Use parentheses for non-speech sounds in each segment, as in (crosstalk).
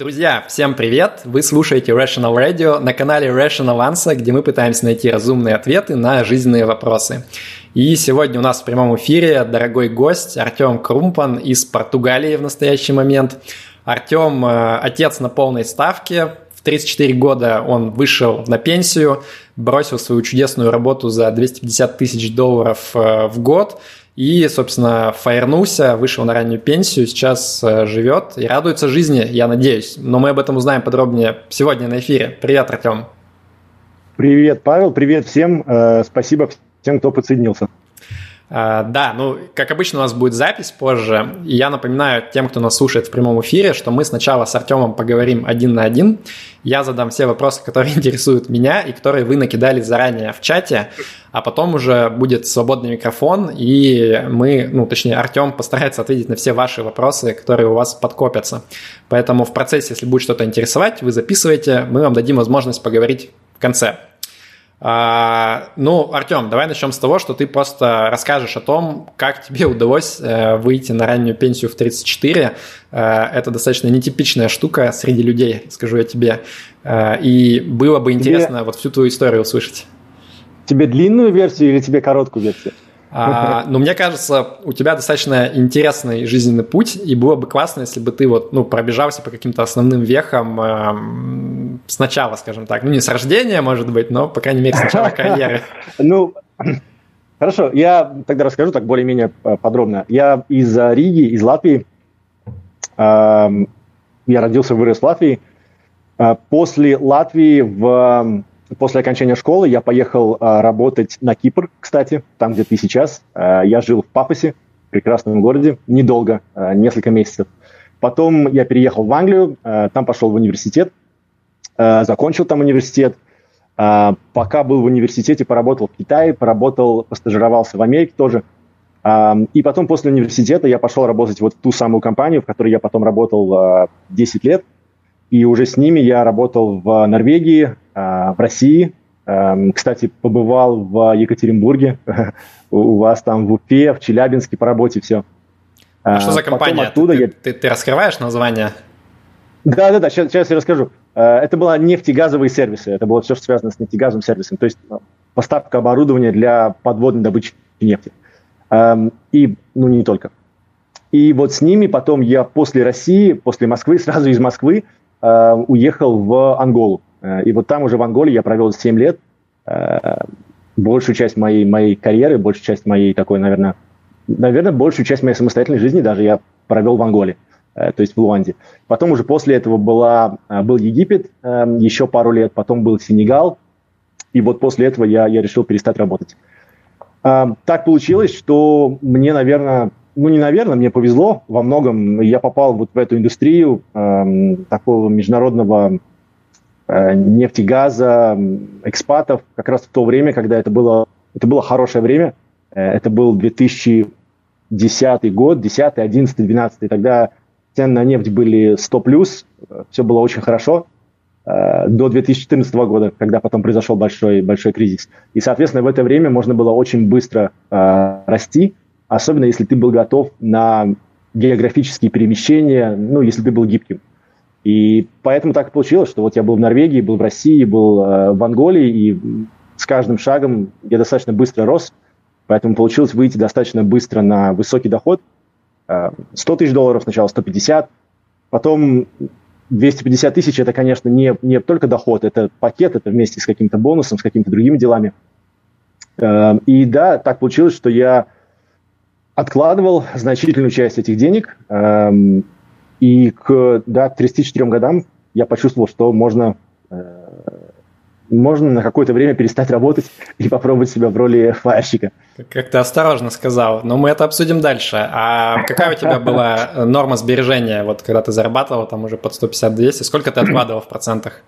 Друзья, всем привет! Вы слушаете Rational Radio на канале Rational Answer, где мы пытаемся найти разумные ответы на жизненные вопросы. И сегодня у нас в прямом эфире дорогой гость Артем Крумпан из Португалии в настоящий момент. Артем э, отец на полной ставке, в 34 года он вышел на пенсию, бросил свою чудесную работу за 250 тысяч долларов э, в год и, собственно, фаернулся, вышел на раннюю пенсию, сейчас э, живет и радуется жизни, я надеюсь. Но мы об этом узнаем подробнее сегодня на эфире. Привет, Артем. Привет, Павел, привет всем. Э, спасибо всем, кто подсоединился. А, да, ну, как обычно, у нас будет запись позже. Я напоминаю тем, кто нас слушает в прямом эфире, что мы сначала с Артемом поговорим один на один. Я задам все вопросы, которые (laughs) интересуют меня и которые вы накидали заранее в чате, а потом уже будет свободный микрофон, и мы, ну, точнее, Артем постарается ответить на все ваши вопросы, которые у вас подкопятся. Поэтому в процессе, если будет что-то интересовать, вы записывайте, мы вам дадим возможность поговорить в конце. А, ну, Артем, давай начнем с того, что ты просто расскажешь о том, как тебе удалось э, выйти на раннюю пенсию в 34. Э, это достаточно нетипичная штука среди людей, скажу я тебе. Э, и было бы интересно тебе... вот всю твою историю услышать. Тебе длинную версию или тебе короткую версию? А, но мне кажется, у тебя достаточно интересный жизненный путь, и было бы классно, если бы ты вот, ну, пробежался по каким-то основным вехам э, сначала, скажем так. Ну, не с рождения, может быть, но, по крайней мере, с начала (laughs) карьеры. Ну, (clears throat) хорошо, я тогда расскажу так более-менее э, подробно. Я из Риги, из Латвии. Я родился, вырос в Латвии. Э, после Латвии в После окончания школы я поехал а, работать на Кипр, кстати, там, где ты сейчас. А, я жил в Папасе, прекрасном городе, недолго, а, несколько месяцев. Потом я переехал в Англию, а, там пошел в университет, а, закончил там университет. А, пока был в университете, поработал в Китае, поработал, постажировался в Америке тоже. А, и потом после университета я пошел работать вот в ту самую компанию, в которой я потом работал а, 10 лет. И уже с ними я работал в Норвегии, в России. Эм, кстати, побывал в Екатеринбурге, (laughs) у вас там в Уфе, в Челябинске по работе все. А что за компания? оттуда ты, я... ты, ты раскрываешь название? Да, да, да, сейчас, сейчас я расскажу. Это было нефтегазовые сервисы, это было все, что связано с нефтегазовым сервисом, то есть поставка оборудования для подводной добычи нефти. И, ну, не только. И вот с ними потом я после России, после Москвы, (laughs) сразу из Москвы уехал в Анголу. Э, и вот там уже в Анголе я провел 7 лет. Э, большую часть моей, моей карьеры, большую часть моей такой, наверное, наверное, большую часть моей самостоятельной жизни даже я провел в Анголе, э, то есть в Луанде. Потом уже после этого была, был Египет еще пару лет, потом был Сенегал, и вот после этого я, я решил перестать работать. Так получилось, что мне, наверное, ну не наверное, мне повезло во многом. Я попал вот в эту индустрию э, такого международного нефти, газа, экспатов, как раз в то время, когда это было, это было хорошее время. Э, это был 2010 год, 10, 11, 12. Тогда цены на нефть были 100 плюс, все было очень хорошо э, до 2014 года, когда потом произошел большой, большой кризис. И, соответственно, в это время можно было очень быстро э, расти, особенно если ты был готов на географические перемещения, ну, если ты был гибким. И поэтому так получилось, что вот я был в Норвегии, был в России, был э, в Анголии, и с каждым шагом я достаточно быстро рос, поэтому получилось выйти достаточно быстро на высокий доход. 100 э, тысяч долларов сначала, 150, потом 250 тысяч – это, конечно, не, не только доход, это пакет, это вместе с каким-то бонусом, с какими-то другими делами. Э, и да, так получилось, что я откладывал значительную часть этих денег, эм, и к да, 34 годам я почувствовал, что можно, э, можно на какое-то время перестать работать и попробовать себя в роли фаерщика. Как ты осторожно сказал, но мы это обсудим дальше. А какая у тебя была норма сбережения, вот когда ты зарабатывал там уже под 150-200, сколько ты откладывал в процентах?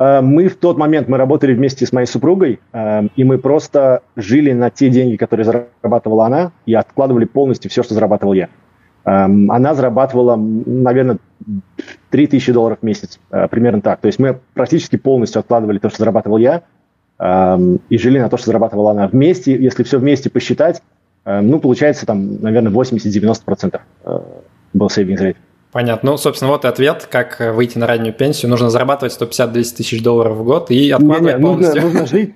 Э, мы в тот момент, мы работали вместе с моей супругой, э, и мы просто жили на те деньги, которые зарабатывала она, и откладывали полностью все, что зарабатывал я. Эм, она зарабатывала, наверное, 3000 долларов в месяц, э, примерно так. То есть мы практически полностью откладывали то, что зарабатывал я, эм, и жили на то, что зарабатывала она. Вместе, если все вместе посчитать, эм, ну, получается там, наверное, 80-90% э, был savings rate. Понятно. Ну, собственно, вот и ответ, как выйти на раннюю пенсию. Нужно зарабатывать 150-200 тысяч долларов в год и откладывать не, не, полностью. Нужно, нужно жить,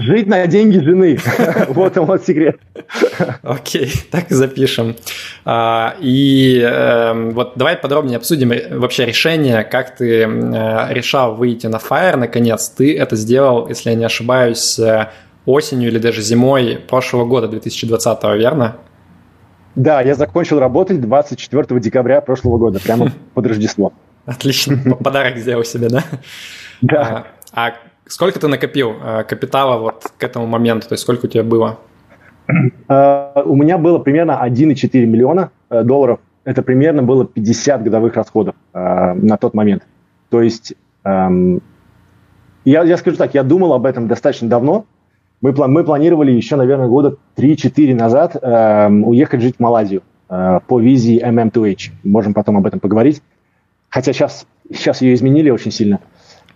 жить на деньги жены. (laughs) Вот он вот секрет. Окей, так и запишем. А, и эм, вот давай подробнее обсудим вообще решение, как ты э, решал выйти на Fire наконец. Ты это сделал, если я не ошибаюсь, э, осенью или даже зимой прошлого года, 2020, верно? Да, я закончил работать 24 декабря прошлого года, прямо (laughs) под Рождество. Отлично, подарок сделал себе, да? Да. А, а сколько ты накопил э, капитала вот к этому моменту, то есть сколько у тебя было? Э, у меня было примерно 1,4 миллиона э, долларов. Это примерно было 50 годовых расходов на тот момент. То есть эм, я, я скажу так, я думал об этом достаточно давно, мы, мы планировали еще, наверное, года 3-4 назад э, уехать жить в Малайзию по визе MM2H. Можем потом об этом поговорить. Хотя сейчас, сейчас ее изменили очень сильно.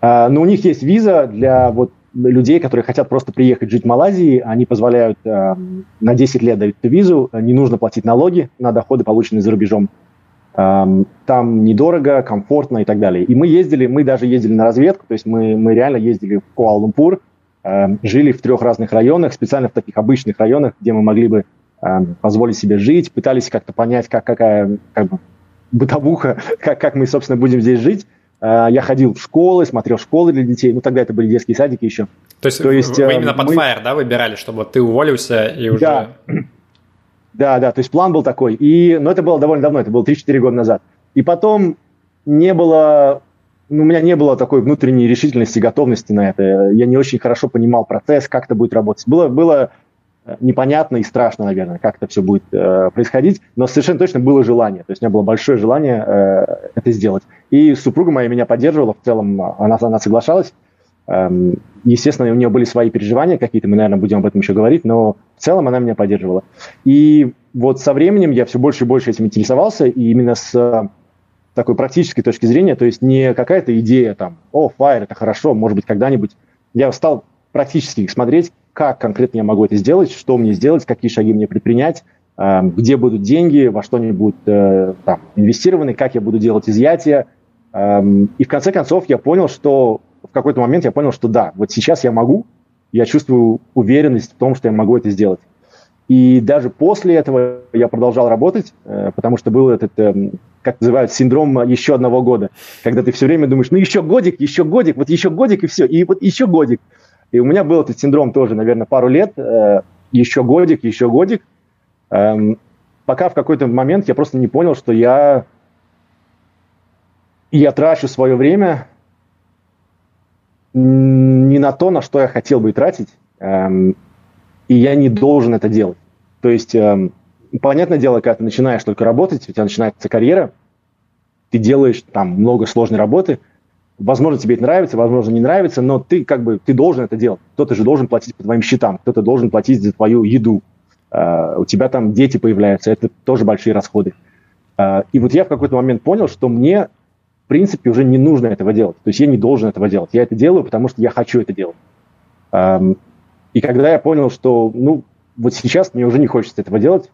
Но у них есть виза для вот, людей, которые хотят просто приехать жить в Малайзии. Они позволяют э, на 10 лет дать эту визу. Не нужно платить налоги на доходы, полученные за рубежом. Э, там недорого, комфортно и так далее. И мы ездили, мы даже ездили на разведку. То есть мы, мы реально ездили в Куала-Лумпур, жили в трех разных районах, специально в таких обычных районах, где мы могли бы позволить себе жить, пытались как-то понять, как, какая как бы, бытовуха, (laughs) как, как мы, собственно, будем здесь жить. Э, я ходил в школы, смотрел школы для детей, ну тогда это были детские садики еще. То есть, то есть вы э, именно под мы... Fire, да, выбирали, чтобы ты уволился и уже... Да. да, да, то есть план был такой. И, но это было довольно давно, это было 3-4 года назад. И потом не было ну, у меня не было такой внутренней решительности, готовности на это. Я не очень хорошо понимал процесс, как это будет работать. Было, было э, непонятно и страшно, наверное, как это все будет э, происходить, но совершенно точно было желание. То есть у меня было большое желание э, это сделать. И супруга моя меня поддерживала, в целом она, она соглашалась. Эм, естественно, у нее были свои переживания какие-то, мы, наверное, будем об этом еще говорить, но в целом она меня поддерживала. И вот со временем я все больше и больше этим интересовался, и именно с такой практической точки зрения, то есть не какая-то идея там, о, Fire, это хорошо, может быть, когда-нибудь. Я стал практически смотреть, как конкретно я могу это сделать, что мне сделать, какие шаги мне предпринять, э, где будут деньги, во что они будут э, там, инвестированы, как я буду делать изъятия. Э, и в конце концов я понял, что в какой-то момент я понял, что да, вот сейчас я могу, я чувствую уверенность в том, что я могу это сделать. И даже после этого я продолжал работать, э, потому что был этот, эм, как называют, синдром еще одного года, когда ты все время думаешь, ну еще годик, еще годик, вот еще годик и все, и вот еще годик. И у меня был этот синдром тоже, наверное, пару лет, э, еще годик, еще годик, эм, пока в какой-то момент я просто не понял, что я, я трачу свое время не на то, на что я хотел бы тратить, эм, и я не должен это делать. То есть, э, понятное дело, когда ты начинаешь только работать, у тебя начинается карьера, ты делаешь там много сложной работы, возможно, тебе это нравится, возможно, не нравится, но ты как бы, ты должен это делать. Кто-то же должен платить по твоим счетам, кто-то должен платить за твою еду. Э, у тебя там дети появляются, это тоже большие расходы. Э, и вот я в какой-то момент понял, что мне, принципе, уже не нужно этого делать. То есть я не должен этого делать. Я это делаю, потому что я хочу это делать. И когда я понял, что, ну, вот сейчас мне уже не хочется этого делать,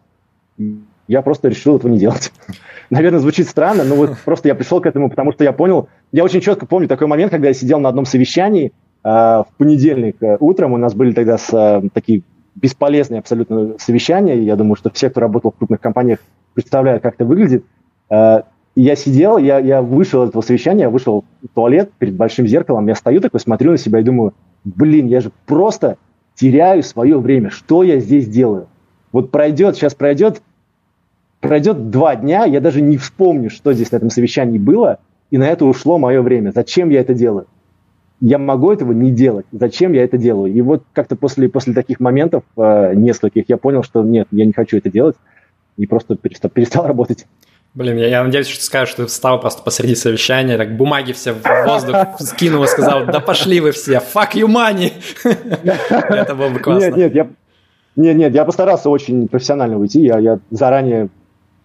я просто решил этого не делать. (laughs) Наверное, звучит странно, но вот просто я пришел к этому, потому что я понял, я очень четко помню такой момент, когда я сидел на одном совещании э, в понедельник э, утром, у нас были тогда с, э, такие бесполезные абсолютно совещания, я думаю, что все, кто работал в крупных компаниях, представляют, как это выглядит. Э, я сидел, я, я вышел из этого совещания, я вышел в туалет перед большим зеркалом, я стою такой, смотрю на себя и думаю, блин, я же просто теряю свое время. Что я здесь делаю? Вот пройдет, сейчас пройдет, пройдет два дня, я даже не вспомню, что здесь на этом совещании было, и на это ушло мое время. Зачем я это делаю? Я могу этого не делать. Зачем я это делаю? И вот как-то после, после таких моментов, э, нескольких, я понял, что нет, я не хочу это делать, и просто перестал, перестал (laughs) работать. Блин, я, я надеюсь, что ты скажешь, что ты встал просто посреди совещания, так бумаги все в воздух скинул и сказал, да пошли вы все, fuck you money. (laughs) Это было бы классно. Нет, нет, я, нет, нет, я постарался очень профессионально уйти, я, я заранее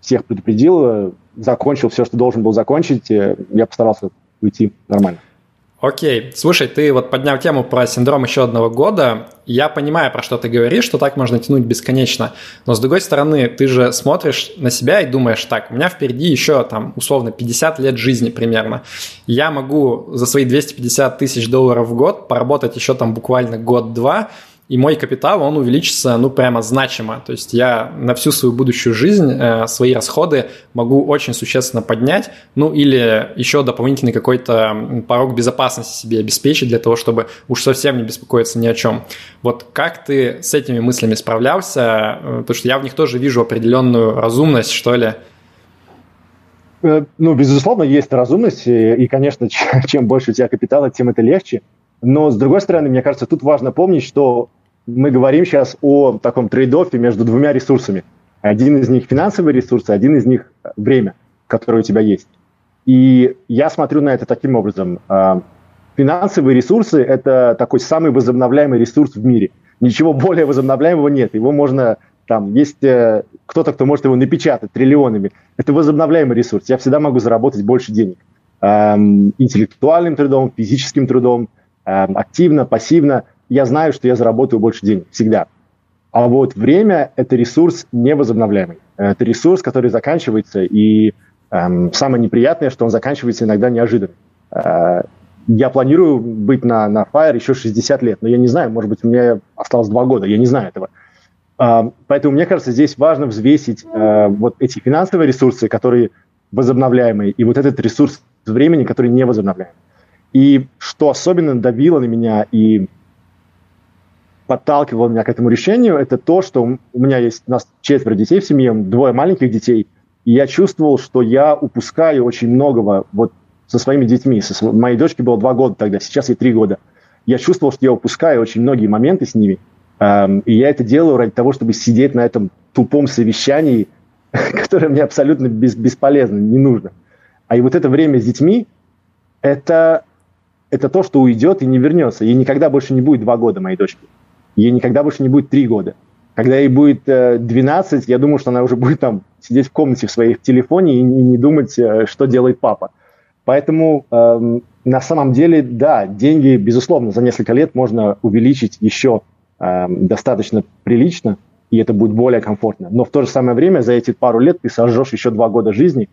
всех предупредил, закончил все, что должен был закончить, я постарался уйти нормально. Окей, слушай, ты вот поднял тему про синдром еще одного года. Я понимаю, про что ты говоришь, что так можно тянуть бесконечно. Но с другой стороны, ты же смотришь на себя и думаешь, так, у меня впереди еще там условно 50 лет жизни примерно. Я могу за свои 250 тысяч долларов в год поработать еще там буквально год-два, и мой капитал, он увеличится, ну, прямо значимо. То есть я на всю свою будущую жизнь э, свои расходы могу очень существенно поднять, ну, или еще дополнительный какой-то порог безопасности себе обеспечить для того, чтобы уж совсем не беспокоиться ни о чем. Вот как ты с этими мыслями справлялся? Э, потому что я в них тоже вижу определенную разумность, что ли. Э, ну, безусловно, есть разумность, и, конечно, (laughs) чем больше у тебя капитала, тем это легче. Но, с другой стороны, мне кажется, тут важно помнить, что мы говорим сейчас о таком trade-off е между двумя ресурсами. Один из них финансовые ресурсы, один из них время, которое у тебя есть. И я смотрю на это таким образом. А, финансовые ресурсы – это такой самый возобновляемый ресурс в мире. Ничего более возобновляемого нет. Его можно, там, есть э, кто-то, кто может его напечатать триллионами. Это возобновляемый ресурс. Я всегда могу заработать больше денег. Интеллектуальным трудом, физическим трудом, активно, пассивно я знаю, что я заработаю больше денег всегда. А вот время – это ресурс невозобновляемый. Это ресурс, который заканчивается, и эм, самое неприятное, что он заканчивается иногда неожиданно. Э, я планирую быть на, на Fire еще 60 лет, но я не знаю, может быть, у меня осталось 2 года, я не знаю этого. Э, поэтому, мне кажется, здесь важно взвесить э, вот эти финансовые ресурсы, которые возобновляемые, и вот этот ресурс времени, который невозобновляемый. И что особенно давило на меня и подталкивало меня к этому решению, это то, что у меня есть, у нас четверо детей в семье, двое маленьких детей, и я чувствовал, что я упускаю очень многого вот со своими детьми. Со, моей дочке было два года тогда, сейчас ей три года. Я чувствовал, что я упускаю очень многие моменты с ними, эм, и я это делаю ради того, чтобы сидеть на этом тупом совещании, (laughs) которое мне абсолютно без, бесполезно, не нужно. А и вот это время с детьми, это, это то, что уйдет и не вернется. Ей никогда больше не будет два года, моей дочке ей никогда больше не будет 3 года. Когда ей будет 12, э, я думаю, что она уже будет там сидеть в комнате в своей в телефоне и не, думать, э, что делает папа. Поэтому э, на самом деле, да, деньги, безусловно, за несколько лет можно увеличить еще э, достаточно прилично, и это будет более комфортно. Но в то же самое время за эти пару лет ты сожжешь еще два года жизни,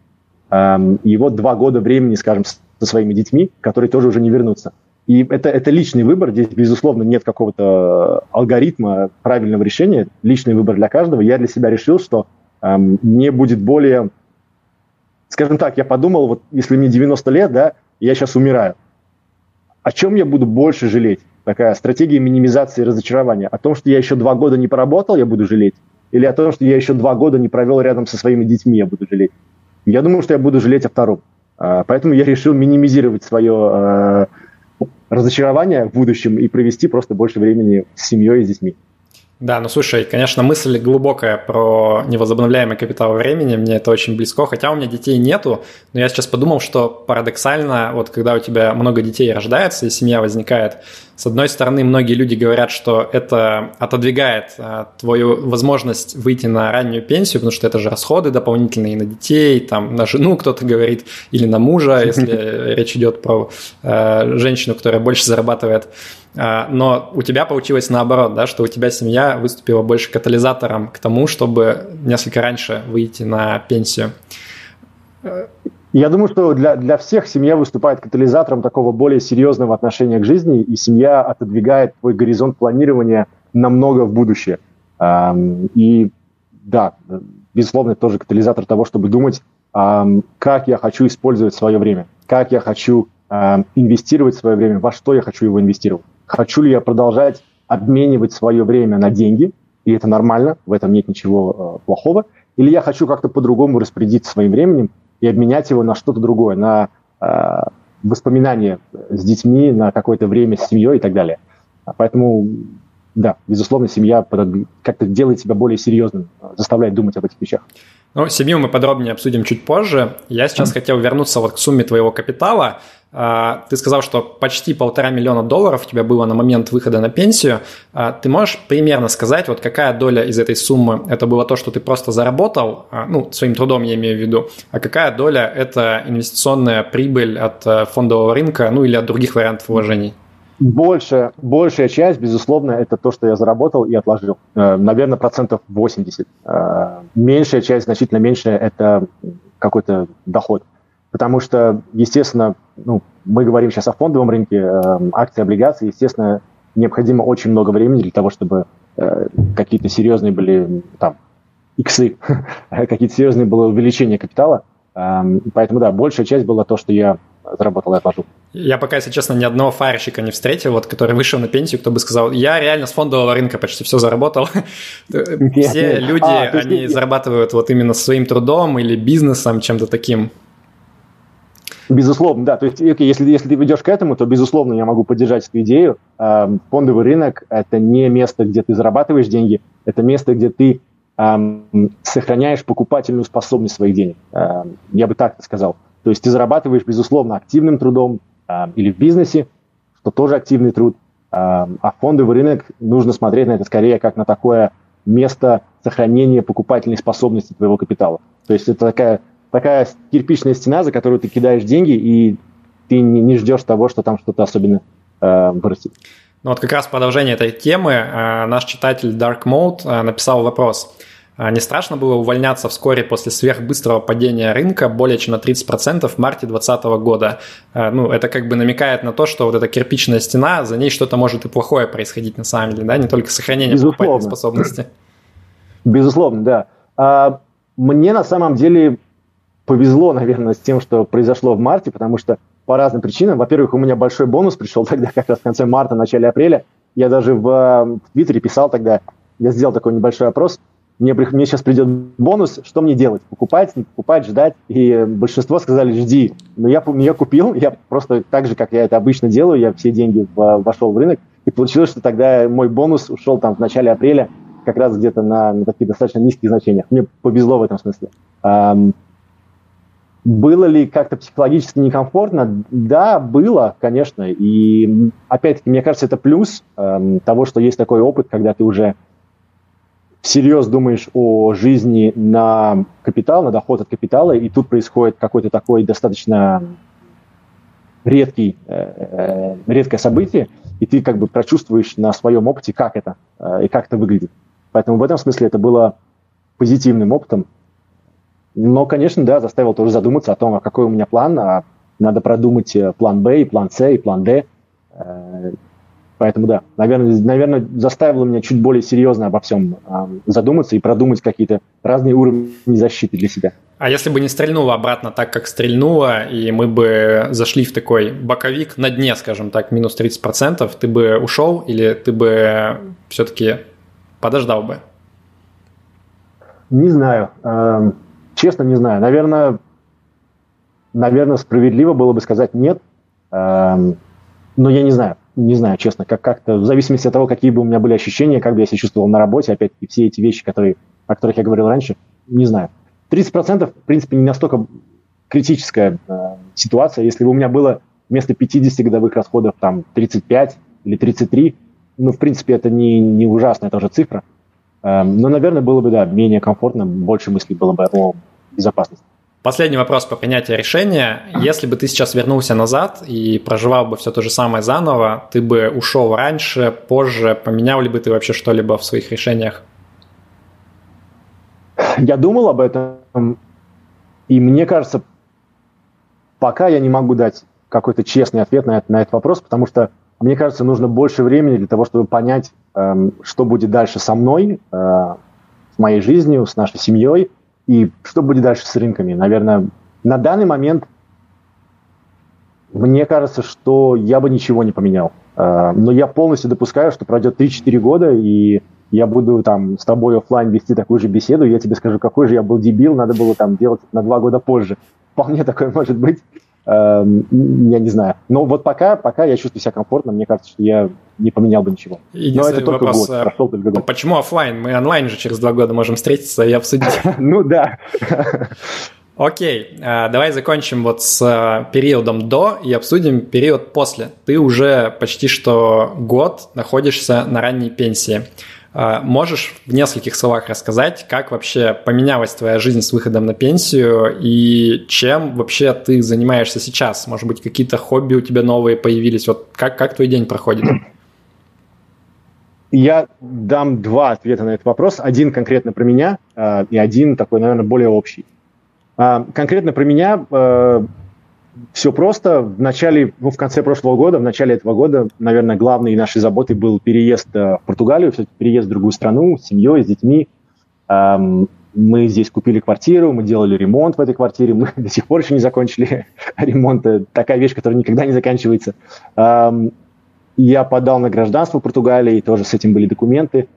э, и вот два года времени, скажем, со своими детьми, которые тоже уже не вернутся. И это, это личный выбор, здесь, безусловно, нет какого-то алгоритма правильного решения, личный выбор для каждого. Я для себя решил, что эм, мне будет более, скажем так, я подумал, вот если мне 90 лет, да, я сейчас умираю, о чем я буду больше жалеть? Такая стратегия минимизации разочарования. О том, что я еще два года не поработал, я буду жалеть? Или о том, что я еще два года не провел рядом со своими детьми, я буду жалеть? Я думаю, что я буду жалеть о втором. А, поэтому я решил минимизировать свое э, разочарования в будущем и провести просто больше времени с семьей и с детьми. Да, ну слушай, конечно, мысль глубокая про невозобновляемый капитал времени, мне это очень близко, хотя у меня детей нету, но я сейчас подумал, что парадоксально, вот когда у тебя много детей рождается и семья возникает, с одной стороны, многие люди говорят, что это отодвигает а, твою возможность выйти на раннюю пенсию, потому что это же расходы дополнительные на детей, там, на жену кто-то говорит, или на мужа, если (laughs) речь идет про э, женщину, которая больше зарабатывает. А, но у тебя получилось наоборот, да, что у тебя семья выступила больше катализатором к тому, чтобы несколько раньше выйти на пенсию. Я думаю, что для, для всех семья выступает катализатором такого более серьезного отношения к жизни, и семья отодвигает твой горизонт планирования намного в будущее. И да, безусловно, это тоже катализатор того, чтобы думать, как я хочу использовать свое время, как я хочу инвестировать свое время, во что я хочу его инвестировать. Хочу ли я продолжать обменивать свое время на деньги, и это нормально, в этом нет ничего э, плохого, или я хочу как-то по-другому распорядиться своим временем и обменять его на что-то другое, на э, воспоминания с детьми, на какое-то время с семьей и так далее. Поэтому, да, безусловно, семья как-то делает себя более серьезным, заставляет думать об этих вещах. Ну, семью мы подробнее обсудим чуть позже. Я сейчас хотел вернуться вот к сумме твоего капитала. А, ты сказал, что почти полтора миллиона долларов у тебя было на момент выхода на пенсию. А, ты можешь примерно сказать, вот какая доля из этой суммы это было то, что ты просто заработал, а, ну, своим трудом я имею в виду, а какая доля это инвестиционная прибыль от э, фондового рынка, ну или от других вариантов вложений? Большая, большая часть, безусловно, это то, что я заработал и отложил. Э, наверное, процентов 80. Э, меньшая часть, значительно меньшая, это какой-то доход. Потому что, естественно, ну, мы говорим сейчас о фондовом рынке, э, акции, облигации, естественно, необходимо очень много времени для того, чтобы какие-то серьезные были там иксы, (laughs) какие-то серьезные было увеличение капитала. Поэтому, да, большая часть была то, что я заработал и отложил. Я пока, если честно, ни одного фарщика не встретил, вот, который вышел на пенсию, кто бы сказал, я реально с фондового рынка почти (laughs) все заработал. Все люди, а, они зарабатывают вот именно своим трудом или бизнесом, чем-то таким. Безусловно, да. То есть, если, если ты ведешь к этому, то, безусловно, я могу поддержать эту идею. Фондовый рынок – это не место, где ты зарабатываешь деньги, это место, где ты сохраняешь покупательную способность своих денег. Я бы так сказал. То есть ты зарабатываешь, безусловно, активным трудом или в бизнесе, что тоже активный труд. Э, а фондовый рынок нужно смотреть на это скорее как на такое место сохранения покупательной способности твоего капитала. То есть это такая, такая кирпичная стена, за которую ты кидаешь деньги, и ты не, не ждешь того, что там что-то особенно э, вырастет. Ну вот как раз продолжение этой темы э, наш читатель Dark Mode э, написал вопрос – не страшно было увольняться вскоре после сверхбыстрого падения рынка более чем на 30% в марте 2020 года. А, ну, это как бы намекает на то, что вот эта кирпичная стена, за ней что-то может и плохое происходить на самом деле, да, не только сохранение покупательной способности. Безусловно, да. А, мне на самом деле повезло, наверное, с тем, что произошло в марте, потому что по разным причинам. Во-первых, у меня большой бонус пришел тогда, (laughs) как раз в конце марта, начале апреля. Я даже в, в Твиттере писал тогда, я сделал такой небольшой опрос, мне, мне сейчас придет бонус, что мне делать? Покупать, не покупать, ждать? И большинство сказали, жди. Но я, я купил, я просто так же, как я это обычно делаю, я все деньги вошел в рынок, и получилось, что тогда мой бонус ушел там в начале апреля, как раз где-то на, на таких достаточно низких значениях. Мне повезло в этом смысле. Um, было ли как-то психологически некомфортно? Да, было, конечно. И опять-таки, мне кажется, это плюс эм, того, что есть такой опыт, когда ты уже всерьез думаешь о жизни на капитал, на доход от капитала, и тут происходит какой-то такой достаточно редкий, э, э, редкое событие, и ты как бы прочувствуешь на своем опыте, как это э, и как это выглядит. Поэтому в этом смысле это было позитивным опытом. Но, конечно, да, заставил тоже задуматься о том, а какой у меня план, а надо продумать э, план Б, и план С, и план Д, э, Поэтому да, наверное, наверное, заставило меня чуть более серьезно обо всем э, задуматься и продумать какие-то разные уровни защиты для себя. А если бы не стрельнуло обратно так, как стрельнуло, и мы бы зашли в такой боковик на дне, скажем так, минус 30%, ты бы ушел или ты бы все-таки подождал бы? Не знаю. Э, честно, не знаю. Наверное, наверное, справедливо было бы сказать нет. Э, но я не знаю не знаю, честно, как как-то, в зависимости от того, какие бы у меня были ощущения, как бы я себя чувствовал на работе, опять-таки, все эти вещи, которые, о которых я говорил раньше, не знаю. 30% в принципе не настолько критическая э, ситуация. Если бы у меня было вместо 50 годовых расходов там 35 или 33, ну, в принципе, это не, не ужасная тоже цифра. Э, но, наверное, было бы, да, менее комфортно, больше мыслей было бы о безопасности. Последний вопрос по принятию решения. Если бы ты сейчас вернулся назад и проживал бы все то же самое заново, ты бы ушел раньше, позже, поменял ли бы ты вообще что-либо в своих решениях? Я думал об этом, и мне кажется, пока я не могу дать какой-то честный ответ на, на этот вопрос, потому что, мне кажется, нужно больше времени для того, чтобы понять, эм, что будет дальше со мной, э, с моей жизнью, с нашей семьей, и что будет дальше с рынками? Наверное, на данный момент мне кажется, что я бы ничего не поменял. А, но я полностью допускаю, что пройдет 3-4 года, и я буду там с тобой офлайн вести такую же беседу, и я тебе скажу, какой же я был дебил, надо было там делать на два года позже. Вполне такое может быть. Эм, я не знаю. Но вот пока, пока я чувствую себя комфортно, мне кажется, что я не поменял бы ничего. Но это только вопрос, год, прошел только год. Почему офлайн? Мы онлайн же через два года можем встретиться и обсудить. (laughs) Ну да. Окей, а, давай закончим вот с а, периодом до и обсудим период после. Ты уже почти что год находишься на ранней пенсии. А, можешь в нескольких словах рассказать, как вообще поменялась твоя жизнь с выходом на пенсию и чем вообще ты занимаешься сейчас? Может быть, какие-то хобби у тебя новые появились? Вот как, как твой день проходит? Я дам два ответа на этот вопрос. Один конкретно про меня и один такой, наверное, более общий. А, конкретно про меня э, все просто. В начале, ну, в конце прошлого года, в начале этого года, наверное, главной нашей заботой был переезд э, в Португалию, переезд в другую страну с семьей, с детьми. Мы здесь купили квартиру, мы делали ремонт в этой квартире, мы (laughs) до сих пор еще не закончили (laughs) ремонт. Такая вещь, которая никогда не заканчивается. Я подал на гражданство Португалии, тоже с этим были документы.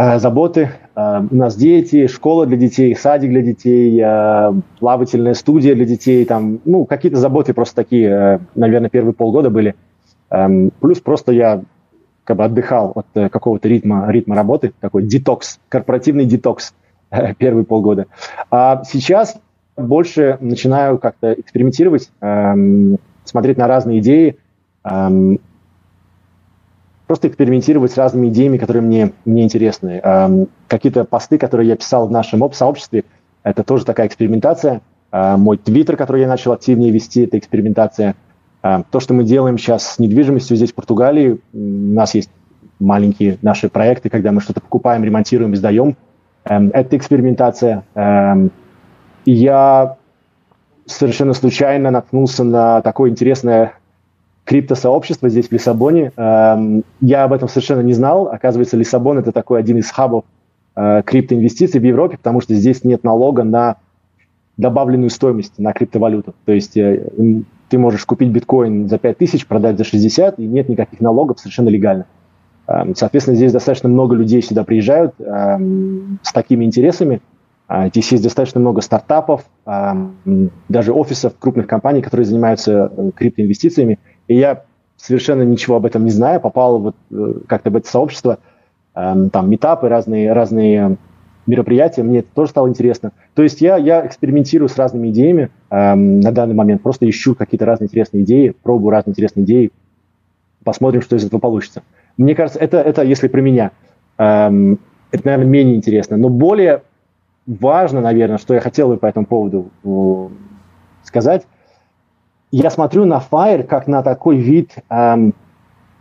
Э, заботы. Э, у нас дети, школа для детей, садик для детей, э, плавательная студия для детей, там, ну, какие-то заботы просто такие, наверное, первые полгода были. Эм, плюс просто я как бы отдыхал от какого-то ритма, ритма работы, такой детокс, корпоративный детокс (laughs) первые полгода. А сейчас больше начинаю как-то экспериментировать, эм, смотреть на разные идеи, эм, просто экспериментировать с разными идеями, которые мне, мне интересны. Эм, какие-то посты, которые я писал в нашем об-сообществе, это тоже такая экспериментация. Э, мой твиттер, который я начал активнее вести, это экспериментация. Э, то, что мы делаем сейчас с недвижимостью здесь, в Португалии, у нас есть маленькие наши проекты, когда мы что-то покупаем, ремонтируем, издаем. Эм, это экспериментация. Эм, я совершенно случайно наткнулся на такое интересное криптосообщество здесь, в Лиссабоне. Эм, я об этом совершенно не знал. Оказывается, Лиссабон – это такой один из хабов э, криптоинвестиций в Европе, потому что здесь нет налога на добавленную стоимость на криптовалюту. То есть э, ты можешь купить биткоин за 5 тысяч, продать за 60, и нет никаких налогов, совершенно легально. Эм, соответственно, здесь достаточно много людей сюда приезжают эм, с такими интересами. А, здесь есть достаточно много стартапов, даже офисов крупных компаний, которые занимаются э, криптоинвестициями. И я совершенно ничего об этом не знаю, попал вот э, как-то в это сообщество, эм, там метапы, разные, разные мероприятия, мне это тоже стало интересно. То есть я, я экспериментирую с разными идеями эм, на данный момент, просто ищу какие-то разные интересные идеи, пробую разные интересные идеи, посмотрим, что из этого получится. Мне кажется, это, это если про меня, эм, это, наверное, менее интересно. Но более важно, наверное, что я хотел бы по этому поводу э, сказать, я смотрю на Fire как на такой вид эм,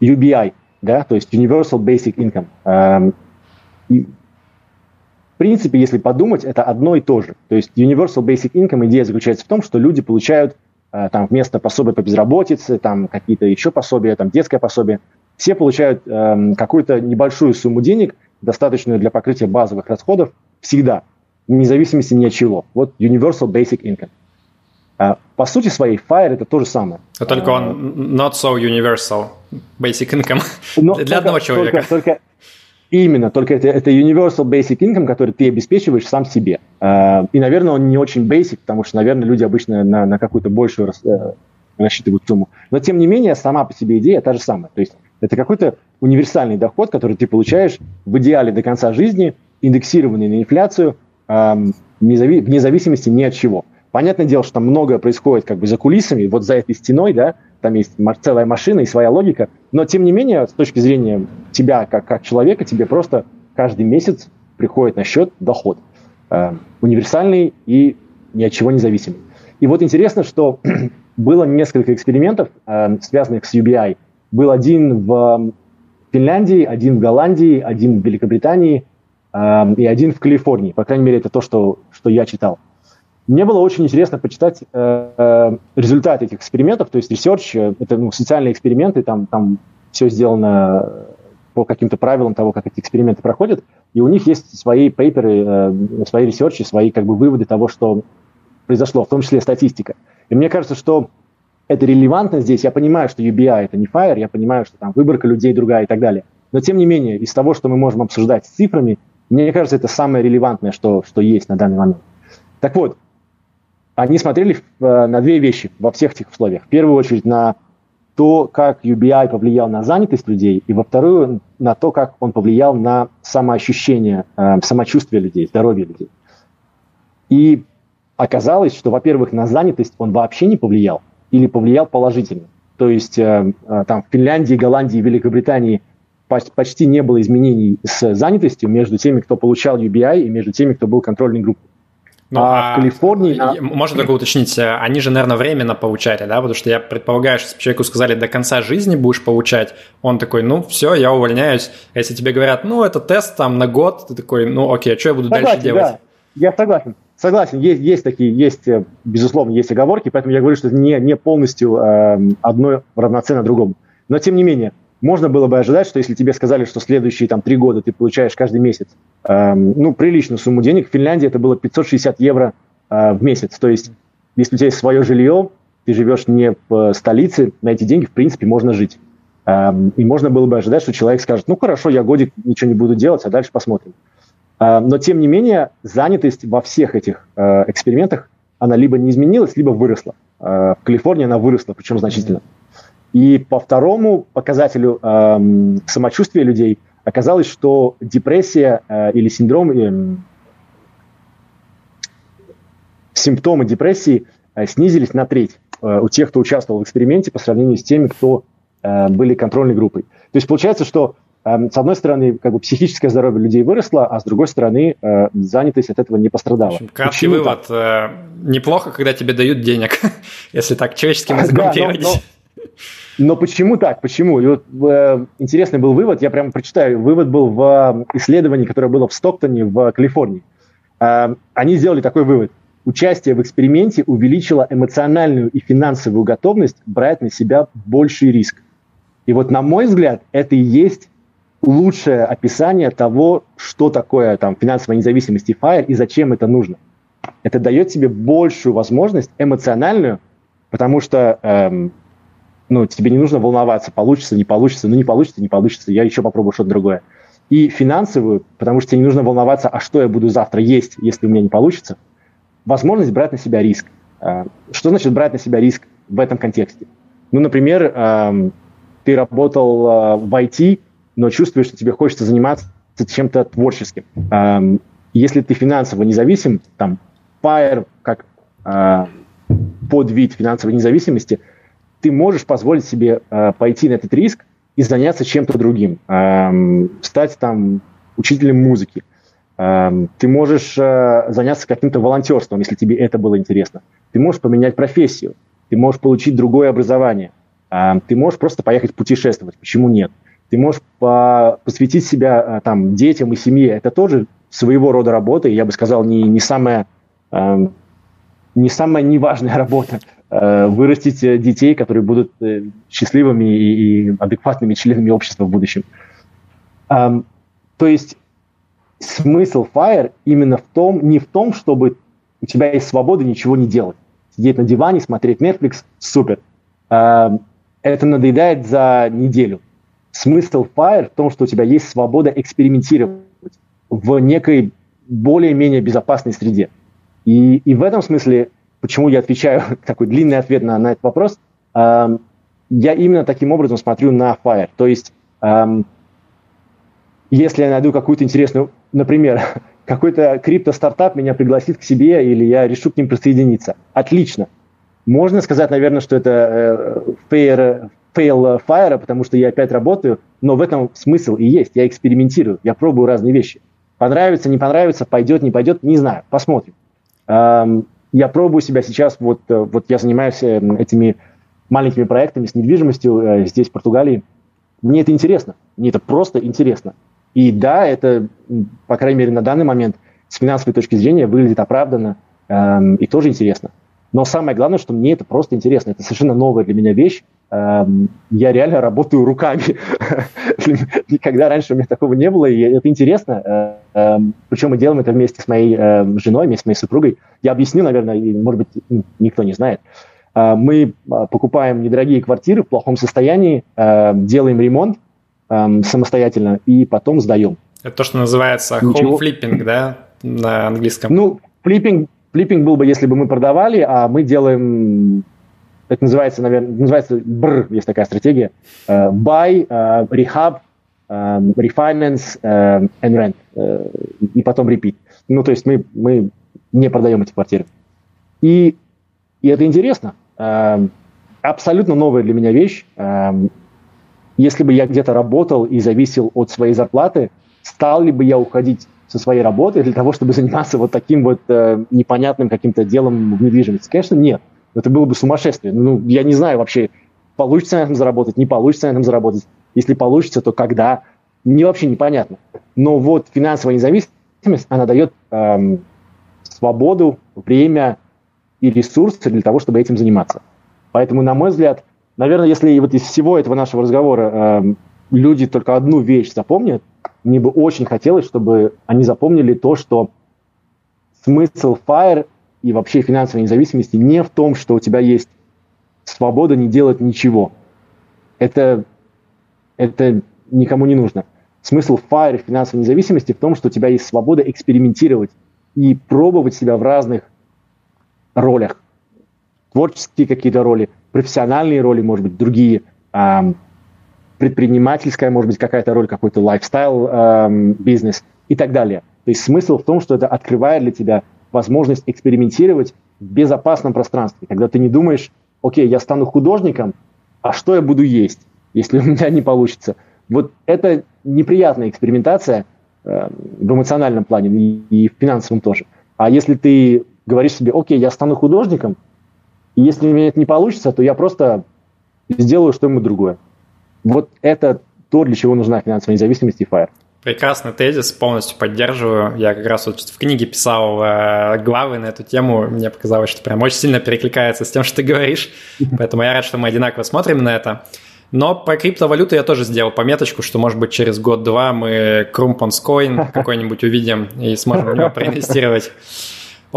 UBI, да, то есть Universal Basic Income. Эм, и, в принципе, если подумать, это одно и то же. То есть Universal Basic Income идея заключается в том, что люди получают э, там вместо пособия по безработице, там какие-то еще пособия, там детское пособие, все получают э, какую-то небольшую сумму денег, достаточную для покрытия базовых расходов, всегда, вне зависимости ни от чего. Вот Universal Basic Income. А, по сути своей, Fire это то же самое. Но только он а, not so universal, basic income Но (laughs) для только, одного человека. Только, только, именно, только это, это universal basic income, который ты обеспечиваешь сам себе. А, и, наверное, он не очень basic, потому что, наверное, люди обычно на, на какую-то большую э, рассчитывают сумму. Но, тем не менее, сама по себе идея та же самая. То есть это какой-то универсальный доход, который ты получаешь в идеале до конца жизни, индексированный на инфляцию, вне зависимости ни от чего. Понятное дело, что там многое происходит как бы за кулисами, вот за этой стеной, да, там есть целая машина и своя логика, но тем не менее, с точки зрения тебя как, как человека, тебе просто каждый месяц приходит на счет доход. Э, универсальный и ни от чего не зависимый. И вот интересно, что (clears throat) было несколько экспериментов, э, связанных с UBI. Был один в Финляндии, один в Голландии, один в Великобритании э, и один в Калифорнии. По крайней мере, это то, что, что я читал. Мне было очень интересно почитать э, э результаты этих экспериментов, то есть research, э, это ну, социальные эксперименты, там, там все сделано по каким-то правилам того, как эти эксперименты проходят, и у них есть свои paper ы, э, свои research и, свои как бы выводы того, что произошло, в том числе статистика. И мне кажется, что это релевантно здесь. Я понимаю, что UBI это не FIRE, я понимаю, что там выборка людей другая и так далее. Но тем не менее, из того, что мы можем обсуждать с цифрами, мне кажется, это самое релевантное, что, что есть на данный момент. Так вот, они смотрели э, на две вещи во всех этих условиях. В первую очередь на то, как UBI повлиял на занятость людей, и во вторую на то, как он повлиял на самоощущение, э, самочувствие людей, здоровье людей. И оказалось, что, во-первых, на занятость он вообще не повлиял или повлиял положительно. То есть э, там в Финляндии, Голландии, Великобритании почти не было изменений с занятостью между теми, кто получал UBI, и между теми, кто был контрольной группой. Ну, а, а в Калифорнии... А... Можно только уточнить, э, они же, наверное, временно получали, да? Потому что я предполагаю, что человеку сказали, до конца жизни будешь получать, он такой, ну, все, я увольняюсь. А если тебе говорят, ну, это тест там на год, ты такой, ну, окей, а что я буду согласен, дальше делать? Да. Я согласен. Согласен, есть, есть такие, есть, э, безусловно, есть оговорки, поэтому я говорю, что это не, не полностью э, одно равноценно другому. Но, тем не менее, можно было бы ожидать, что если тебе сказали, что следующие там три года ты получаешь каждый месяц, э, ну, приличную сумму денег, в Финляндии это было 560 евро э, в месяц. То есть, если у тебя есть свое жилье, ты живешь не в столице, на эти деньги, в принципе, можно жить. Э, и можно было бы ожидать, что человек скажет, ну, хорошо, я годик ничего не буду делать, а дальше посмотрим. Э, но, тем не менее, занятость во всех этих э, экспериментах, она либо не изменилась, либо выросла. Э, в Калифорнии она выросла, причем значительно. Mm-hmm. И по второму показателю э, самочувствия людей оказалось, что депрессия э, или синдром, э, симптомы депрессии э, снизились на треть э, у тех, кто участвовал в эксперименте по сравнению с теми, кто э, были контрольной группой. То есть получается, что э, с одной стороны, как бы психическое здоровье людей выросло, а с другой стороны, э, занятость от этого не пострадала. В общем, краткий вывод. Э, неплохо, когда тебе дают денег, (laughs) если так человеческим (laughs) языком переводить. Но, почему так? Почему? И вот, э, интересный был вывод, я прямо прочитаю. Вывод был в э, исследовании, которое было в Стоктоне в Калифорнии. Э, они сделали такой вывод. Участие в эксперименте увеличило эмоциональную и финансовую готовность брать на себя больший риск. И вот, на мой взгляд, это и есть лучшее описание того, что такое там, финансовая независимость и FIRE и зачем это нужно. Это дает тебе большую возможность эмоциональную, потому что эм, ну, тебе не нужно волноваться, получится, не получится, ну, не получится, не получится, я еще попробую что-то другое. И финансовую, потому что тебе не нужно волноваться, а что я буду завтра есть, если у меня не получится. Возможность брать на себя риск. А, что значит брать на себя риск в этом контексте? Ну, например, ты работал а, в IT, но чувствуешь, что тебе хочется заниматься чем-то творческим. Если ты финансово независим, там, FIRE как а, подвид финансовой независимости – ты можешь позволить себе э, пойти на этот риск и заняться чем-то другим, э, стать там учителем музыки. Э, ты можешь э, заняться каким-то волонтерством, если тебе это было интересно. Ты можешь поменять профессию, ты можешь получить другое образование, э, ты можешь просто поехать путешествовать. Почему нет? Ты можешь по посвятить себя э, там детям и семье. Это тоже своего рода работа, и я бы сказал, не, не самая не самая неважная (laughs) работа. Э, вырастить э, детей, которые будут э, счастливыми и, адекватными членами общества в будущем. То есть смысл Fire именно в том, не в том, чтобы у тебя есть свобода ничего не делать. Сидеть на диване, смотреть Netflix, супер. Это надоедает за неделю. Смысл Fire в том, что у тебя есть свобода экспериментировать в некой более-менее безопасной среде. И, и в этом смысле почему я отвечаю (laughs) такой длинный ответ на, на этот вопрос, эм, я именно таким образом смотрю на Fire. То есть, эм, если я найду какую-то интересную, например, (laughs) какой-то крипто-стартап меня пригласит к себе, или я решу к ним присоединиться. Отлично. Можно сказать, наверное, что это э, fair, fail fire, потому что я опять работаю, но в этом смысл и есть. Я экспериментирую, я пробую разные вещи. Понравится, не понравится, пойдет, не пойдет, не знаю, посмотрим. Эм, я пробую себя сейчас, вот, э, вот я занимаюсь э, этими маленькими проектами с недвижимостью э, здесь, в Португалии. Мне это интересно, мне это просто интересно. И да, это, по крайней мере, на данный момент с финансовой точки зрения выглядит оправданно эм, и тоже интересно. Но самое главное, что мне это просто интересно. Это совершенно новая для меня вещь. Эм, я реально работаю руками. (laughs) Никогда раньше у меня такого не было, и это интересно. Эм, Причем мы делаем это вместе с моей эм, женой, вместе с моей супругой. Я объясню, наверное, может быть, никто не знает. Э, мы э, покупаем недорогие квартиры в плохом состоянии, делаем ремонт самостоятельно и потом сдаем. Это то, что называется home flipping, да, на английском? Ну, флиппинг, флиппинг был бы, если бы мы продавали, а мы делаем это называется, наверное, называется BR, есть такая стратегия. Uh, buy, uh, rehab, uh, refinance uh, and rent. Uh, и потом repeat. Ну, то есть мы, мы не продаем эти квартиры. И, и это интересно. Эм, абсолютно новая для меня вещь. Эм, если бы я где-то работал и зависел от своей зарплаты, стал ли бы я уходить со своей работы для того, чтобы заниматься вот таким вот э, непонятным каким-то делом в недвижимости? Конечно, нет. Это было бы сумасшествие. Ну, я не знаю вообще, получится на этом заработать, не получится на этом заработать. Если получится, то когда? Мне вообще непонятно. Но вот финансовая независимость, она дает эм, свободу, время и ресурсы для того, чтобы этим заниматься. Поэтому, на мой взгляд, наверное, если вот из всего этого нашего разговора э, люди только одну вещь запомнят, мне бы очень хотелось, чтобы они запомнили то, что смысл FIRE и вообще финансовой независимости не в том, что у тебя есть свобода не делать ничего. Это, это никому не нужно. Смысл FIRE финансовой независимости в том, что у тебя есть свобода экспериментировать и пробовать себя в разных ролях творческие какие-то роли, профессиональные роли, может быть, другие, эм, предпринимательская, может быть, какая-то роль, какой-то лайфстайл эм, бизнес и так далее. То есть смысл в том, что это открывает для тебя возможность экспериментировать в безопасном пространстве, когда ты не думаешь, окей, я стану художником, а что я буду есть, если у меня не получится. Вот это неприятная экспериментация э, в эмоциональном плане и, и в финансовом тоже. А если ты говоришь себе, окей, я стану художником, и если у меня это не получится, то я просто сделаю что-нибудь другое. Вот это то, для чего нужна финансовая независимость и FIRE. Прекрасный тезис, полностью поддерживаю. Я как раз вот в книге писал э, главы на эту тему. Мне показалось, что прям очень сильно перекликается с тем, что ты говоришь. Поэтому я рад, что мы одинаково смотрим на это. Но по криптовалюту я тоже сделал пометочку, что, может быть, через год-два мы Круmpons (laughs) какой-нибудь увидим и сможем в него проинвестировать.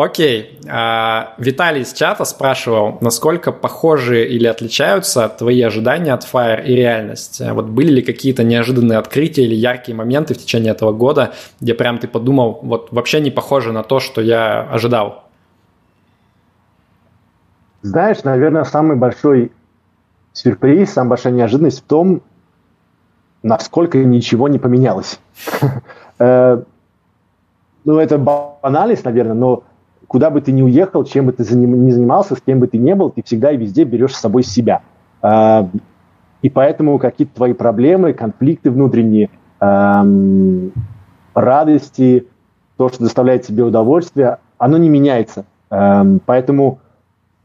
Окей. А, Виталий из чата спрашивал, насколько похожи или отличаются твои ожидания от Fire и реальность? Вот были ли какие-то неожиданные открытия или яркие моменты в течение этого года, где прям ты подумал, вот вообще не похоже на то, что я ожидал? Знаешь, наверное, самый большой сюрприз, самая большая неожиданность в том, насколько ничего не поменялось. (laughs) Э, ну, это банальность, наверное, но куда бы ты ни уехал, чем бы ты ни занимался, с кем бы ты ни был, ты всегда и везде берешь с собой себя. А, и поэтому какие-то твои проблемы, конфликты внутренние, радости, то, что доставляет тебе удовольствие, оно не меняется. Поэтому,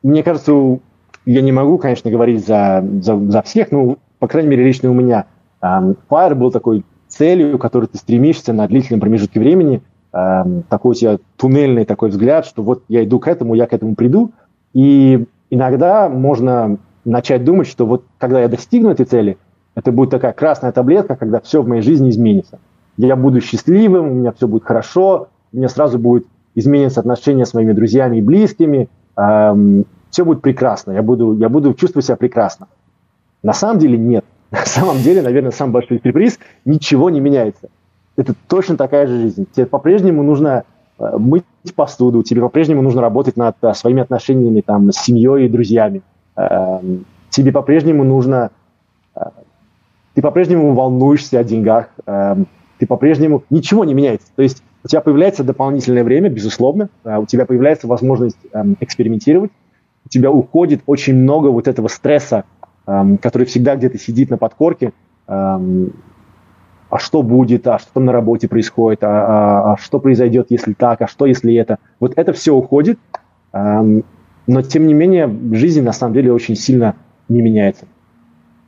мне кажется, я не могу, конечно, говорить за, за, за всех, но, по крайней мере, лично у меня Fire был такой целью, к которой ты стремишься на длительном промежутке времени – Эм, такой у тебя туннельный такой взгляд, что вот я иду к этому, я к этому приду. И иногда можно начать думать, что вот когда я достигну этой цели, это будет такая красная таблетка, когда все в моей жизни изменится. Я буду счастливым, у меня все будет хорошо, у меня сразу будет измениться отношения с моими друзьями и близкими, эм, все будет прекрасно, я буду, я буду чувствовать себя прекрасно. На самом деле нет. (laughs) На самом деле, наверное, самый большой сюрприз, ничего не меняется это точно такая же жизнь. Тебе по-прежнему нужно э, мыть посуду, тебе по-прежнему нужно работать над а, своими отношениями там, с семьей и друзьями. Э, тебе по-прежнему нужно... Э, ты по-прежнему волнуешься о деньгах, э, ты по-прежнему... Ничего не меняется. То есть у тебя появляется дополнительное время, безусловно, э, у тебя появляется возможность э, экспериментировать, у тебя уходит очень много вот этого стресса, э, который всегда где-то сидит на подкорке, э, а что будет, а что там на работе происходит, а, а, а что произойдет, если так, а что, если это. Вот это все уходит, эм, но тем не менее жизнь на самом деле очень сильно не меняется.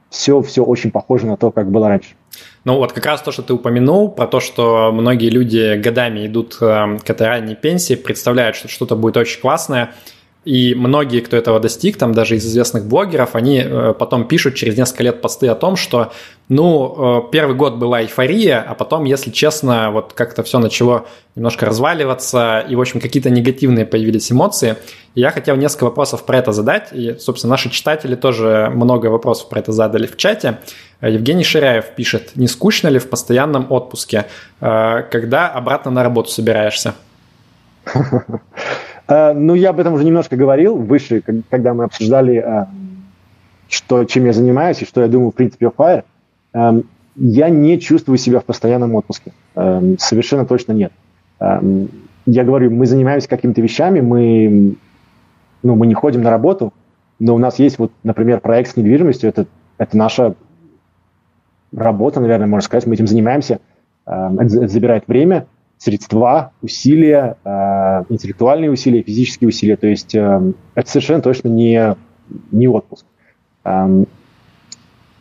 Все, все очень похоже на то, как было раньше. Ну вот как раз то, что ты упомянул, про то, что многие люди годами идут э, к этой ранней пенсии, представляют, что что-то будет очень классное – и многие, кто этого достиг, там даже из известных блогеров, они э, потом пишут через несколько лет посты о том, что, ну, э, первый год была эйфория, а потом, если честно, вот как-то все начало немножко разваливаться, и, в общем, какие-то негативные появились эмоции. И я хотел несколько вопросов про это задать, и, собственно, наши читатели тоже много вопросов про это задали в чате. Евгений Ширяев пишет, не скучно ли в постоянном отпуске, э, когда обратно на работу собираешься? (laughs) Э, ну, я об этом уже немножко говорил выше, когда мы обсуждали, э, что, чем я занимаюсь и что я думаю, в принципе, о Fire. Эм, я не чувствую себя в постоянном отпуске. Эм, совершенно точно нет. Эм, я говорю, мы занимаемся какими-то вещами, мы ну, мы не ходим на работу, но у нас есть вот, например, проект с недвижимостью, это, это наша работа, наверное, можно сказать, мы этим занимаемся, это забирает время, средства, усилия, э, интеллектуальные усилия, физические усилия, то есть эм, это совершенно точно не, не отпуск. Эм,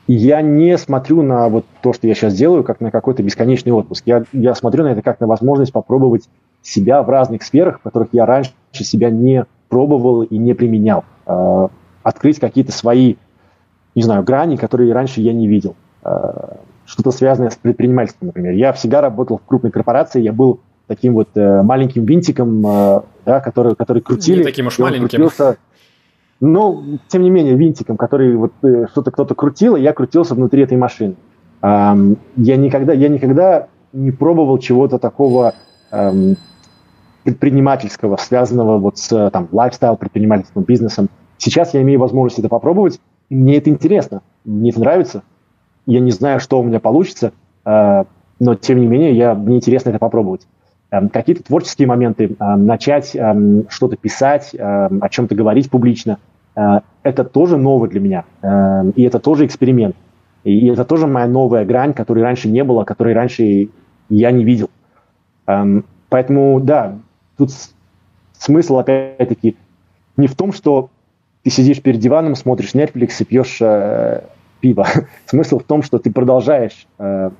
я не смотрю на вот то, что я сейчас делаю, как на какой-то бесконечный отпуск. Я, я смотрю на это как на возможность попробовать себя в разных сферах, в которых я раньше себя не пробовал и не применял. Э, открыть какие-то свои, не знаю, грани, которые раньше я не видел. Э, что-то связанное с предпринимательством, например. Я всегда работал в крупной корпорации, я был таким вот э, маленьким винтиком, да, который, который крутили. Не таким уж маленьким. Крутился, но, тем не менее, винтиком, который вот что-то кто-то крутил, и я крутился внутри этой машины. Я никогда, я никогда не пробовал чего-то такого предпринимательского, связанного вот с там, лайфстайл предпринимательством, бизнесом. Сейчас я имею возможность это попробовать, мне это интересно, мне это нравится. Я не знаю, что у меня получится, э, но тем не менее я, мне интересно это попробовать. Э, какие-то творческие моменты, э, начать э, что-то писать, э, о чем-то говорить публично, э, это тоже новое для меня, э, и это тоже эксперимент. И, это тоже моя новая грань, которой раньше не было, которой раньше я не видел. Эм, поэтому, да, тут смысл, опять-таки, не в том, что ты сидишь перед диваном, смотришь Netflix и пьешь пиво. (laughs) Смысл в том, что ты продолжаешь э,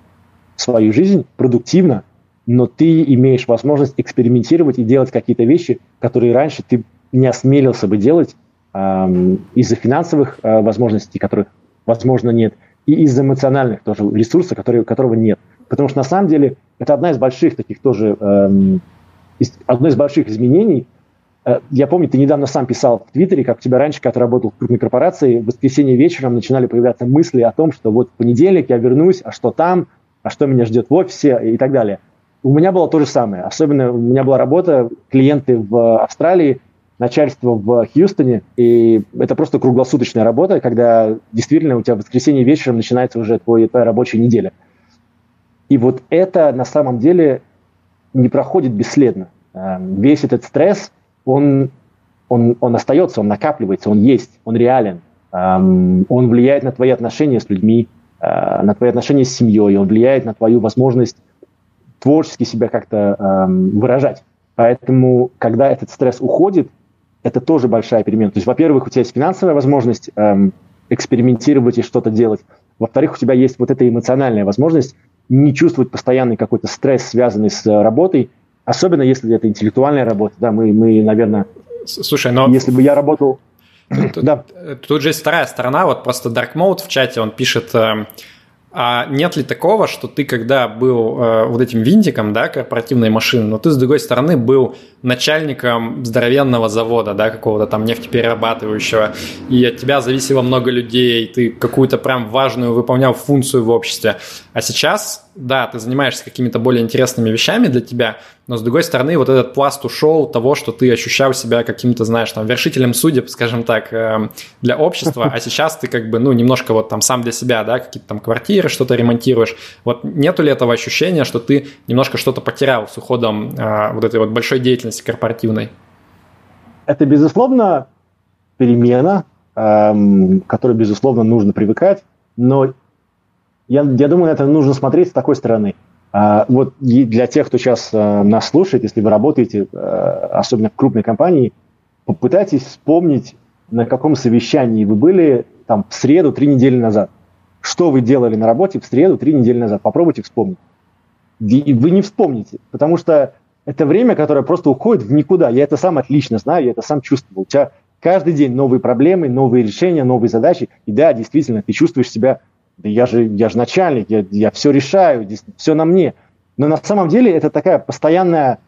свою жизнь продуктивно, но ты имеешь возможность экспериментировать и делать какие-то вещи, которые раньше ты не осмелился бы делать э, из-за финансовых э, возможностей, которых, возможно, нет, и из-за эмоциональных тоже ресурсов, которые, которого нет. Потому что на самом деле это одна из больших таких тоже э, одно из больших изменений, я помню, ты недавно сам писал в Твиттере, как у тебя раньше, когда ты работал в крупной корпорации, в воскресенье вечером начинали появляться мысли о том, что вот в понедельник я вернусь, а что там, а что меня ждет в офисе и так далее. У меня было то же самое. Особенно у меня была работа, клиенты в Австралии, начальство в Хьюстоне, и это просто круглосуточная работа, когда действительно у тебя в воскресенье вечером начинается уже твой, твоя рабочая неделя. И вот это на самом деле не проходит бесследно. Эм, весь этот стресс, он, он, он остается, он накапливается, он есть, он реален. Эм, он влияет на твои отношения с людьми, э, на твои отношения с семьей, он влияет на твою возможность творчески себя как-то эм, выражать. Поэтому, когда этот стресс уходит, это тоже большая перемена. То есть, во-первых, у тебя есть финансовая возможность экспериментировать и что-то делать. Во-вторых, у тебя есть вот эта эмоциональная возможность не чувствовать постоянный какой-то стресс, связанный с э, работой, особенно если это интеллектуальная работа. Да, мы, мы наверное... Слушай, но... Если бы я работал... Тут, да. тут же есть вторая сторона, вот просто Dark Mode в чате, он пишет, э, а нет ли такого, что ты, когда был э, вот этим винтиком, да, корпоративной машины, но ты, с другой стороны, был начальником здоровенного завода, да, какого-то там нефтеперерабатывающего, и от тебя зависело много людей, ты какую-то прям важную выполнял функцию в обществе. А сейчас, да, ты занимаешься какими-то более интересными вещами для тебя, но с другой стороны, вот этот пласт ушел того, что ты ощущал себя каким-то, знаешь, там, вершителем судеб, скажем так, э, для общества, а сейчас ты как бы, ну, немножко вот там сам для себя, да, какие-то там квартиры, что-то ремонтируешь. Вот нету ли этого ощущения, что ты немножко что-то потерял с уходом э, вот этой вот большой деятельности корпоративной? Это, безусловно, перемена, эм, которой, безусловно, нужно привыкать, но я, я думаю, это нужно смотреть с такой стороны – а, вот для тех, кто сейчас э, нас слушает, если вы работаете, э, особенно в крупной компании, попытайтесь вспомнить, на каком совещании вы были там в среду три недели назад. Что вы делали на работе в среду три недели назад? Попробуйте вспомнить. И вы не вспомните, потому что это время, которое просто уходит в никуда. Я это сам отлично знаю, я это сам чувствовал. У тебя каждый день новые проблемы, новые решения, новые задачи. И да, действительно, ты чувствуешь себя да я же, я же начальник, я, я все решаю, здесь все на мне. Но на самом деле это такая постоянная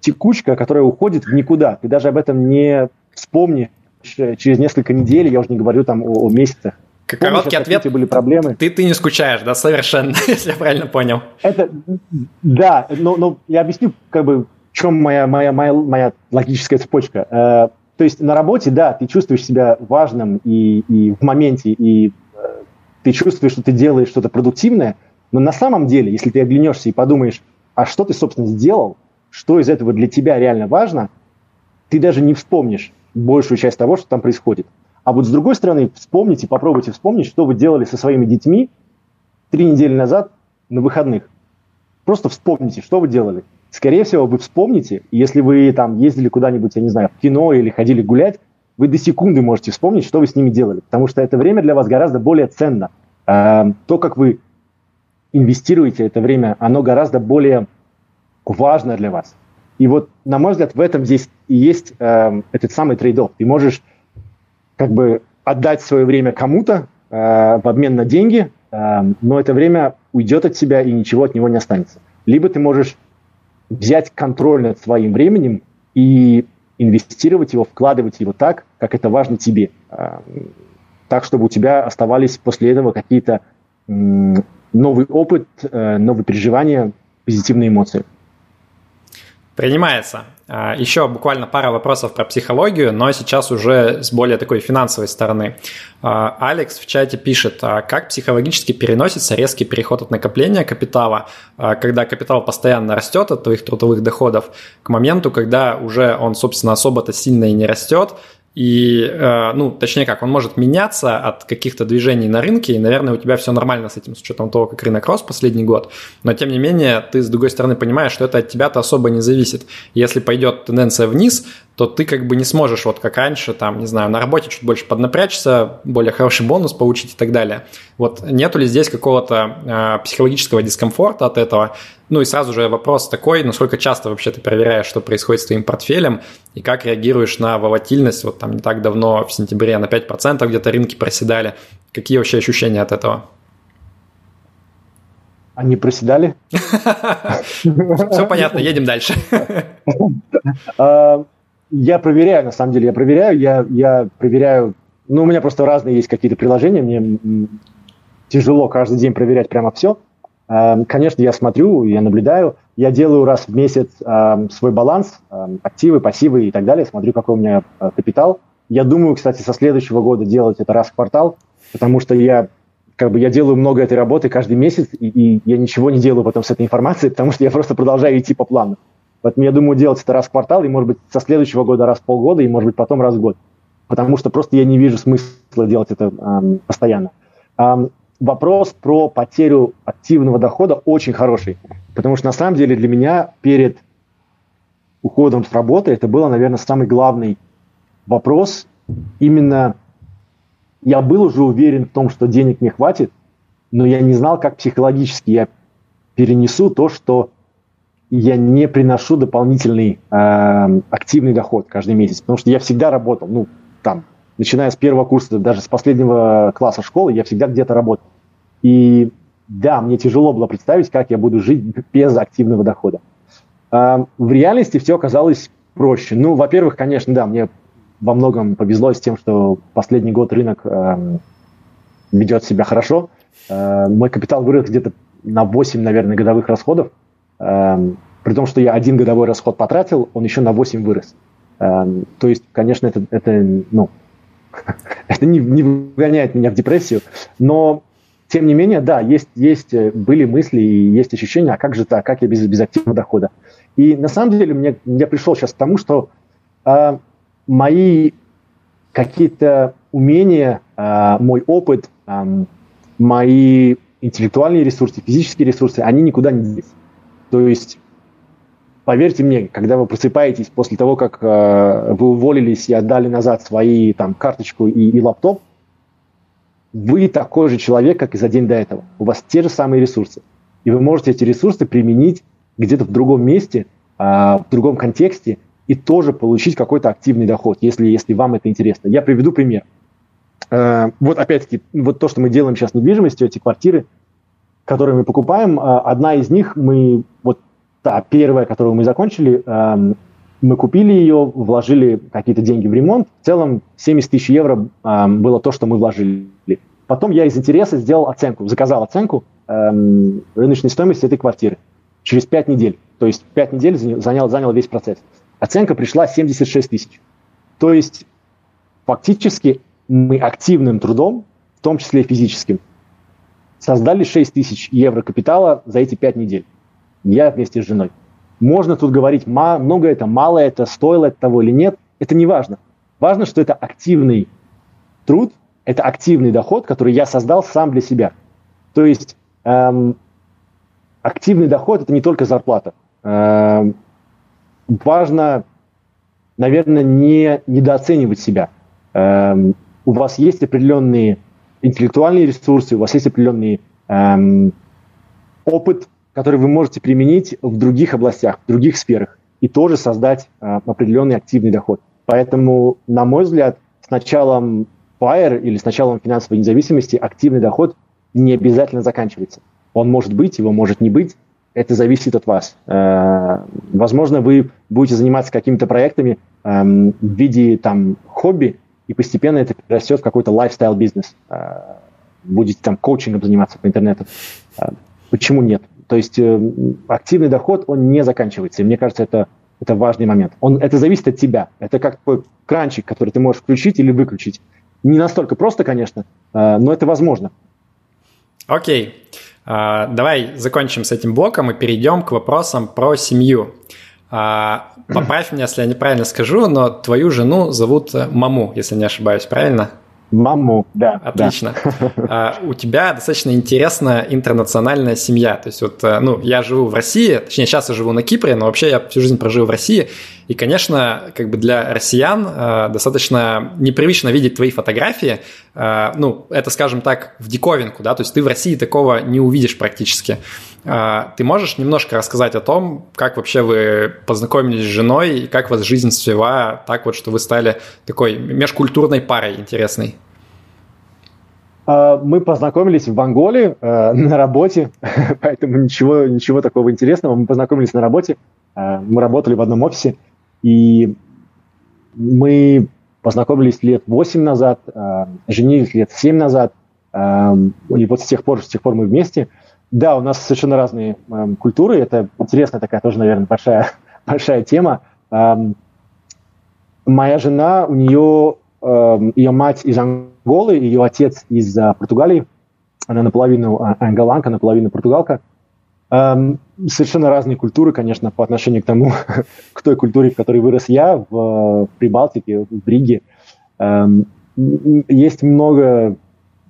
текучка, которая уходит в никуда. Ты даже об этом не вспомнишь через несколько недель, я уже не говорю там о, о месяцах. Как Помнишь, короткий ответ. были проблемы. Ты, ты не скучаешь, да, совершенно, (laughs) если я правильно понял. Это, да, но, но я объясню, как бы, в чем моя, моя, моя, моя логическая цепочка. Э, то есть на работе, да, ты чувствуешь себя важным и, и в моменте, и ты чувствуешь, что ты делаешь что-то продуктивное, но на самом деле, если ты оглянешься и подумаешь, а что ты, собственно, сделал, что из этого для тебя реально важно, ты даже не вспомнишь. большую часть того, что там происходит. А вот с другой стороны, вспомните, попробуйте вспомнить, что вы делали со своими детьми три недели назад на выходных. Просто вспомните, что вы делали. Скорее всего, вы вспомните, если вы там ездили куда-нибудь, я не знаю, в кино или ходили гулять, вы до секунды можете вспомнить, что вы с ними делали. Потому что это время для вас гораздо более ценно. А, то, как вы инвестируете это время, оно гораздо более важно для вас. И вот, на мой взгляд, в этом здесь и есть э, этот самый трейд Ты можешь как бы отдать свое время кому-то э, в обмен на деньги, э, но это время уйдет от тебя и ничего от него не останется. Либо ты можешь взять контроль над своим временем и инвестировать его, вкладывать его так, как это важно тебе. Э, так, чтобы у тебя оставались после этого какие-то новый опыт, э, новые переживания, позитивные эмоции. Принимается. А, Еще буквально пара вопросов про психологию, но сейчас уже с более такой финансовой стороны. А, Алекс в чате пишет, а как психологически переносится резкий переход от накопления капитала, когда капитал постоянно растет от твоих трудовых доходов, к моменту, когда уже он, собственно, особо-то сильно и не растет, и, э, ну, точнее как, он может меняться от каких-то движений на рынке, и, наверное, у тебя все нормально с этим, с учетом того, как рынок рос последний год. Но, тем не менее, ты, с другой стороны, понимаешь, что это от тебя-то особо не зависит. Если пойдет тенденция вниз, то ты как бы не сможешь, вот как раньше, там, не знаю, на работе чуть больше поднапрячься, более хороший бонус получить и так далее. Вот нету ли здесь какого-то э, психологического дискомфорта от этого? Ну и сразу же вопрос такой, насколько часто вообще ты проверяешь, что происходит с твоим портфелем, и как реагируешь на волатильность, вот там не так давно, в сентябре на 5% где-то рынки проседали. Какие вообще ощущения от этого? Они проседали? (laughs) Все понятно, едем дальше. (laughs) Я проверяю, на самом деле, я проверяю, я, я проверяю, ну, у меня просто разные есть какие-то приложения, мне тяжело каждый день проверять прямо все. Эм, конечно, я смотрю, я наблюдаю, я делаю раз в месяц эм, свой баланс, эм, активы, пассивы и так далее, смотрю, какой у меня э, капитал. Я думаю, кстати, со следующего года делать это раз в квартал, потому что я как бы я делаю много этой работы каждый месяц, и, и я ничего не делаю потом с этой информацией, (laughs) потому что я просто продолжаю идти по плану. Поэтому я думаю делать это раз в квартал, и, может быть, со следующего года раз в полгода, и, может быть, потом раз в год. Потому что просто я не вижу смысла делать это эм, постоянно. Эм, вопрос про потерю активного дохода очень хороший. Потому что, на самом деле, для меня перед уходом с работы это было, наверное, самый главный вопрос. Именно я был уже уверен в том, что денег не хватит, но я не знал, как психологически я перенесу то, что я не приношу дополнительный э, активный доход каждый месяц, потому что я всегда работал, ну, там, начиная с первого курса, даже с последнего класса школы, я всегда где-то работал. И да, мне тяжело было представить, как я буду жить без активного дохода. Э, в реальности все оказалось проще. Ну, во-первых, конечно, да, мне во многом повезло с тем, что последний год рынок э, ведет себя хорошо. Э, мой капитал вырос где-то на 8, наверное, годовых расходов. Эм, при том, что я один годовой расход потратил, он еще на 8 вырос. Эм, то есть, конечно, это, это, ну, (laughs) это не, не выгоняет меня в депрессию, но тем не менее, да, есть, есть, э, были мысли и есть ощущения, а как же так, как я без, без активного дохода. И на самом деле мне, я пришел сейчас к тому, что э, мои какие-то умения, э, мой опыт, э, мои интеллектуальные ресурсы, физические ресурсы, они никуда не делись. То есть, поверьте мне, когда вы просыпаетесь после того, как э, вы уволились и отдали назад свои там карточку и, и лаптоп, вы такой же человек, как и за день до этого. У вас те же самые ресурсы. И вы можете эти ресурсы применить где-то в другом месте, э, в другом контексте, и тоже получить какой-то активный доход, если, если вам это интересно. Я приведу пример. Э, вот опять-таки, вот то, что мы делаем сейчас с недвижимостью, эти квартиры, которые мы покупаем, а, одна из них мы, вот та первая, которую мы закончили, эм, мы купили ее, вложили какие-то деньги в ремонт. В целом 70 тысяч евро эм, было то, что мы вложили. Потом я из интереса сделал оценку, заказал оценку эм, рыночной стоимости этой квартиры через 5 недель. То есть 5 недель занял, занял весь процесс. Оценка пришла 76 тысяч. То есть фактически мы активным трудом, в том числе и физическим, создали 6 тысяч евро капитала за эти 5 недель. Я вместе с женой. Можно тут говорить, много это, мало это, стоило это того или нет. Это не важно. Важно, что это активный труд, это активный доход, который я создал сам для себя. То есть эм, активный доход – это не только зарплата. Эм, важно, наверное, не недооценивать себя. Эм, у вас есть определенные интеллектуальные ресурсы, у вас есть определенный эм, опыт, который вы можете применить в других областях, в других сферах и тоже создать э, определенный активный доход. Поэтому, на мой взгляд, с началом FIRE или с началом финансовой независимости активный доход не обязательно заканчивается. Он может быть, его может не быть. Это зависит от вас. Э, возможно, вы будете заниматься какими-то проектами эм, в виде там хобби, и постепенно это растет в какой-то лайфстайл бизнес. Э, будете там коучингом заниматься по интернету. Э, почему нет? То есть активный доход, он не заканчивается. И мне кажется, это, это важный момент. Он, это зависит от тебя. Это как такой кранчик, который ты можешь включить или выключить. Не настолько просто, конечно, но это возможно. Окей. А, давай закончим с этим блоком и перейдем к вопросам про семью. А, поправь меня, если я неправильно скажу, но твою жену зовут Маму, если не ошибаюсь, правильно? Маму, да. Отлично. Да. (laughs) У тебя достаточно интересная интернациональная семья. То есть вот, э, ну, я живу в России, точнее, сейчас я живу на Кипре, но вообще я всю жизнь прожил в России. И, конечно, как бы для россиян э, достаточно непривычно видеть твои фотографии. Э, ну, это, скажем так, в диковинку, да, то есть ты в России такого не увидишь практически. Ты можешь немножко рассказать о том, как вообще вы познакомились с женой и как вас жизнь свела так вот, что вы стали такой межкультурной парой интересной? А, мы познакомились в Анголе э, на работе, (laughs) поэтому ничего, ничего такого интересного. Мы познакомились на работе, э, мы работали в одном офисе, и мы познакомились лет 8 назад, э, женились лет 7 назад, и вот с тех пор, с тех пор мы вместе. Да, у нас совершенно разные культуры, это интересная такая тоже, наверное, большая, (laughs) большая тема. Моя жена, у нее, ее мать из Анголы, Голы, ее отец из uh, Португалии, она наполовину uh, анголанка, наполовину португалка. Um, совершенно разные культуры, конечно, по отношению к тому, (laughs) к той культуре, в которой вырос я, в, в Прибалтике, в Риге. Um, есть много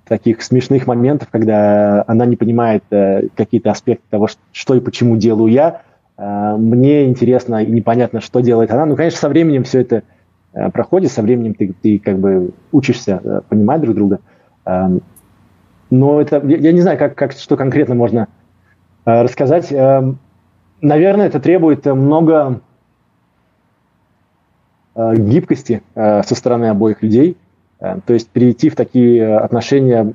таких смешных моментов, когда она не понимает uh, какие-то аспекты того, что и почему делаю я. Uh, мне интересно и непонятно, что делает она. Ну, конечно, со временем все это Э, проходит, со временем ты, ты как бы учишься э, понимать друг друга. Эм, но это, я, я не знаю, как, как, что конкретно можно э, рассказать. Эм, наверное, это требует много гибкости со стороны обоих людей. То есть перейти в такие отношения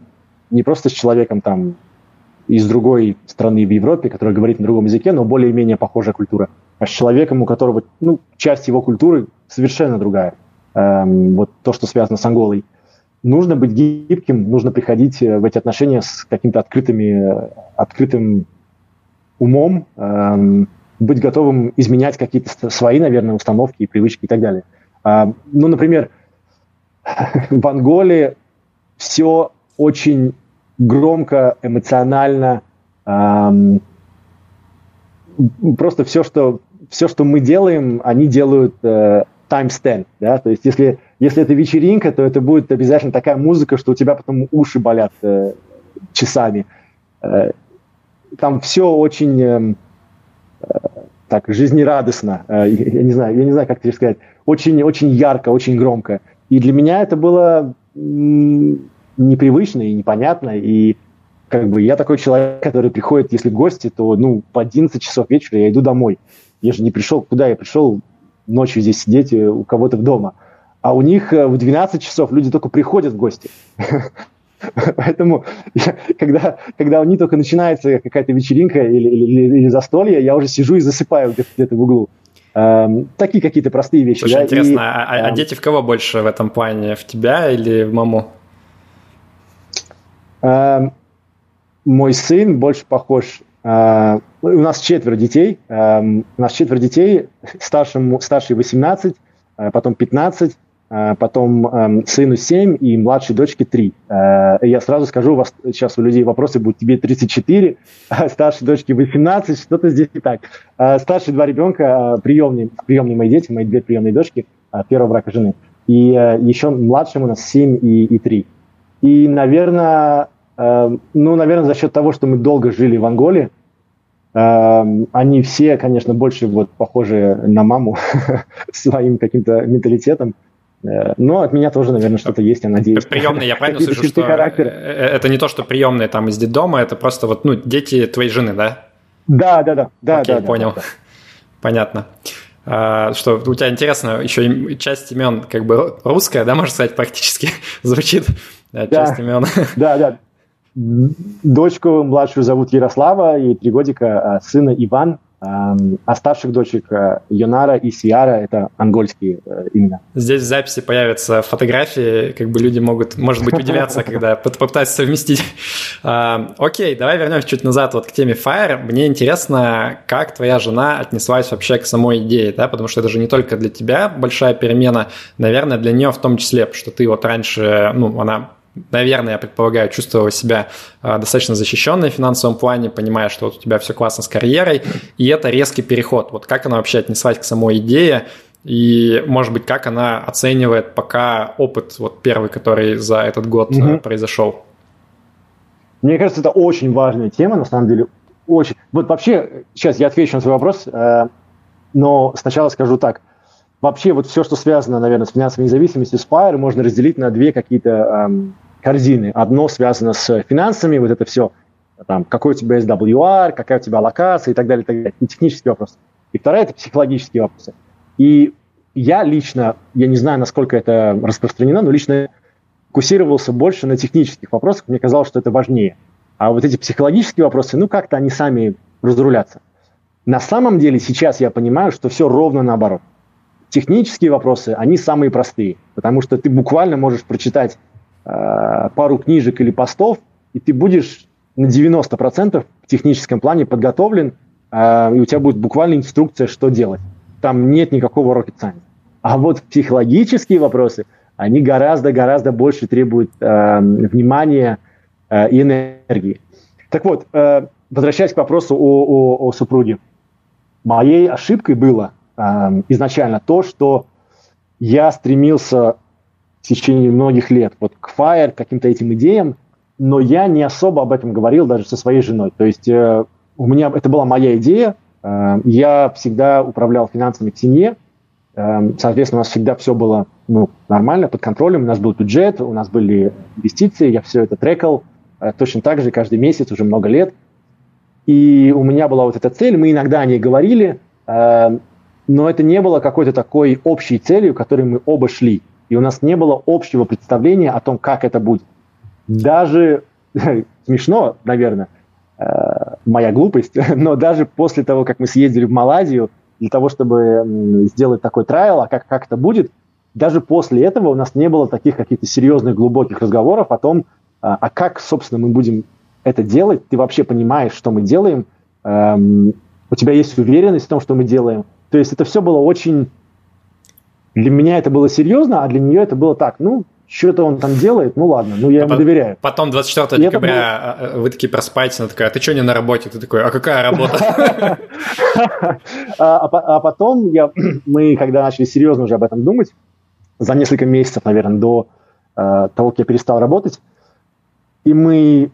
не просто с человеком там из другой страны в Европе, который говорит на другом языке, но более-менее похожая культура, а с человеком, у которого ну, часть его культуры совершенно другая. Эм, вот то, что связано с Анголой. Нужно быть гибким, нужно приходить э, в эти отношения с каким-то открытыми, открытым умом, эм, быть готовым изменять какие-то свои, наверное, установки и привычки и так далее. Э, ну, например, (laughs) в Анголе все очень громко, эмоционально, эм, просто все, что все, что мы делаем, они делают э, timestamp, да, то есть если, если это вечеринка, то это будет обязательно такая музыка, что у тебя потом уши болят э, часами. Э, там все очень э, э, так жизнерадостно, э, я не знаю, я не знаю, как тебе сказать, очень, очень ярко, очень громко. И для меня это было непривычно и непонятно, и как бы я такой человек, который приходит, если гости, то ну в 11 часов вечера я иду домой. Я же не пришел, куда я пришел ночью здесь сидеть э, у кого-то дома. А у них э, в 12 часов люди только приходят в гости. (laughs) Поэтому, я, когда, когда у них только начинается какая-то вечеринка или, или, или застолье, я уже сижу и засыпаю где-то, где в углу. Эм, такие какие-то простые вещи. Слушай, да? интересно, и, а, а, а дети в кого больше в этом плане? В тебя или в маму? Эм, мой сын больше похож Uh, у нас четверо детей. У нас четверо детей. Старшему, старший 18, uh, потом 15, потом um, сыну 7 и младшей дочке 3. Я сразу скажу, у вас сейчас у людей вопросы будут, тебе 34, а старшей дочке 18, что-то здесь не так. Старшие два ребенка, приемные, приемные мои дети, мои две приемные дочки, первого брака жены. и э, еще младшим у нас 7 и, и 3. И, наверное, э, ну, наверное, за счет того, что мы долго жили в Анголе, э, они все, конечно, больше вот похожи на маму (laughs) своим каким-то менталитетом. Э, но от меня тоже, наверное, что-то есть, я надеюсь. Приемные, я правильно (laughs) слышу, что характер. это не то, что приемные там из детдома, это просто вот, ну, дети твоей жены, да? Да, да, да. да Окей, да, понял. Да, да. Понятно. А, что у тебя интересно, еще часть имен как бы русская, да, можно сказать, практически (laughs) звучит, да, часть имен. (laughs) Да, да. Дочку младшую зовут Ярослава, и три годика, а сына Иван, а старших дочек э, Йонара и Сиара – это ангольские э, имена. Здесь в записи появятся фотографии, как бы люди могут, может быть, удивляться, (laughs) когда попытаются совместить. Окей, давай вернемся чуть назад вот к теме Fire. Мне интересно, как твоя жена отнеслась вообще к самой идее, да, потому что это же не только для тебя большая перемена, наверное, для нее в том числе, потому что ты вот раньше, ну, она наверное, я предполагаю, чувствовала себя а, достаточно защищенной в финансовом плане, понимая, что вот у тебя все классно с карьерой, и это резкий переход. Вот как она вообще отнеслась к самой идее, и, может быть, как она оценивает пока опыт вот первый, который за этот год угу. произошел? Мне кажется, это очень важная тема, на самом деле. Очень. Вот вообще, сейчас я отвечу на свой вопрос, э, но сначала скажу так – вообще вот все, что связано, наверное, с финансовой независимостью Spire, можно разделить на две какие-то эм, корзины. Одно связано с финансами, вот это все, там, какой у тебя SWR, какая у тебя локация и так далее, и так далее. И технические вопросы. И вторая – это психологические вопросы. И я лично, я не знаю, насколько это распространено, но лично фокусировался больше на технических вопросах. Мне казалось, что это важнее. А вот эти психологические вопросы, ну, как-то они сами разрулятся. На самом деле сейчас я понимаю, что все ровно наоборот. Технические вопросы, они самые простые, потому что ты буквально можешь прочитать э, пару книжек или постов, и ты будешь на 90% в техническом плане подготовлен, э, и у тебя будет буквально инструкция, что делать. Там нет никакого rocket science. А вот психологические вопросы, они гораздо-гораздо больше требуют э, внимания э, и энергии. Так вот, э, возвращаясь к вопросу о, о, о супруге. Моей ошибкой было э, изначально то, что я стремился в течение многих лет вот к Fire, к каким-то этим идеям, но я не особо об этом говорил даже со своей женой. То есть э, у меня это была моя идея, э, я всегда управлял финансами в семье, э, соответственно, у нас всегда все было ну, нормально, под контролем, у нас был бюджет, у нас были инвестиции, я все это трекал, э, точно так же каждый месяц, уже много лет. И у меня была вот эта цель, мы иногда о ней говорили, э, но это не было какой-то такой общей целью, которой мы оба шли. И у нас не было общего представления о том, как это будет. Даже (laughs) смешно, наверное, э, моя глупость, (laughs) но даже после того, как мы съездили в Малайзию, для того, чтобы сделать такой трайл, а как, как это будет, даже после этого у нас не было таких каких-то серьезных, глубоких разговоров о том, а, а как, собственно, мы будем это делать, ты вообще понимаешь, что мы делаем, эм, у тебя есть уверенность в том, что мы делаем, то есть это все было очень... Для меня это было серьезно, а для нее это было так, ну, что-то он там делает, ну ладно, ну я потом, ему доверяю. Потом 24 и декабря было... А, а, вы такие проспаетесь, она такая, а ты что не на работе? Ты такой, а какая работа? (laughs) А, а потом (clears throat) мы, когда начали серьезно уже об этом думать, за несколько месяцев, наверное, до того, как я перестал работать, и мы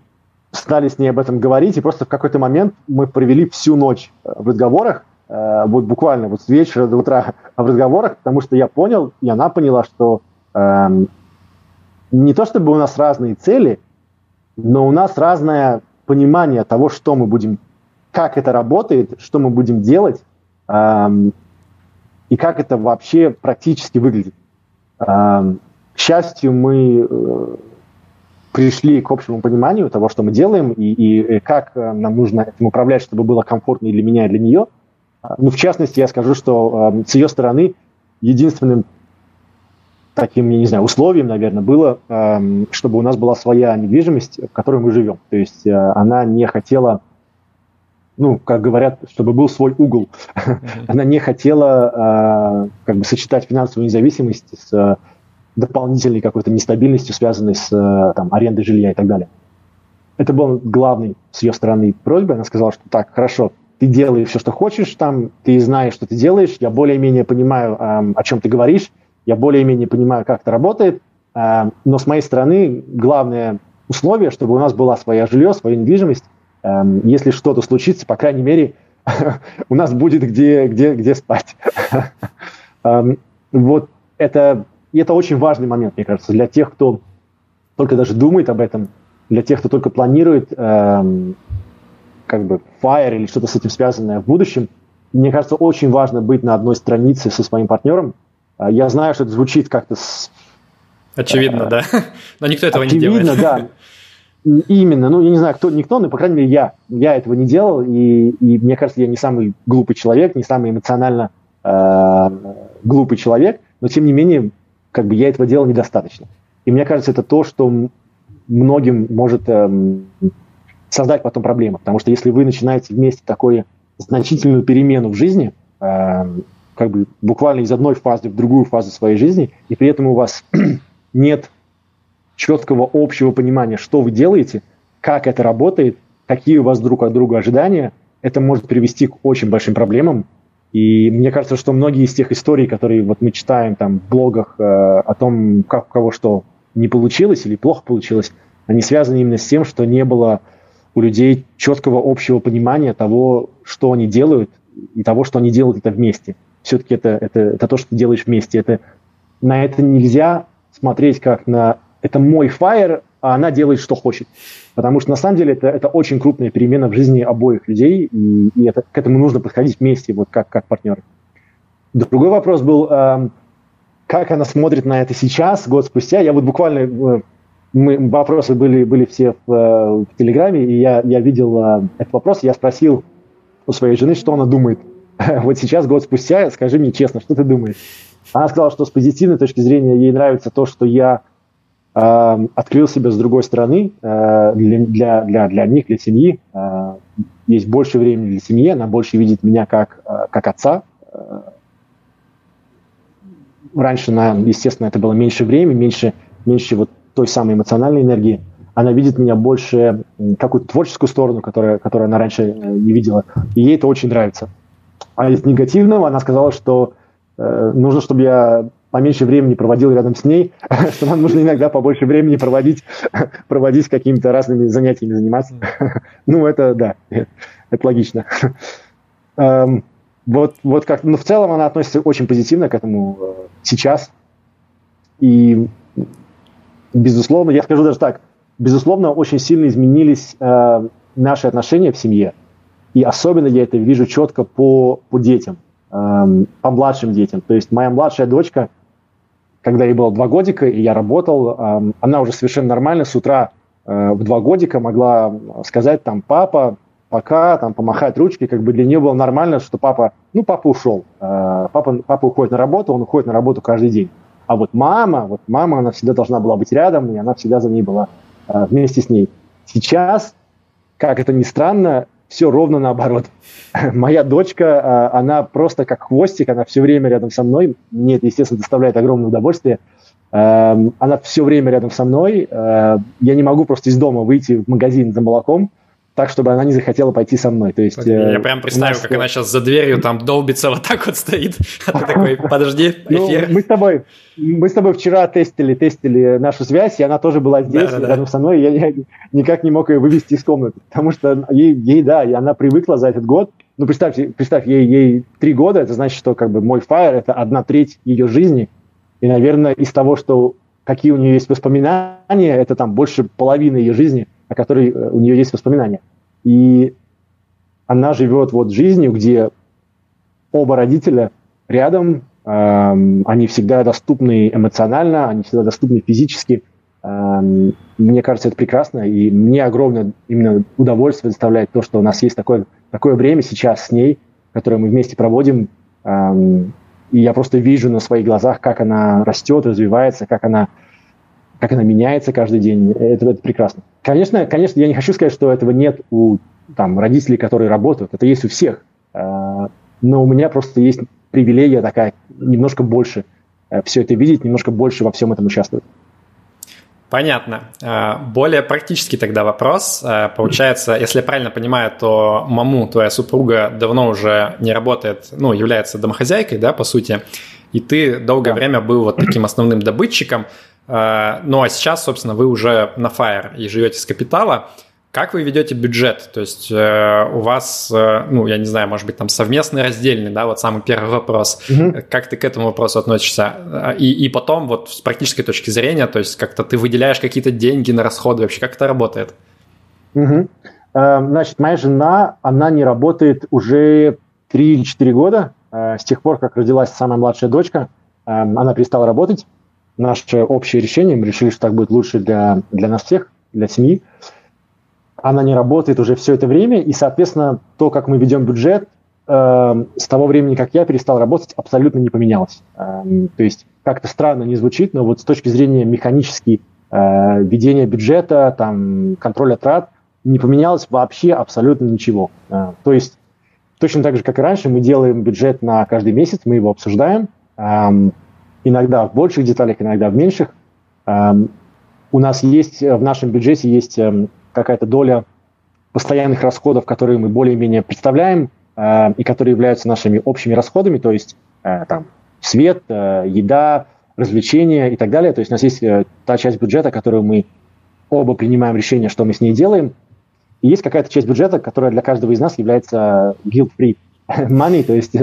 стали с ней об этом говорить, и просто в какой-то момент мы провели всю ночь в разговорах, э, вот буквально вот с вечера до утра в разговорах, потому что я понял, и она поняла, что э, не то чтобы у нас разные цели, но у нас разное понимание того, что мы будем, как это работает, что мы будем делать, э, и как это вообще практически выглядит. Э, к счастью, мы э, пришли к общему пониманию того, что мы делаем, и, и как э, нам нужно этим управлять, чтобы было комфортно и для меня, и для нее – ну, в частности, я скажу, что э, с ее стороны единственным таким, я не знаю, условием, наверное, было, э, чтобы у нас была своя недвижимость, в которой мы живем. То есть э, она не хотела, ну, как говорят, чтобы был свой угол. она не хотела э, как бы сочетать финансовую независимость с э, дополнительной какой-то нестабильностью, связанной с э, там, арендой жилья и так далее. Это был главный с ее стороны просьбой. Она сказала, что так, хорошо, ты делаешь все, что хочешь там, ты знаешь, что ты делаешь, я более-менее понимаю, эм, о чем ты говоришь, я более-менее понимаю, как это работает, э, но с моей стороны главное условие, чтобы у нас была своя жилье, своя недвижимость. Э, если что-то случится, по крайней мере, (laughs) у нас будет где, где, где спать. (laughs) Вот это, это очень важный момент, мне кажется, для тех, кто только даже думает об этом, для тех, кто только планирует как бы fire или что-то с этим связанное в будущем, мне кажется, очень важно быть на одной странице со своим партнером. А, я знаю, что это звучит как-то... С... Очевидно, а, да. (laughs) Но никто этого очевидно, не делает. да. Именно. Ну, я не знаю, кто, никто, но, по крайней мере, я. Я этого не делал, и, и мне кажется, я не самый глупый человек, не самый эмоционально э, глупый человек, но, тем не менее, как бы я этого делал недостаточно. И мне кажется, это то, что многим может э, создать потом проблемы. Потому что если вы начинаете вместе такую значительную перемену в жизни, э, как бы буквально из одной фазы в другую фазу своей жизни, и при этом у вас (clears throat) нет четкого общего понимания, что вы делаете, как это работает, какие у вас друг от друга ожидания, это может привести к очень большим проблемам. И мне кажется, что многие из тех историй, которые вот мы читаем там в блогах э, о том, как у кого что не получилось или плохо получилось, они связаны именно с тем, что не было у людей четкого общего понимания того, что они делают, и того, что они делают это вместе. Все-таки это, это, это то, что ты делаешь вместе. Это, на это нельзя смотреть как на «это мой фаер, а она делает, что хочет». Потому что на самом деле это, это очень крупная перемена в жизни обоих людей, и, и это, к этому нужно подходить вместе, вот как, как партнеры. Другой вопрос был, э, как она смотрит на это сейчас, год спустя. Я вот буквально э, мы, вопросы были, были все в, э, в Телеграме, и я, я видел э, этот вопрос, я спросил у своей жены, что она думает. (laughs) вот сейчас, год спустя, скажи мне честно, что ты думаешь? Она сказала, что с позитивной точки зрения ей нравится то, что я э, открыл себя с другой стороны э, для, для, для, них, для семьи. Э, есть больше времени для семьи, она больше видит меня как, э, как отца. Раньше, на, естественно, это было меньше времени, меньше, меньше вот той самой эмоциональной энергии. Она видит меня больше какую-то творческую сторону, которая, которую она раньше э, не видела. И ей это очень нравится. А из негативного она сказала, что э, нужно, чтобы я поменьше времени проводил рядом с ней, (laughs) что нам нужно иногда побольше времени проводить, (laughs) проводить какими-то разными занятиями заниматься. (laughs) ну, это да, это логично. Эм, вот, вот как, но в целом она относится очень позитивно к этому э, сейчас. И безусловно, я скажу даже так, безусловно, очень сильно изменились э, наши отношения в семье. И особенно я это вижу четко по, по детям, э, по младшим детям. То есть моя младшая дочка, когда ей было два годика, и я работал, э, она уже совершенно нормально с утра э, в два годика могла сказать там «папа», пока, там, помахать ручки, как бы для нее было нормально, что папа, ну, папа ушел, э, папа, папа уходит на работу, он уходит на работу каждый день. А вот мама, вот мама, она всегда должна была быть рядом, и она всегда за ней была э, вместе с ней. Сейчас, как это ни странно, все ровно наоборот. (laughs) Моя дочка, э, она просто как хвостик, она все время рядом со мной. Мне это, естественно, доставляет огромное удовольствие. Э, она все время рядом со мной. Э, я не могу просто из дома выйти в магазин за молоком, так, чтобы она не захотела пойти со мной. То есть, я э, прям представил, нас... как она сейчас за дверью там долбится, вот так вот стоит. (laughs) А ты такой, подожди, ну, эфир. Мы с тобой, мы с тобой вчера тестили, тестили нашу связь, и она тоже была здесь, да, да, рядом да. со мной, и я никак не мог ее вывести из комнаты, потому что ей, ей, да, и она привыкла за этот год. Ну, представь, представь ей, ей три года, это значит, что как бы мой фаер – это одна треть ее жизни, и, наверное, из того, что какие у нее есть воспоминания, это там больше половины ее жизни – о которой э, у нее есть воспоминания. И она живет вот жизнью, где оба родителя рядом, эм, они всегда доступны эмоционально, они всегда доступны физически. Эм, мне кажется, это прекрасно, и мне огромное именно удовольствие доставляет то, что у нас есть такое, такое время сейчас с ней, которое мы вместе проводим. Эм, и я просто вижу на своих глазах, как она растет, развивается, как она как она меняется каждый день, это, это прекрасно. Конечно, конечно, я не хочу сказать, что этого нет у там, родителей, которые работают, это есть у всех, а, но у меня просто есть привилегия такая, немножко больше э, все это видеть, немножко больше во всем этом участвовать. Понятно. А, более практический тогда вопрос. А, получается, если я правильно понимаю, то маму, твоя супруга, давно уже не работает, ну, является домохозяйкой, да, по сути. и ты долгое да. время был вот таким основным добытчиком. Э, ну а сейчас, собственно, вы уже на Fire и живете с капитала. Как вы ведете бюджет? То есть э, у вас, э, ну, я не знаю, может быть, там совместный, раздельный, да, вот самый первый вопрос. Угу. Как ты к этому вопросу относишься? И, и потом вот с практической точки зрения, то есть как-то ты выделяешь какие-то деньги на расходы, вообще как это работает? Угу. Значит, моя жена, она не работает уже 3-4 года, э, с тех пор, как родилась самая младшая дочка, она перестала работать. Наше общее решение, мы решили, что так будет лучше для, для нас всех, для семьи она не работает уже все это время, и, соответственно, то, как мы ведем бюджет, э, с того времени, как я перестал работать, абсолютно не поменялось. Э, то есть как-то странно не звучит, но вот с точки зрения механически э, ведения бюджета, там, контроля трат, не поменялось вообще абсолютно ничего. Э, то есть точно так же, как и раньше, мы делаем бюджет на каждый месяц, мы его обсуждаем, э, иногда в больших деталях, иногда в меньших. Э, у нас есть в нашем бюджете есть эм, какая-то доля постоянных расходов, которые мы более-менее представляем э, и которые являются нашими общими расходами, то есть э, там свет, э, еда, развлечения и так далее. То есть у нас есть та часть бюджета, которую мы оба принимаем решение, что мы с ней делаем. И есть какая-то часть бюджета, которая для каждого из нас является guilt-free (laughs) money, то есть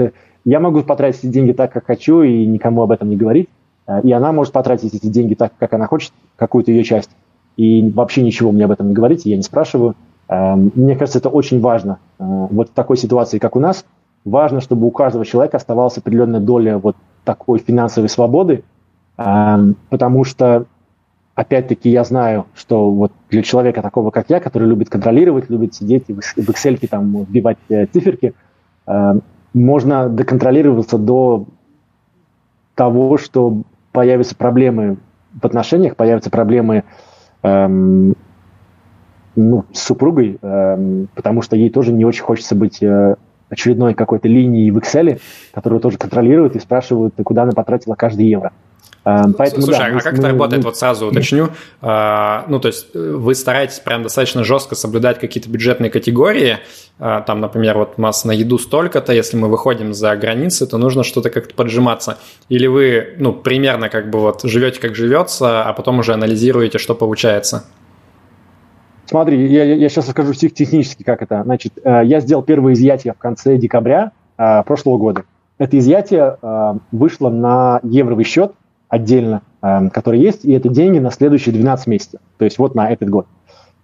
я могу потратить эти деньги так, как хочу, и никому об этом не говорить. Э, и она может потратить эти деньги так, как она хочет, какую-то ее часть и вообще ничего мне об этом не говорите, я не спрашиваю. Эм, мне кажется, это очень важно. Э, вот в такой ситуации, как у нас, важно, чтобы у каждого человека оставалась определенная доля вот такой финансовой свободы, эм, потому что, опять-таки, я знаю, что вот для человека такого, как я, который любит контролировать, любит сидеть и в Excel там вбивать э, циферки, эм, можно доконтролироваться до того, что появятся проблемы в отношениях, появятся проблемы эм, ну, с супругой, эм, потому что ей тоже не очень хочется быть э, очередной какой-то линией в Excel, которую тоже контролируют и спрашивают, куда она потратила каждый евро. Эм, поэтому, Слушай, да, а мы, как мы, это работает? Мы... Вот сразу уточню. А, ну, то есть э, вы стараетесь прям достаточно жестко соблюдать какие-то бюджетные категории. А, там, например, вот у нас на еду столько-то, если мы выходим за границы, то нужно что-то как-то поджиматься. Или вы, ну, примерно как бы вот живете как живется, а потом уже анализируете, что получается? Смотри, я, я сейчас расскажу технически, как это. Значит, э, я сделал первое изъятие в конце декабря прошлого года. Это изъятие вышло на евровый счет – отдельно, э, которые есть, и это деньги на следующие 12 месяцев, то есть вот на этот год.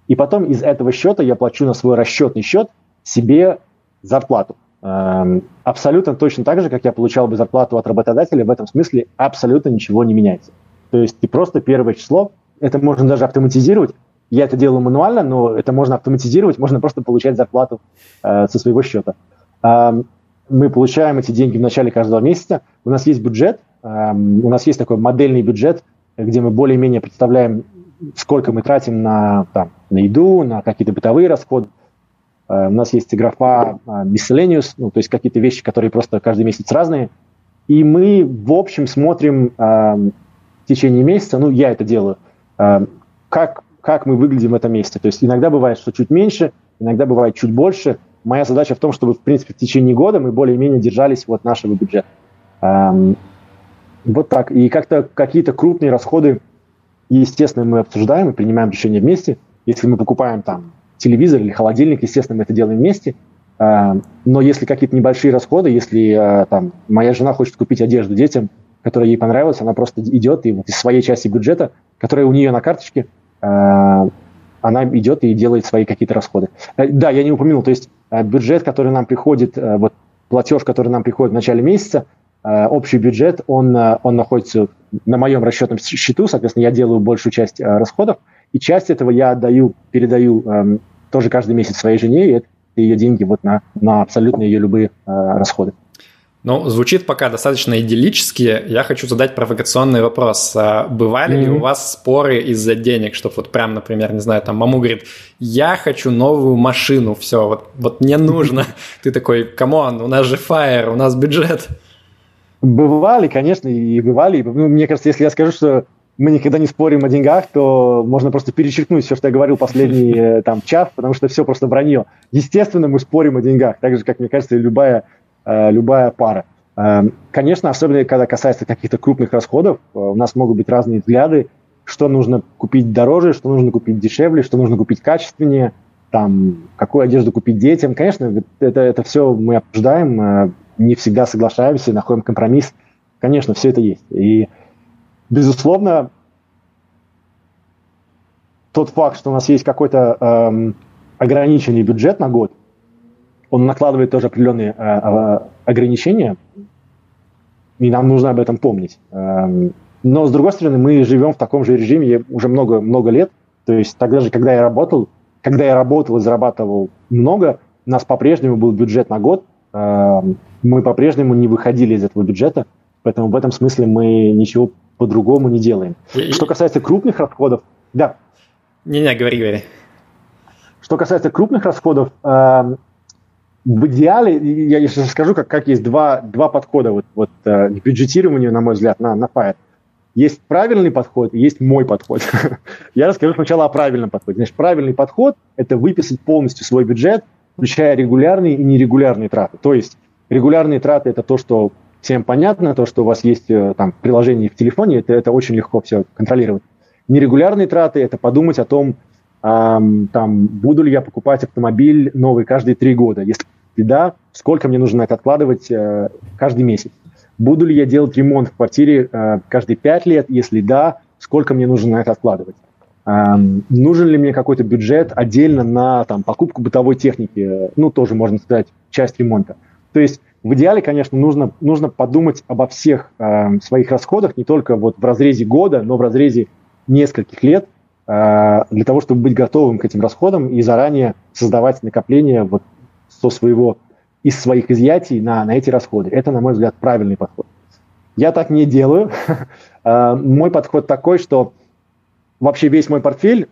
И потом из этого счета я плачу на свой расчетный счет себе зарплату. Э, абсолютно точно так же, как я получал бы зарплату от работодателя, в этом смысле абсолютно ничего не меняется. То есть ты просто первое число, это можно даже автоматизировать, я это делаю мануально, но это можно автоматизировать, можно просто получать зарплату э, со своего счета. Э, мы получаем эти деньги в начале каждого месяца, у нас есть бюджет, Эм, у нас есть такой модельный бюджет, где мы более-менее представляем, сколько мы тратим на, там, на еду, на какие-то бытовые расходы. Э, у нас есть графа э, miscellaneous, ну, то есть какие-то вещи, которые просто каждый месяц разные. И мы, в общем, смотрим эм, в течение месяца, ну, я это делаю, эм, как, как мы выглядим в этом месяце. То есть иногда бывает, что чуть меньше, иногда бывает чуть больше. Моя задача в том, чтобы, в принципе, в течение года мы более-менее держались вот нашего бюджета. Вот так. И как-то какие-то крупные расходы, естественно, мы обсуждаем и принимаем решение вместе. Если мы покупаем там телевизор или холодильник, естественно, мы это делаем вместе. А, но если какие-то небольшие расходы, если а, там моя жена хочет купить одежду детям, которая ей понравилась, она просто идет и вот из своей части бюджета, которая у нее на карточке, а, она идет и делает свои какие-то расходы. Э, да, я не упомянул, то есть бюджет, который нам приходит, вот платеж, который нам приходит в начале месяца, Э, общий бюджет, он, э, он находится на моем расчетном счету, соответственно, я делаю большую часть э, расходов, и часть этого я отдаю, передаю эм, тоже каждый месяц своей жене, и это ее деньги вот на, на абсолютно ее любые расходы. Ну, звучит пока достаточно идиллически. Я хочу задать провокационный вопрос. А бывали mm-hmm. ли у вас споры из-за денег, что вот прям, например, не знаю, там маму говорит, я хочу новую машину, все, вот, вот мне нужно. (laughs) Ты такой, come on, у нас же FIRE, у нас бюджет. Бывали, конечно, и бывали. Ну, мне кажется, если я скажу, что мы никогда не спорим о деньгах, то можно просто перечеркнуть все, что я говорил последний (laughs) э, там час, потому что все просто вранье. Естественно, мы спорим о деньгах, так же, как, мне кажется, и любая, э, любая пара. Эм, конечно, особенно когда касается каких-то крупных расходов, э, у нас могут быть разные взгляды, что нужно купить дороже, что нужно купить дешевле, что нужно купить качественнее, там, какую одежду купить детям. Конечно, это, это все мы обсуждаем, не всегда соглашаемся, находим компромисс. Конечно, все это есть. И, безусловно, тот факт, что у нас есть какой-то эм, ограниченный бюджет на год, он накладывает тоже определенные э, э, ограничения, и нам нужно об этом помнить. Эм, но, с другой стороны, мы живем в таком же режиме уже много, много лет. То есть тогда же, когда я работал, когда я работал и зарабатывал много, у нас по-прежнему был бюджет на год, эм, мы по-прежнему не выходили из этого бюджета, поэтому в этом смысле мы ничего по-другому не делаем. И... Что касается крупных расходов, да. Не-не, говори, говори. Что касается крупных расходов, э, в идеале, я сейчас скажу, как, как есть два, два подхода вот, вот, э, к бюджетированию, на мой взгляд, на, на Fire. Есть правильный подход, есть мой подход. (laughs) я расскажу сначала о правильном подходе. Значит, правильный подход – это выписать полностью свой бюджет, включая регулярные и нерегулярные траты. То есть регулярные траты – это то, что всем понятно, то, что у вас есть э, там приложение в телефоне, это, это очень легко все контролировать. Нерегулярные траты – это подумать о том, эм, там, буду ли я покупать автомобиль новый каждые три года. Если да, сколько мне нужно это откладывать э, каждый месяц. Буду ли я делать ремонт в квартире э, каждые пять лет? Если да, сколько мне нужно на это откладывать? Эм, нужен ли мне какой-то бюджет отдельно на там, покупку бытовой техники? Ну, тоже, можно сказать, часть ремонта. То есть в идеале, конечно, нужно, нужно подумать обо всех э, своих расходах, не только вот в разрезе года, но в разрезе нескольких лет, э, для того, чтобы быть готовым к этим расходам и заранее создавать накопление вот со своего, из своих изъятий на, на эти расходы. Это, на мой взгляд, правильный подход. Я так не делаю. (laughs) Э, мой подход такой, что вообще весь мой портфель,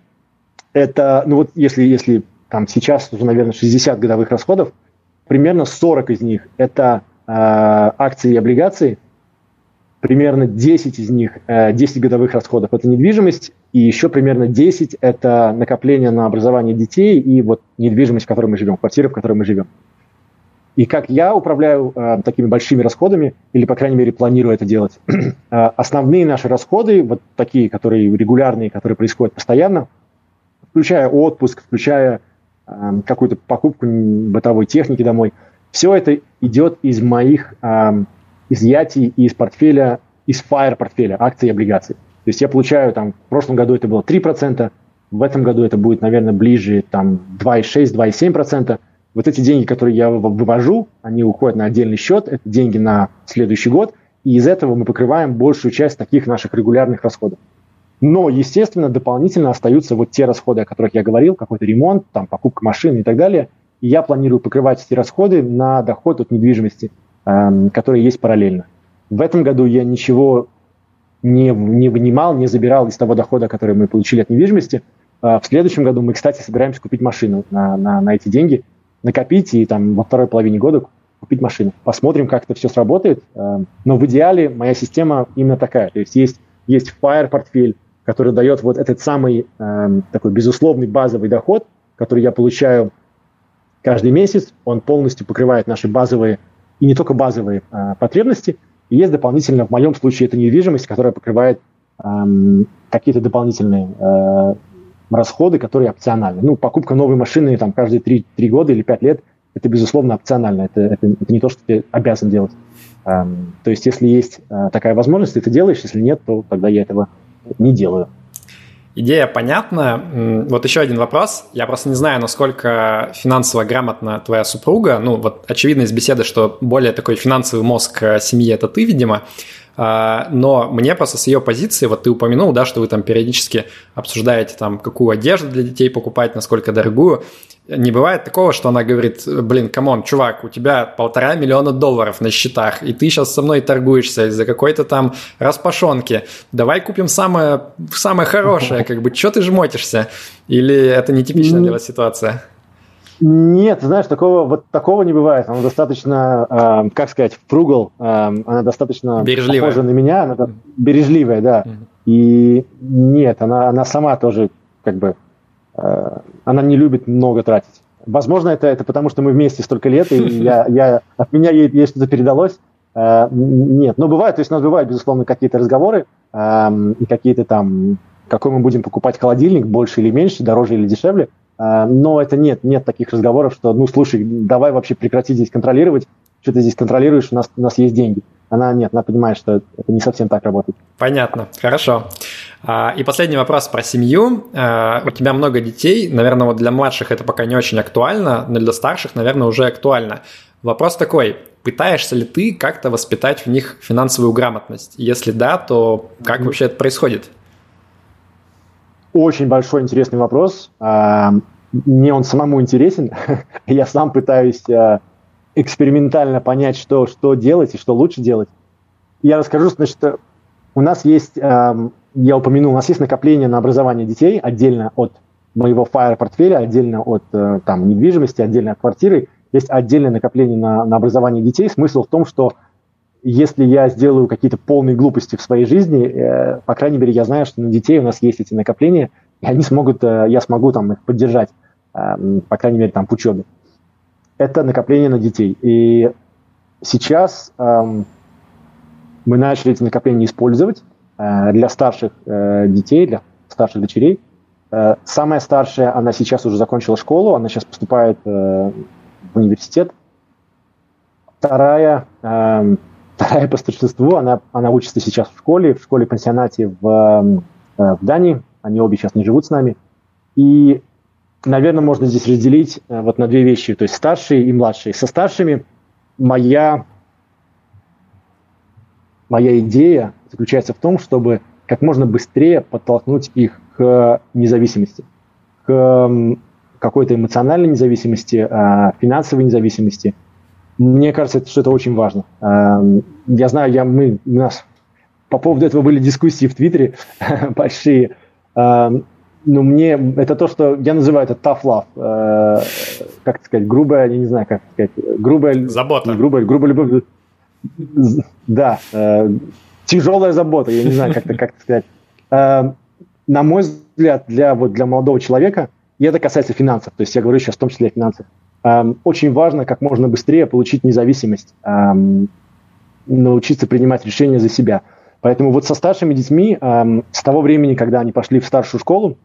это, ну вот если, если там сейчас уже, наверное, 60 годовых расходов, примерно 40 из них это э, акции и облигации, примерно 10 из них, э, 10 годовых расходов это недвижимость, и еще примерно 10 это накопление на образование детей и вот недвижимость, в которой мы живем, квартира, в которой мы живем. И как я управляю э, такими большими расходами, или, по крайней мере, планирую это делать, (clears throat) э, основные наши расходы, вот такие, которые регулярные, которые происходят постоянно, включая отпуск, включая какую-то покупку бытовой техники домой. Все это идет из моих э, изъятий из портфеля, из Fire портфеля, акций и облигаций. То есть я получаю там, в прошлом году это было 3%, в этом году это будет, наверное, ближе там 2,6-2,7%. Вот эти деньги, которые я вывожу, они уходят на отдельный счет, это деньги на следующий год, и из этого мы покрываем большую часть таких наших регулярных расходов. Но, естественно, дополнительно остаются вот те расходы, о которых я говорил, какой-то ремонт, там, покупка машины и так далее. И я планирую покрывать эти расходы на доход от недвижимости, эм, который есть параллельно. В этом году я ничего не, не вынимал, не забирал из того дохода, который мы получили от недвижимости. Э, в следующем году мы, кстати, собираемся купить машину на, на, на эти деньги, накопить и там во второй половине года купить машину. Посмотрим, как это все сработает. Э, но в идеале моя система именно такая. То есть есть, есть Fire портфель, который дает вот этот самый э, такой безусловный базовый доход, который я получаю каждый месяц, он полностью покрывает наши базовые и не только базовые э, потребности. И есть дополнительно, в моем случае, это недвижимость, которая покрывает э, какие-то дополнительные э, расходы, которые опциональны. Ну, покупка новой машины там, каждые 3, 3 года или 5 лет, это, безусловно, опционально. Это, это, это не то, что ты обязан делать. Эм, то есть, если есть э, такая возможность, ты это делаешь, если нет, то тогда я этого не делаю. Идея понятна. Вот еще один вопрос. Я просто не знаю, насколько финансово грамотна твоя супруга. Ну, вот очевидно из беседы, что более такой финансовый мозг э, семьи – это ты, видимо. А, но мне просто с ее позиции, вот ты упомянул, да, что вы там периодически обсуждаете там, какую одежду для детей покупать, насколько дорогую. Не бывает такого, что она говорит, блин, come on, чувак, у тебя полтора миллиона долларов на счетах, и ты сейчас со мной торгуешься из-за какой-то там распашонки. Давай купим самое, самое хорошее, как бы, что ты жмотишься? Или это нетипичная для вас ситуация? Нет, знаешь, такого вот такого не бывает. Она достаточно, э, как сказать, фругал, э, она достаточно бережливая. похожа на меня, она бережливая, да. Mm-hmm. И нет, она, она сама тоже как бы, она не любит много тратить. Возможно, это, это потому, что мы вместе столько лет, и (laughs) я, я, от меня ей, ей что-то передалось. Э, нет, но бывает, то есть у нас бывают, безусловно, какие-то разговоры э, и какие-то там, какой мы будем покупать холодильник, больше или меньше, дороже или дешевле. Э, но это нет, нет таких разговоров, что, ну, слушай, давай вообще прекрати здесь контролировать, что ты здесь контролируешь, у нас, у нас есть деньги. Она нет, она понимает, что это не совсем так работает. Понятно, хорошо. А, и последний вопрос про семью. А, у тебя много детей, наверное, вот для младших это пока не очень актуально, но для старших, наверное, уже актуально. Вопрос такой, пытаешься ли ты как-то воспитать в них финансовую грамотность? Если да, то как вообще это происходит? Очень большой интересный вопрос. А, мне он самому интересен. (laughs) Я сам пытаюсь экспериментально понять, что, что делать и что лучше делать. Я расскажу, значит, у нас есть, эм, я упомянул, у нас есть накопление на образование детей отдельно от моего Fire портфеля, отдельно от э, там, недвижимости, отдельно от квартиры. Есть отдельное накопление на, на образование детей. Смысл в том, что если я сделаю какие-то полные глупости в своей жизни, э, по крайней мере, я знаю, что на детей у нас есть эти накопления, и они смогут, э, я смогу там их поддержать, э, по крайней мере, там в учебе это накопление на детей. И сейчас эм, мы начали эти накопления использовать э, для старших э, детей, для старших дочерей. Э, самая старшая, она сейчас уже закончила школу, она сейчас поступает э, в университет. Вторая, э, (laughs) вторая по старшинству, она, она учится сейчас в школе, в школе-пансионате в, э, в Дании. Они обе сейчас не живут с нами. И наверное, можно здесь разделить э, вот на две вещи, то есть старшие и младшие. Со старшими моя, моя идея заключается в том, чтобы как можно быстрее подтолкнуть их к независимости, к какой-то эмоциональной независимости, а, финансовой независимости. Мне кажется, что это очень важно. Я знаю, я, мы, у нас по поводу этого были дискуссии в Твиттере (laughs) большие ну, мне это то, что я называю это tough love. Э, как сказать, грубая, я не знаю, как сказать, грубая... Забота. грубая, грубая любовь. Да, э, тяжелая забота, я не знаю, как, как сказать. Э, на мой взгляд, для, вот, для молодого человека, и это касается финансов, то есть я говорю сейчас в том числе о финансах, э, очень важно как можно быстрее получить независимость, э, научиться принимать решения за себя. Поэтому вот со старшими детьми, э, с того времени, когда они пошли в старшую школу,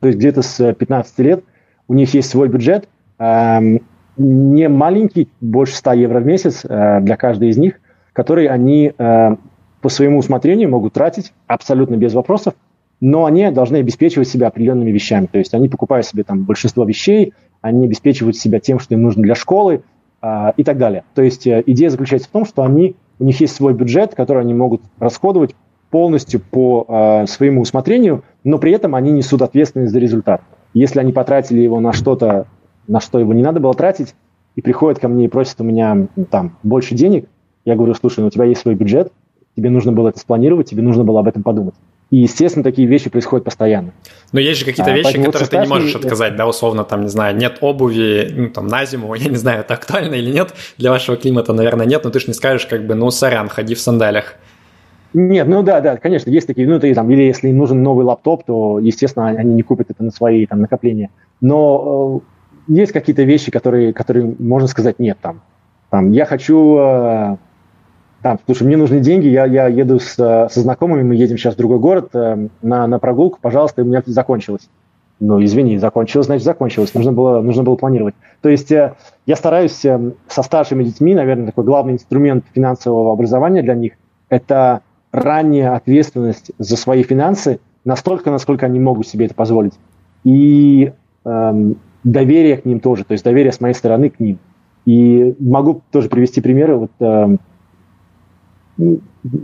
то есть где-то с 15 лет у них есть свой бюджет, эм, не маленький, больше 100 евро в месяц э, для каждой из них, который они э, по своему усмотрению могут тратить абсолютно без вопросов, но они должны обеспечивать себя определенными вещами. То есть они покупают себе там большинство вещей, они обеспечивают себя тем, что им нужно для школы э, и так далее. То есть идея заключается в том, что они, у них есть свой бюджет, который они могут расходовать полностью по э, своему усмотрению, но при этом они несут ответственность за результат. Если они потратили его на что-то, на что его не надо было тратить, и приходят ко мне и просят у меня ну, там больше денег, я говорю, слушай, ну у тебя есть свой бюджет, тебе нужно было это спланировать, тебе нужно было об этом подумать. И, естественно, такие вещи происходят постоянно. Но есть же какие-то а, вещи, которые вот ты не можешь отказать, да, условно, там, не знаю, нет обуви, ну, там, на зиму, (laughs) я не знаю, это актуально или нет, для вашего климата, наверное, нет, но ты же не скажешь, как бы, ну, сорян, ходи в сандалях. Нет, ну да, да, конечно, есть такие, ну, ты, там, или если им нужен новый лаптоп, то, естественно, они не купят это на свои там, накопления. Но э, есть какие-то вещи, которые, которые можно сказать нет там. Там, я хочу, э, там, слушай, мне нужны деньги, я, я еду с, со знакомыми, мы едем сейчас в другой город э, на, на прогулку, пожалуйста, у меня закончилось. Ну, извини, закончилось, значит, закончилось. Нужно было, нужно было планировать. То есть э, я стараюсь э, со старшими детьми, наверное, такой главный инструмент финансового образования для них – это ранняя ответственность за свои финансы настолько, насколько они могут себе это позволить. И эм, доверие к ним тоже, то есть доверие с моей стороны к ним. И могу тоже привести примеры. Вот эм,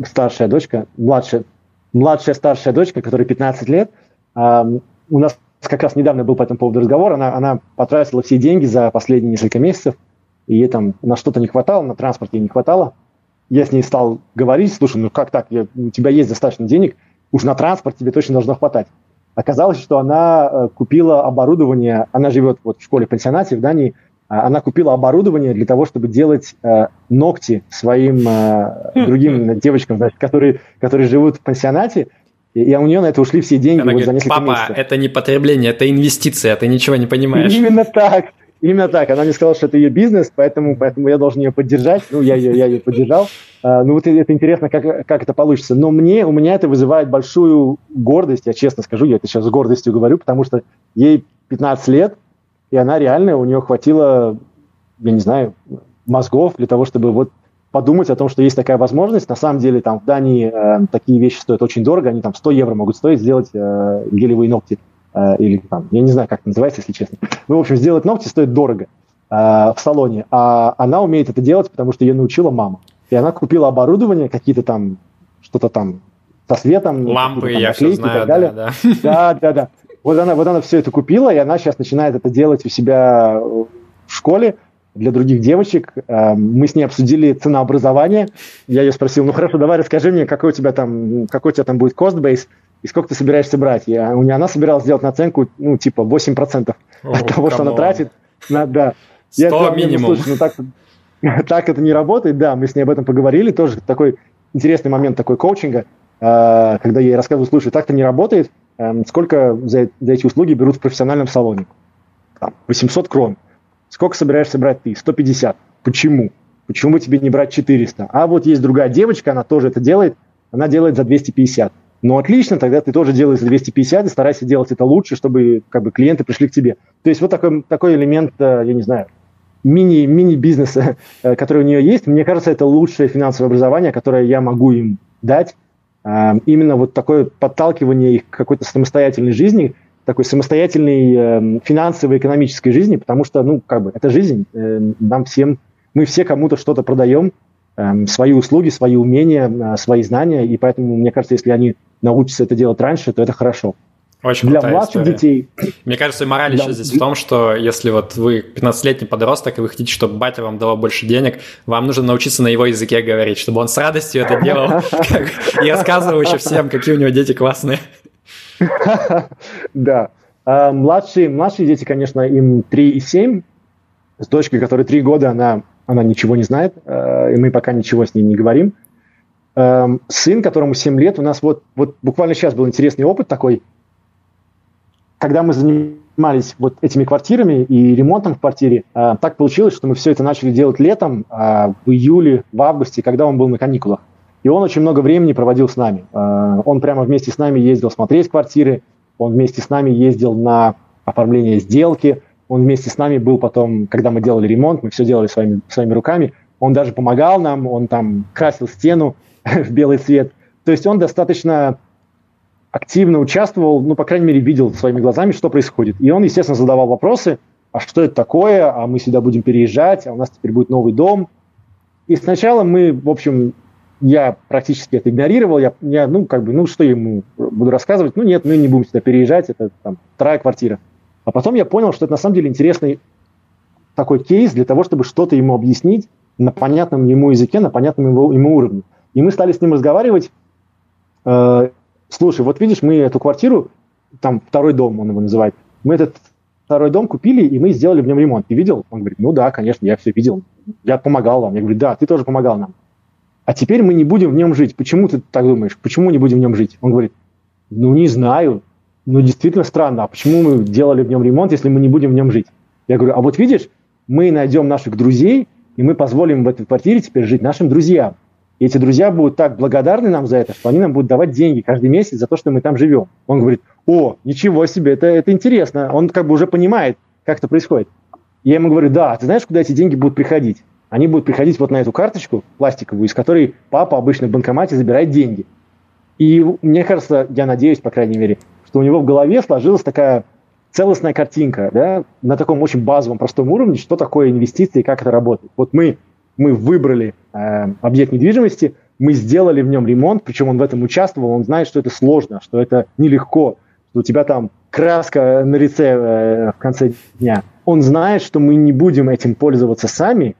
старшая дочка, младшая, младшая старшая дочка, которой 15 лет, эм, у нас как раз недавно был по этому поводу разговор, она, она потратила все деньги за последние несколько месяцев, и ей там на что-то не хватало, на транспорте не хватало, я с ней стал говорить, слушай, ну как так, я, у тебя есть достаточно денег, уж на транспорт тебе точно должно хватать. Оказалось, что она э, купила оборудование, она живет вот в школе-пансионате в Дании, а она купила оборудование для того, чтобы делать э, ногти своим э, другим девочкам, значит, которые, которые живут в пансионате, и у нее на это ушли все деньги она вот говорит, за несколько папа, месяцев. это не потребление, это инвестиция, ты ничего не понимаешь. Именно так, Именно так. Она мне сказала, что это ее бизнес, поэтому, поэтому я должен ее поддержать. Ну, я ее, я ее поддержал. А, ну, вот это интересно, как, как это получится. Но мне, у меня это вызывает большую гордость, я честно скажу, я это сейчас с гордостью говорю, потому что ей 15 лет, и она реально, у нее хватило, я не знаю, мозгов для того, чтобы вот подумать о том, что есть такая возможность. На самом деле там в Дании э, такие вещи стоят очень дорого, они там 100 евро могут стоить сделать э, гелевые ногти. Или там, я не знаю, как это называется, если честно. Ну, в общем, сделать ногти стоит дорого э, в салоне, а она умеет это делать, потому что ее научила мама. И она купила оборудование, какие-то там, что-то там со светом. Лампы, там, я все знаю, и так далее. Да, да. да, да, да. Вот она, вот она все это купила, и она сейчас начинает это делать у себя в школе, для других девочек. Э, мы с ней обсудили ценообразование. Я ее спросил, ну хорошо, давай расскажи мне, какой у тебя там, какой у тебя там будет base и сколько ты собираешься брать. Я, у нее она собиралась сделать наценку, ну, типа 8% О, от того, что она тратит. На, да. 100 я сказал, минимум. Ну, слушай, ну так, (laughs) так это не работает, да, мы с ней об этом поговорили, тоже такой интересный момент такой коучинга, э, когда я ей рассказываю, слушай, так-то не работает, э, сколько за, за эти услуги берут в профессиональном салоне? Там, 800 крон. Сколько собираешься брать ты? 150. Почему? Почему тебе не брать 400? А вот есть другая девочка, она тоже это делает, она делает за 250. Ну, отлично, тогда ты тоже делаешь за 250 и старайся делать это лучше, чтобы как бы, клиенты пришли к тебе. То есть вот такой, такой элемент, э, я не знаю, мини, мини-бизнеса, э, который у нее есть, мне кажется, это лучшее финансовое образование, которое я могу им дать. Э, именно вот такое подталкивание их к какой-то самостоятельной жизни – такой самостоятельной э, финансовой, экономической жизни, потому что, ну, как бы, это жизнь. Э, нам всем, мы все кому-то что-то продаем, э, свои услуги, свои умения, э, свои знания, и поэтому, мне кажется, если они научатся это делать раньше, то это хорошо. Очень для младших история. детей. Мне кажется, мораль для... еще здесь в том, что если вот вы 15-летний подросток, и вы хотите, чтобы батя вам давал больше денег, вам нужно научиться на его языке говорить, чтобы он с радостью это делал (laughs) и рассказывал еще всем, какие у него дети классные. (laughs) Да. А младшие, младшие дети, конечно, им 3 и 7. С дочкой, которой 3 года, она, она ничего не знает, э, и мы пока ничего с ней не говорим. Эм, сын, которому 7 лет, у нас вот, вот буквально сейчас был интересный опыт такой, когда мы занимались вот этими квартирами и ремонтом в квартире, так получилось, что мы все это начали делать летом, а в июле, в августе, когда он был на каникулах. И он очень много времени проводил с нами. Э, он прямо вместе с нами ездил смотреть квартиры, он вместе с нами ездил на оформление сделки, он вместе с нами был потом, когда мы делали ремонт, мы все делали своими, своими руками, он даже помогал нам, он там красил стену (laughs) в белый цвет. То есть он достаточно активно участвовал, ну, по крайней мере, видел своими глазами, что происходит. И он, естественно, задавал вопросы, а что это такое, а мы сюда будем переезжать, а у нас теперь будет новый дом. И сначала мы, в общем, я практически это игнорировал, я, я, ну, как бы, ну, что ему буду рассказывать, ну, нет, мы не будем сюда переезжать, это там вторая квартира. А потом я понял, что это на самом деле интересный такой кейс для того, чтобы что-то ему объяснить на понятном ему языке, на понятном ему, ему уровне. И мы стали с ним разговаривать, э, слушай, вот видишь, мы эту квартиру, там второй дом он его называет, мы этот второй дом купили, и мы сделали в нем ремонт. Ты видел? Он говорит, ну да, конечно, я все видел. Я помогал вам. Я говорю, да, ты тоже помогал нам а теперь мы не будем в нем жить. Почему ты так думаешь? Почему не будем в нем жить? Он говорит, ну не знаю, ну действительно странно, а почему мы делали в нем ремонт, если мы не будем в нем жить? Я говорю, а вот видишь, мы найдем наших друзей, и мы позволим в этой квартире теперь жить нашим друзьям. И эти друзья будут так благодарны нам за это, что они нам будут давать деньги каждый месяц за то, что мы там живем. Он говорит, о, ничего себе, это, это интересно. Он как бы уже понимает, как это происходит. Я ему говорю, да, ты знаешь, куда эти деньги будут приходить? Они будут приходить вот на эту карточку пластиковую, из которой папа обычно в банкомате забирает деньги. И мне кажется, я надеюсь, по крайней мере, что у него в голове сложилась такая целостная картинка, да, на таком очень базовом, простом уровне, что такое инвестиции и как это работает. Вот мы, мы выбрали э, объект недвижимости, мы сделали в нем ремонт, причем он в этом участвовал, он знает, что это сложно, что это нелегко, что у тебя там краска на лице э, в конце дня. Он знает, что мы не будем этим пользоваться сами,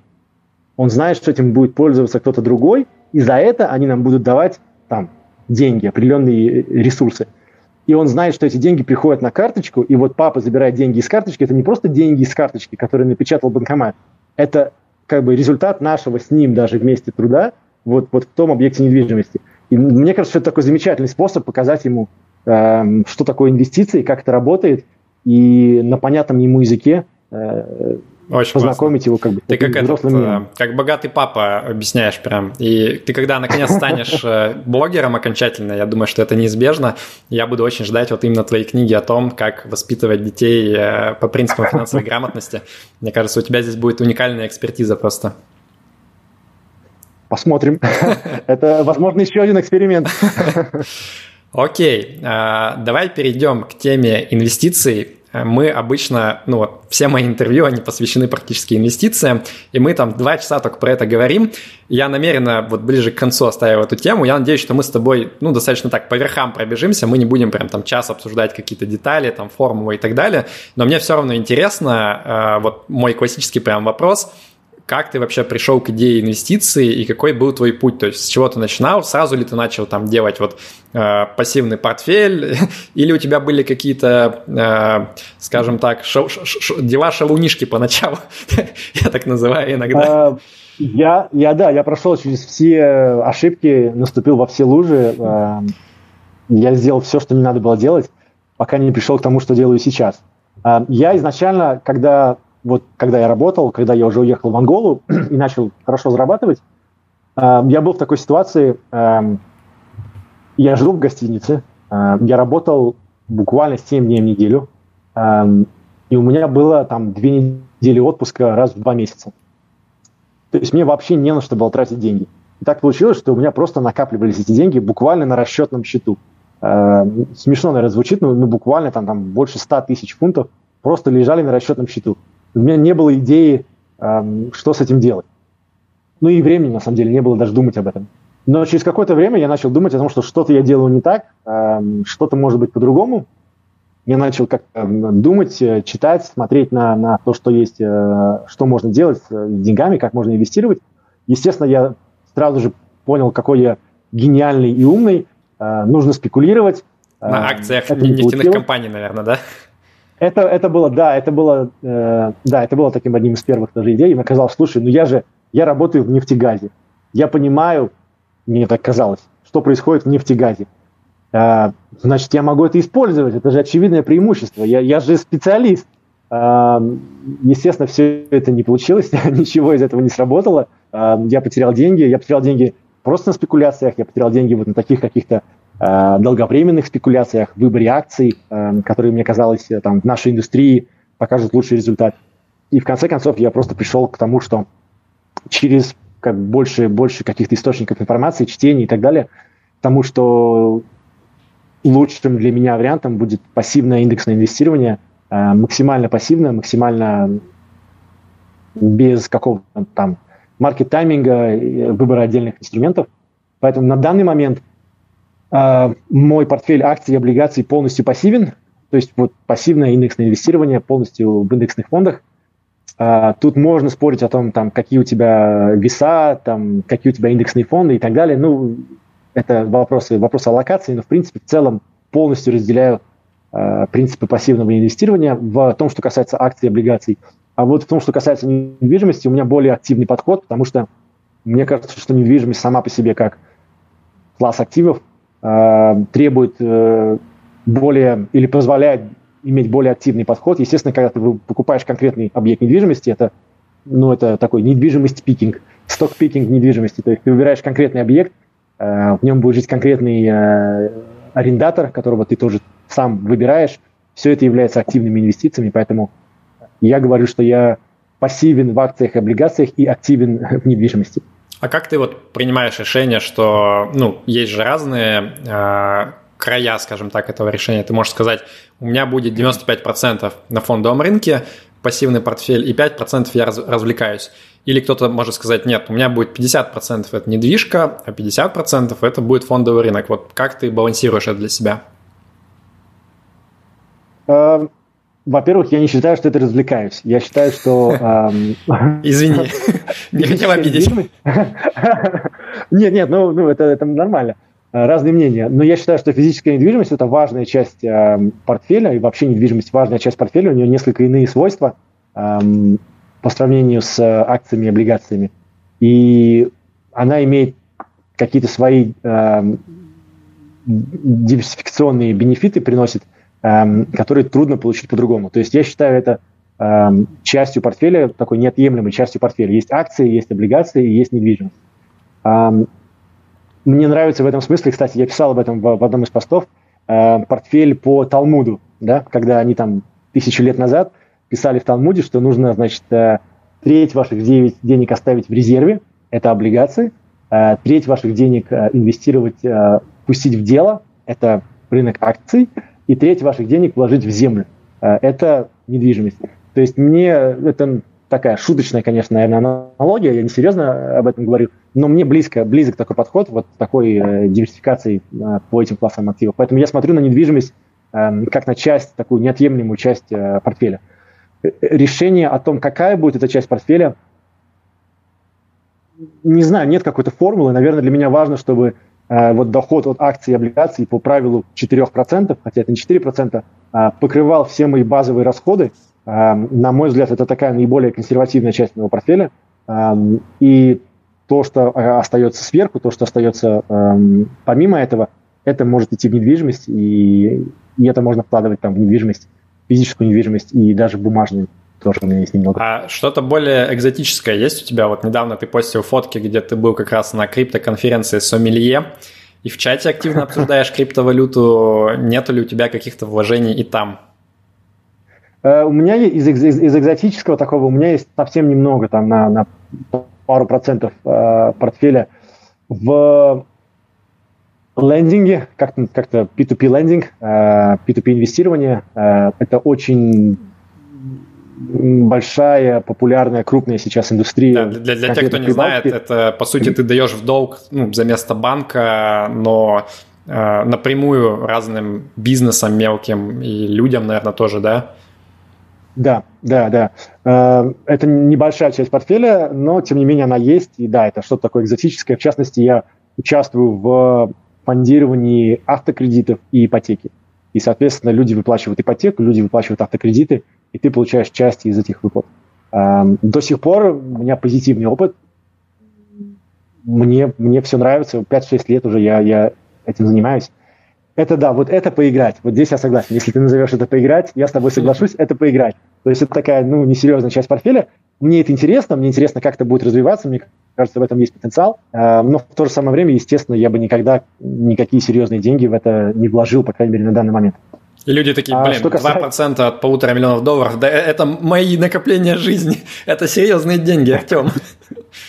он знает, что этим будет пользоваться кто-то другой, и за это они нам будут давать там деньги, определенные ресурсы. И он знает, что эти деньги приходят на карточку, и вот папа забирает деньги из карточки. Это не просто деньги из карточки, которые напечатал банкомат. Это как бы результат нашего с ним даже вместе труда вот, вот в том объекте недвижимости. И мне кажется, что это такой замечательный способ показать ему, э, что такое инвестиции, как это работает, и на понятном ему языке очень познакомить классно. его как бы ты как этот, э, как богатый папа объясняешь прям. И ты когда наконец станешь (laughs) э, блогером окончательно, я думаю, что это неизбежно, я буду очень ждать вот именно твоей книги о том, как воспитывать детей э, по принципам финансовой (laughs) грамотности. Мне кажется, у тебя здесь будет уникальная экспертиза просто. Посмотрим. (laughs) Это, возможно, еще один эксперимент. Окей, давай перейдем к теме инвестиций. Мы обычно, ну все мои интервью, они посвящены практически инвестициям, и мы там два часа только про это говорим. Я намеренно вот ближе к концу оставил эту тему. Я надеюсь, что мы с тобой, ну, достаточно так по верхам пробежимся, мы не будем прям там час обсуждать какие-то детали, там, формулы и так далее, но мне все равно интересно, э, вот мой классический прям вопрос – как ты вообще пришел к идее инвестиций и какой был твой путь? То есть с чего ты начинал? Сразу ли ты начал там делать вот э, пассивный портфель? (laughs) Или у тебя были какие-то, э, скажем так, шо, шо, шо, дела шалунишки поначалу? (laughs) я так называю иногда. А, я, я, да, я прошел через все ошибки, наступил во все лужи. Э, я сделал все, что мне надо было делать, пока не пришел к тому, что делаю сейчас. Э, я изначально, когда вот когда я работал, когда я уже уехал в Анголу (clears throat) и начал хорошо зарабатывать, э, я был в такой ситуации, э, я жил в гостинице, э, я работал буквально 7 дней в неделю, и у меня было там 2 недели отпуска раз в 2 месяца. То есть мне вообще не на что было тратить деньги. И так получилось, что у меня просто накапливались эти деньги буквально на расчетном счету. Смешно, наверное, звучит, но ну, буквально там, там больше 100 тысяч фунтов просто лежали на расчетном счету. У меня не было идеи, эм, что с этим делать. Ну и времени, на самом деле, не было даже думать об этом. Но через какое-то время я начал думать о том, что что-то я делаю не так, эм, что-то может быть по-другому. Я начал как думать, э, читать, смотреть на, на то, что есть, э, что можно делать с деньгами, как можно инвестировать. Естественно, я сразу же понял, какой я гениальный и умный. Э, нужно спекулировать. На акциях нефтяных компаний, наверное, да? Это, это было, да, это было, э, да, это было таким одним из первых даже идей. И мне казалось, слушай, ну я же, я работаю в нефтегазе. Я понимаю, мне так казалось, что происходит в нефтегазе. Э, значит, я могу это использовать. Это же очевидное преимущество. Я, я же специалист. Э, естественно, все это не получилось, (laughs) ничего из этого не сработало. Э, я потерял деньги. Я потерял деньги просто на спекуляциях. Я потерял деньги вот на таких каких-то долговременных спекуляциях, выборе акций, э, которые, мне казалось, э, там, в нашей индустрии покажут лучший результат. И в конце концов я просто пришел к тому, что через как больше, больше каких-то источников информации, чтений и так далее, тому, что лучшим для меня вариантом будет пассивное индексное инвестирование, максимально пассивное, максимально без какого-то там маркет-тайминга, выбора отдельных инструментов. Поэтому на данный момент мой портфель акций и облигаций полностью пассивен, то есть вот пассивное индексное инвестирование полностью в индексных фондах. А, тут можно спорить о том, там, какие у тебя веса, там, какие у тебя индексные фонды и так далее. Ну, это вопросы, вопросы аллокации, но в принципе в целом полностью разделяю э, принципы пассивного инвестирования в том, что касается акций и облигаций. А вот в том, что касается недвижимости, у меня более активный подход, потому что мне кажется, что недвижимость сама по себе как класс активов требует э, более или позволяет иметь более активный подход. Естественно, когда ты покупаешь конкретный объект недвижимости, это, ну, это такой недвижимость пикинг, сток-пикинг недвижимости. То есть ты выбираешь конкретный объект, э, в нем будет жить конкретный арендатор, которого ты тоже сам выбираешь. Все это является активными инвестициями, поэтому я говорю, что я пассивен в акциях и облигациях и активен (laughs) в недвижимости. А как ты вот принимаешь решение, что, ну, есть же разные э, края, скажем так, этого решения. Ты можешь сказать, у меня будет 95% на фондовом рынке, пассивный портфель, и 5% я раз, развлекаюсь. Или кто-то может сказать, нет, у меня будет 50% это недвижка, а 50% это будет фондовый рынок. Вот как ты балансируешь это для себя? Во-первых, я не считаю, что это развлекаюсь. Я считаю, что... (laughs) Извини, (laughs) не хотел обидеть. (laughs) Нет, нет, ну, ну это, это нормально. Э, разные мнения. Но я считаю, что физическая недвижимость – это важная часть портфеля, и вообще недвижимость – важная часть портфеля. У нее несколько иные свойства по сравнению с акциями и облигациями. И она имеет какие-то свои диверсификационные бенефиты, приносит – Эм, которые трудно получить по-другому. То есть я считаю это эм, частью портфеля, такой неотъемлемой частью портфеля. Есть акции, есть облигации, есть недвижимость. Эм, мне нравится в этом смысле, кстати, я писал об этом в, в одном из постов, э, портфель по Талмуду, да, когда они там тысячу лет назад писали в Талмуде, что нужно, значит, э, треть ваших денег оставить в резерве, это облигации, э, треть ваших денег э, инвестировать, э, пустить в дело, это рынок акций, и треть ваших денег вложить в землю, э, это недвижимость. То есть мне это такая шуточная, конечно, наверное, аналогия, я не серьезно об этом говорю, но мне близко, близок такой подход, вот такой э, диверсификации э, по этим классам активов. Поэтому я смотрю на недвижимость э, как на часть, такую неотъемлемую часть э, портфеля. Э, решение о том, какая будет эта часть портфеля, не знаю, нет какой-то формулы. Наверное, для меня важно, чтобы э, вот доход от акций и облигаций по правилу 4%, хотя это не 4%, э, покрывал все мои базовые расходы, Эм, на мой взгляд, это такая наиболее консервативная часть моего портфеля. Эм, и то, что э, остается сверху, то, что остается помимо этого, это может идти в недвижимость, и, и это можно вкладывать там в недвижимость, физическую недвижимость и даже бумажную тоже у меня есть немного. А что-то более экзотическое есть у тебя? Вот недавно ты постил фотки, где ты был как раз на криптоконференции Сомелье, и в чате активно обсуждаешь криптовалюту. Нету ли у тебя каких-то вложений и там? Э, у меня из, из, из экзотического такого, у меня есть совсем немного, там на, на пару процентов э, портфеля в лендинге, как-то, как-то P2P лендинг, э, P2P инвестирование. Э, это очень большая, популярная, крупная сейчас индустрия. Да, для для тех, кто не знает, это по сути ты даешь в долг ну, за место банка, но э, напрямую разным бизнесам мелким и людям, наверное, тоже, да? Да, да, да. Э, это небольшая часть портфеля, но тем не менее она есть. И да, это что-то такое экзотическое. В частности, я участвую в фондировании автокредитов и ипотеки. И, соответственно, люди выплачивают ипотеку, люди выплачивают автокредиты, и ты получаешь часть из этих выплат. До сих пор у меня позитивный опыт. Мне, мне все нравится. 5-6 лет уже я, я этим занимаюсь. Это да, вот это поиграть. Вот здесь я согласен. Если ты назовешь это поиграть, я с тобой соглашусь, это поиграть. То есть это такая, ну, несерьезная часть портфеля. Мне это интересно, мне интересно, как это будет развиваться, мне кажется, в этом есть потенциал. А, но в то же самое время, естественно, я бы никогда никакие серьезные деньги в это не вложил, по крайней мере, на данный момент. И люди такие, а блин, а касается... 2% от полутора миллионов долларов, да это мои накопления жизни, (laughs) это серьезные деньги, Артем.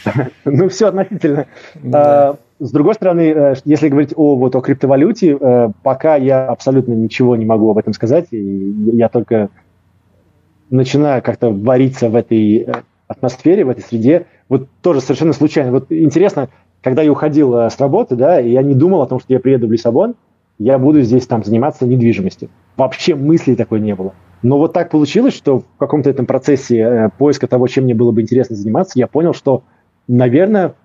(laughs) Ну, все относительно. А, с другой стороны, э, если говорить о, вот, о криптовалюте, э, пока я абсолютно ничего не могу об этом сказать. И я только начинаю как-то вариться в этой э, атмосфере, в этой среде. Вот тоже совершенно случайно. Вот интересно, когда я уходил с работы, да, и я не думал о том, что я приеду в Лиссабон, я буду здесь там заниматься недвижимостью. Вообще мысли такой не было. Но вот так получилось, что в каком-то этом процессе поиска того, чем мне было бы интересно заниматься, я понял, что, наверное,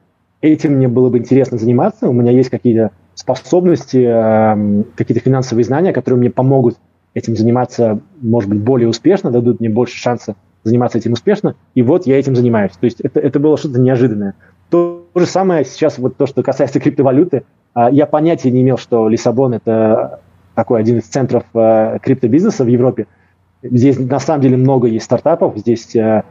этим мне было бы интересно заниматься. У меня есть какие-то способности, эм, какие-то финансовые знания, которые мне помогут этим заниматься, может быть, более успешно, дадут мне больше шанса заниматься этим успешно. И вот я этим занимаюсь. То есть это, это было что-то неожиданное. То же самое сейчас, вот то, что касается криптовалюты. А, я понятия не имел, что Лиссабон – это такой один из центров э, криптобизнеса в Европе. Здесь на самом деле много есть стартапов. Здесь, э,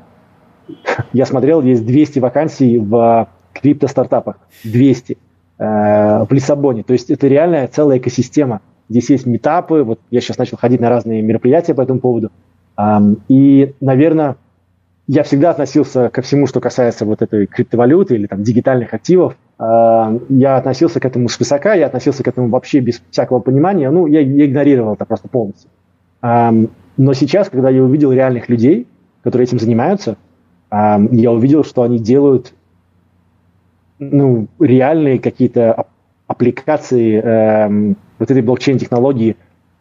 (laughs) я смотрел, есть 200 вакансий в крипто-стартапах, 200 э, в Лиссабоне. То есть это реальная целая экосистема. Здесь есть метапы, вот я сейчас начал ходить на разные мероприятия по этому поводу. И, наверное, я всегда относился ко всему, что касается вот этой криптовалюты или там дигитальных активов. Я относился к этому свысока, я относился к этому вообще без всякого понимания. Ну, я, игнорировал это просто полностью. Но сейчас, когда я увидел реальных людей, которые этим занимаются, я увидел, что они делают ну, реальные какие-то аппликации эм, вот этой блокчейн-технологии,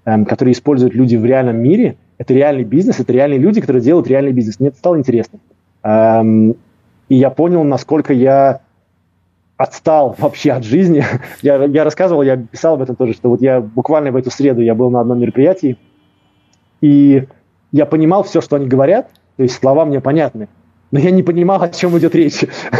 эм, которые используют люди в реальном мире, это реальный бизнес, это реальные люди, которые делают реальный бизнес. Мне это стало интересно. Эм, и я понял, насколько я отстал вообще от жизни. (laughs) я, я рассказывал, я писал об этом тоже, что вот я буквально в эту среду я был на одном мероприятии, и я понимал все, что они говорят, то есть слова мне понятны, но я не понимал, о чем идет речь. (laughs)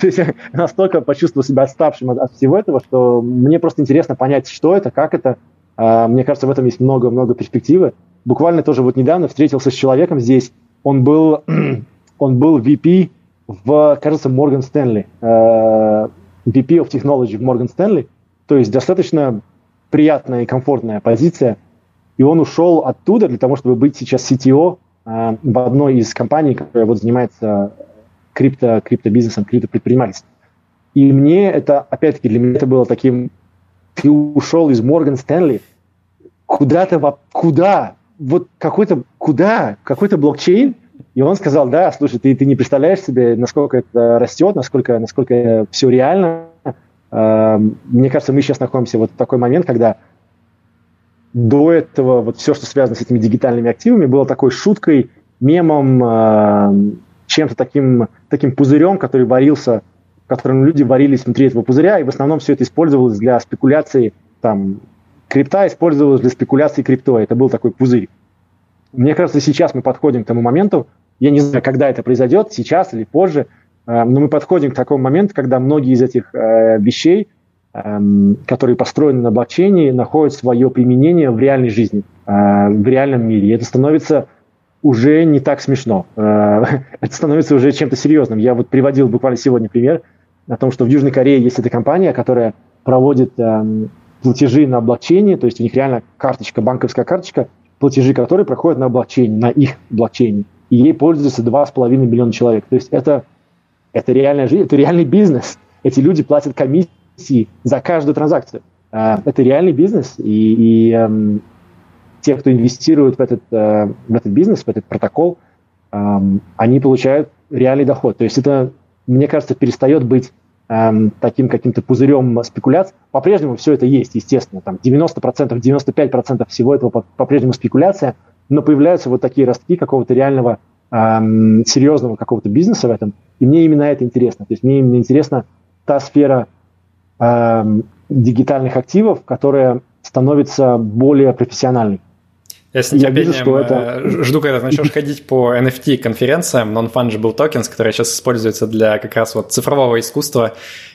То есть я настолько почувствовал себя отставшим от, всего этого, что мне просто интересно понять, что это, как это. А, мне кажется, в этом есть много-много перспективы. Буквально тоже вот недавно встретился с человеком здесь, он был, (clears throat) он был VP в, кажется, Morgan Stanley, э, VP of Technology в Morgan Stanley, то есть достаточно приятная и комфортная позиция, и он ушел оттуда для того, чтобы быть сейчас CTO в одной из компаний, которая вот занимается крипто, криптобизнесом, криптопредпринимательством. И мне это, опять-таки, для меня это было таким, ты ушел из Морган Стэнли, куда-то, куда? Вот какой-то, куда? Какой-то блокчейн? И он сказал, да, слушай, ты, ты не представляешь себе, насколько это растет, насколько, насколько все реально. Эм, мне кажется, мы сейчас находимся вот в такой момент, когда до этого вот все, что связано с этими дигитальными активами, было такой шуткой, мемом, эм, чем-то таким, таким пузырем, который варился, в котором люди варились внутри этого пузыря, и в основном все это использовалось для спекуляции, там, крипта использовалась для спекуляции криптой, это был такой пузырь. Мне кажется, сейчас мы подходим к тому моменту, я не знаю, когда это произойдет, сейчас или позже, э, но мы подходим к такому моменту, когда многие из этих э, вещей, которые построены на блокчейне, находят свое применение в реальной жизни, э, в реальном мире. И это становится уже не так смешно. (laughs) Это становится уже чем-то серьезным. Я вот приводил буквально сегодня пример о том, что в Южной Корее есть эта компания, которая проводит эм, платежи на блокчейне, то есть у них реально карточка, банковская карточка, платежи которые проходят на блокчейне, на их блокчейне. И ей пользуются 2,5 миллиона человек. То есть это, это реальная жизнь, это реальный бизнес. Эти люди платят комиссии за каждую транзакцию. Э, это реальный бизнес, и, и эм, те, кто инвестирует в этот, э, в этот бизнес, в этот протокол, э, они получают реальный доход. То есть это, мне кажется, перестает быть э, таким каким-то пузырем спекуляций. По-прежнему все это есть, естественно. Там 90%, 95% всего этого по-прежнему спекуляция, но появляются вот такие ростки какого-то реального эм, серьезного какого-то бизнеса в этом. И мне именно это интересно. То есть мне именно интересна та сфера эм, дигитальных активов, которая становится более профессиональной. Я с нетерпением я вижу, это... Э, жду, когда ты начнешь ходить по NFT-конференциям, Non-Fungible Tokens, которые сейчас используются для как раз вот цифрового искусства,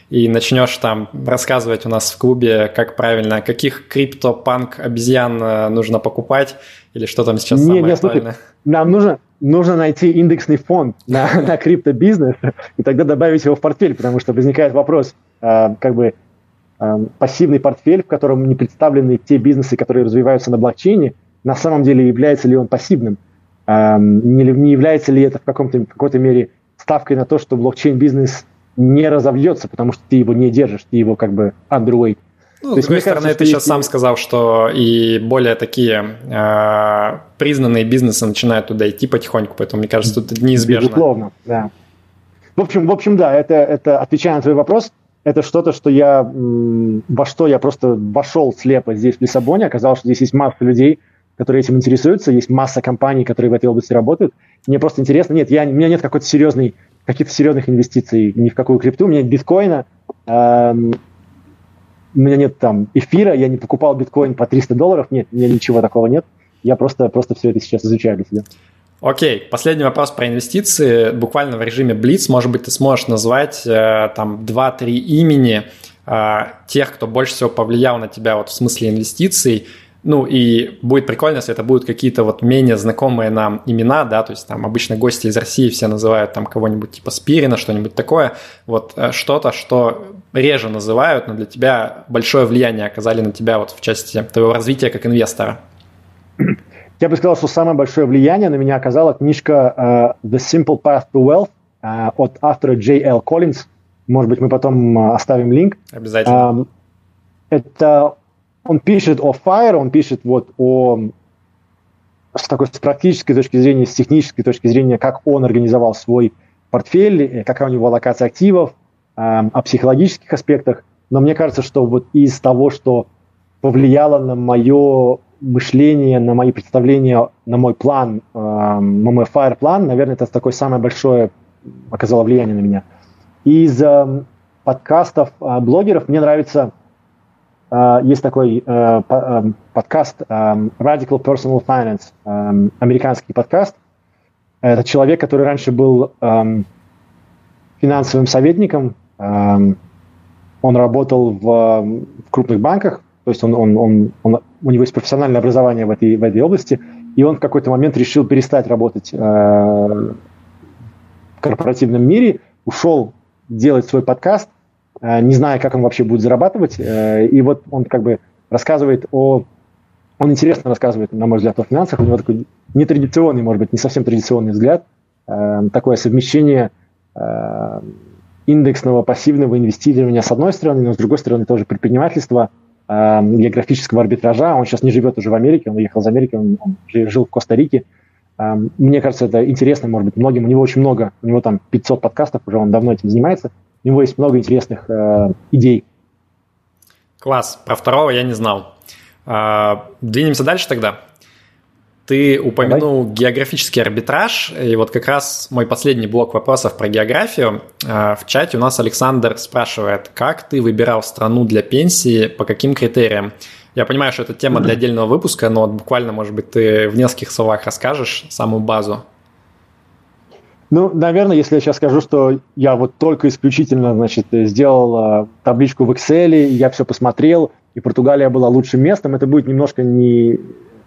и начнешь там рассказывать у нас в клубе, как правильно, каких крипто-панк обезьян э, нужно покупать, или что там сейчас не, самое не, актуальное. Слушай, нам нужно, нужно найти индексный фонд на, (laughs) на криптобизнес, и тогда добавить его в портфель, потому что возникает вопрос, э, как бы пассивный портфель, в котором не представлены те бизнесы, которые развиваются на блокчейне, на самом деле является ли он пассивным, не, не является ли это в, каком-то, какой-то мере ставкой на то, что блокчейн-бизнес не разовьется, потому что ты его не держишь, ты его как бы underweight. Ну, То с другой стороны, кажется, ты сейчас сам сказал, что и более такие э, признанные бизнесы начинают туда идти потихоньку, поэтому, мне кажется, тут это неизбежно. Безусловно, да. В общем, в общем, да, это, это отвечая на твой вопрос, это что-то, что я, во что я просто вошел слепо здесь, в Лиссабоне, оказалось, что здесь есть масса людей, которые этим интересуются, есть масса компаний, которые в этой области работают. Мне просто интересно, нет, я, у меня нет какой-то серьезной, каких-то серьезных инвестиций ни в какую крипту, у меня нет биткоина, эм, у меня нет там эфира, я не покупал биткоин по 300 долларов, нет, у меня ничего такого нет. Я просто, просто все это сейчас изучаю для себя. Окей, последний вопрос про инвестиции. Буквально в режиме Blitz, может быть, ты сможешь назвать э, там 2-3 имени э, тех, кто больше всего повлиял на тебя вот в смысле инвестиций, ну и будет прикольно, если это будут какие-то вот менее знакомые нам имена, да, то есть там обычно гости из России все называют там кого-нибудь типа Спирина, что-нибудь такое, вот э, что-то, что реже называют, но для тебя большое влияние оказали на тебя вот в части твоего развития как инвестора. Я бы сказал, что самое большое влияние на меня оказала книжка uh, The Simple Path to Wealth uh, от автора Л. Коллинз. Может быть, мы потом uh, оставим линк. Обязательно. Um, это он пишет о Fire, он пишет вот о с такой с практической точки зрения, с технической точки зрения, как он организовал свой портфель, э, какая у него локация активов, э, о психологических аспектах. Но мне кажется, что вот из того, что повлияло на мое мышление, на мои представления, на мой план, э, на мой Fire план, наверное, это такое самое большое оказало влияние на меня. Из э, подкастов э, блогеров мне нравится есть такой uh, uh, подкаст um, Radical Personal Finance, um, американский подкаст. Это человек, который раньше был финансовым советником. Он работал в, в крупных банках, то есть он, он, он, он, у него есть профессиональное образование в этой, в этой области. и он в какой-то момент решил перестать работать в корпоративном мире, ушел делать свой подкаст, не зная, как он вообще будет зарабатывать. И вот он как бы рассказывает о... Он интересно рассказывает, на мой взгляд, о финансах. У него такой нетрадиционный, может быть, не совсем традиционный взгляд. Такое совмещение индексного пассивного инвестирования с одной стороны, но с другой стороны тоже предпринимательство, э, географического арбитража. Он сейчас не живет уже в Америке, он уехал из Америки, он, он жил в Коста-Рике. Э, мне кажется, это интересно, может быть, многим. У него очень много, у него там 500 подкастов, уже он давно этим занимается. У него есть много интересных э, идей. Класс. Про второго я не знал. А, двинемся дальше тогда. Ты упомянул Давай. географический арбитраж, и вот как раз мой последний блок вопросов про географию. А, в чате у нас Александр спрашивает, как ты выбирал страну для пенсии, по каким критериям? Я понимаю, что это тема для отдельного выпуска, но вот буквально, может быть, ты в нескольких словах расскажешь саму базу. Ну, наверное, если я сейчас скажу, что я вот только исключительно, значит, сделал а, табличку в Excel, я все посмотрел, и Португалия была лучшим местом, это будет немножко не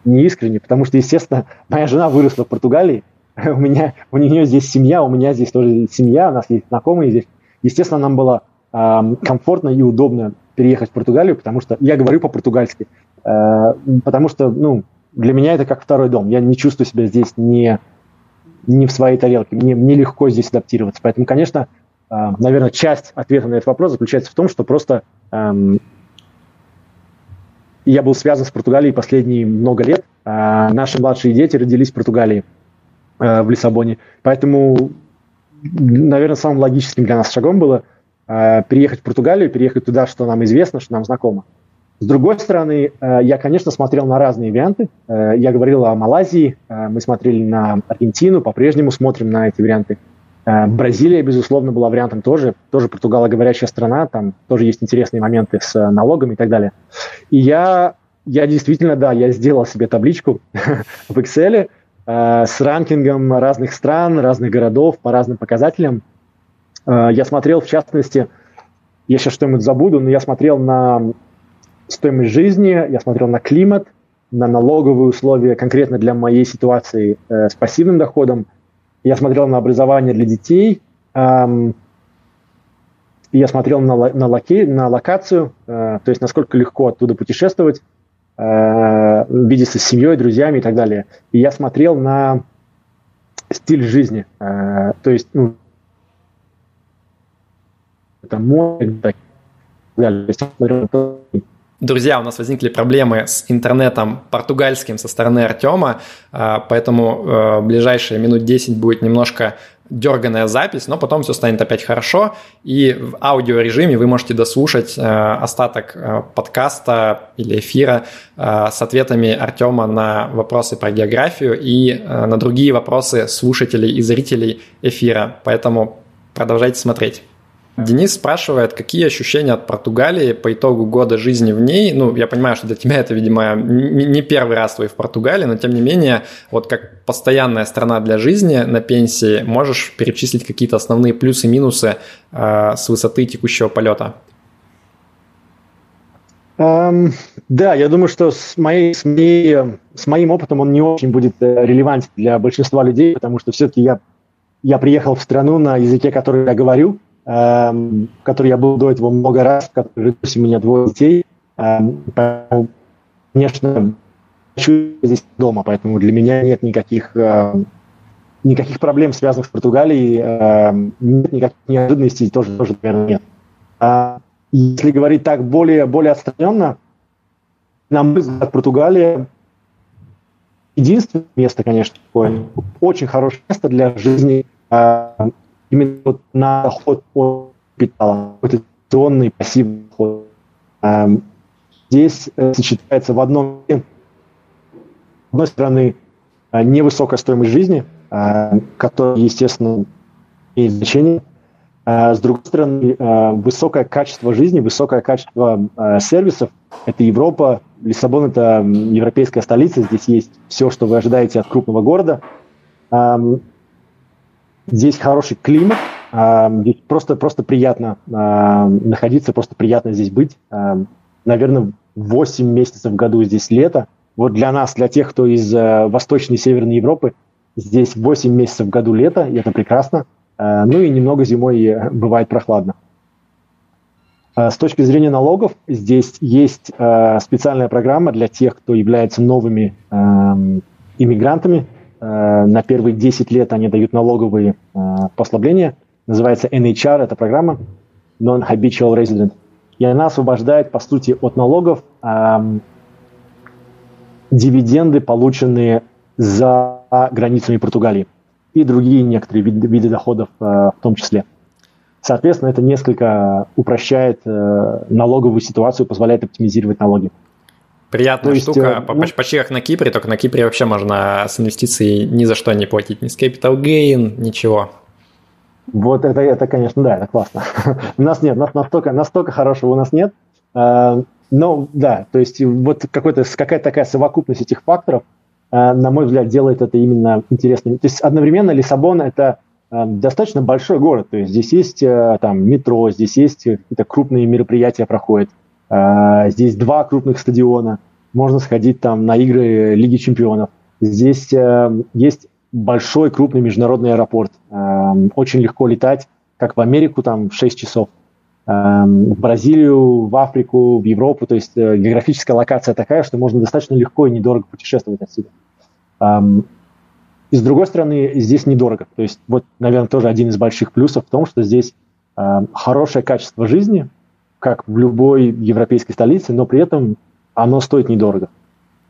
не искренне, потому что, естественно, (laughs) моя жена выросла в Португалии, (laughs) у меня, у нее здесь семья, у меня здесь тоже семья, у нас есть знакомые здесь. Естественно, нам было э, комфортно и удобно переехать в Португалию, потому что я говорю по-португальски, э, потому что, ну, для меня это как второй дом. Я не чувствую себя здесь не, не в своей тарелке, мне, мне легко здесь адаптироваться. Поэтому, конечно, э, наверное, часть ответа на этот вопрос заключается в том, что просто эм, я был связан с Португалией последние много лет. А наши младшие дети родились в Португалии, э, в Лиссабоне. Поэтому, наверное, самым логическим для нас шагом было э, переехать в Португалию, переехать туда, что нам известно, что нам знакомо. С другой стороны, э, я, конечно, смотрел на разные варианты. Я говорил о Малайзии, мы смотрели на Аргентину, по-прежнему смотрим на эти варианты. Э, Бразилия, безусловно, была вариантом тоже. Тоже португалоговорящая страна, там тоже есть интересные моменты с э, налогами и так далее. И я, я действительно, да, я сделал себе табличку (laughs) в Excel э, с ранкингом разных стран, разных городов по разным показателям. Э, я смотрел, в частности, я сейчас что-нибудь забуду, но я смотрел на стоимость жизни, я смотрел на климат, на налоговые условия конкретно для моей ситуации э, с пассивным доходом – я смотрел на образование для детей, эм, я смотрел на, на, локи, на локацию, э, то есть насколько легко оттуда путешествовать, э, видеться с семьей, друзьями и так далее. И я смотрел на стиль жизни, э, то есть, ну, это и так далее. Я смотрел Друзья, у нас возникли проблемы с интернетом португальским со стороны Артема, а, поэтому э, ближайшие минут 10 будет немножко дерганная запись, но потом все станет опять хорошо, и в аудиорежиме вы можете дослушать э, остаток э, подкаста или эфира с ответами Артема на вопросы про географию и на другие вопросы слушателей и зрителей эфира, поэтому продолжайте смотреть. Денис спрашивает, какие ощущения от Португалии по итогу года жизни в ней. Ну, я понимаю, что для тебя это, видимо, не первый раз твой в Португалии, но тем не менее, вот как постоянная страна для жизни на пенсии, можешь перечислить какие-то основные плюсы и минусы э, с высоты текущего полета? Um, да, я думаю, что с, моей, с, моей, с моим опытом он не очень будет э, релевантен для большинства людей, потому что все-таки я, я приехал в страну на языке, который я говорю, Эм, в которой я был до этого много раз, в которой родилось у меня двое детей. Эм, конечно, хочу здесь дома, поэтому для меня нет никаких, эм, никаких проблем, связанных с Португалией, нет никаких неожиданностей, тоже, тоже наверное, нет. А если говорить так более, более отстраненно, на мой взгляд, Португалия единственное место, конечно, такое, очень хорошее место для жизни именно вот на доход от капитала, ротационный пассивный доход. Эм, здесь э, сочетается в одном, с одной стороны, э, невысокая стоимость жизни, э, которая, естественно, имеет значение, с другой стороны, высокое качество жизни, высокое качество сервисов. Это Европа, Лиссабон – это европейская столица, здесь есть все, что вы ожидаете от крупного города. Эм, Здесь хороший климат, а, здесь просто, просто приятно а, находиться, просто приятно здесь быть. А, наверное, 8 месяцев в году здесь лето, Вот для нас, для тех, кто из э, Восточной и Северной Европы, здесь 8 месяцев в году лето, и это прекрасно. Э, ну и немного зимой э, бывает прохладно. С точки зрения налогов, здесь есть э, специальная программа для тех, кто является новыми э, иммигрантами. Э, на первые 10 лет они дают налоговые э, послабления. Называется NHR, эта программа, Non-Habitual Resident. И она освобождает, по сути, от налогов дивиденды, полученные за границами Португалии и другие некоторые виды, виды доходов э, в том числе. Соответственно, это несколько упрощает э, налоговую ситуацию, позволяет оптимизировать налоги. Приятная есть, штука, ну, почти как на Кипре, только на Кипре вообще можно с инвестицией ни за что не платить, ни с capital gain, ничего. Вот это, это конечно, да, это классно. (laughs) у нас нет, нас настолько, настолько хорошего у нас нет. Э, но да, то есть вот какая-то такая совокупность этих факторов, э, на мой взгляд, делает это именно интересным. То есть одновременно Лиссабон – это э, достаточно большой город. То есть здесь есть там метро, здесь есть какие-то крупные мероприятия проходят, здесь два крупных стадиона, можно сходить там на игры Лиги чемпионов. Здесь есть большой крупный международный аэропорт. Очень легко летать, как в Америку, там 6 часов – Эм, в Бразилию, в Африку, в Европу. То есть э, географическая локация такая, что можно достаточно легко и недорого путешествовать отсюда. Эм, и с другой стороны, здесь недорого. То есть вот, наверное, тоже один из больших плюсов в том, что здесь хорошее качество жизни, как в любой европейской столице, но при этом оно стоит недорого.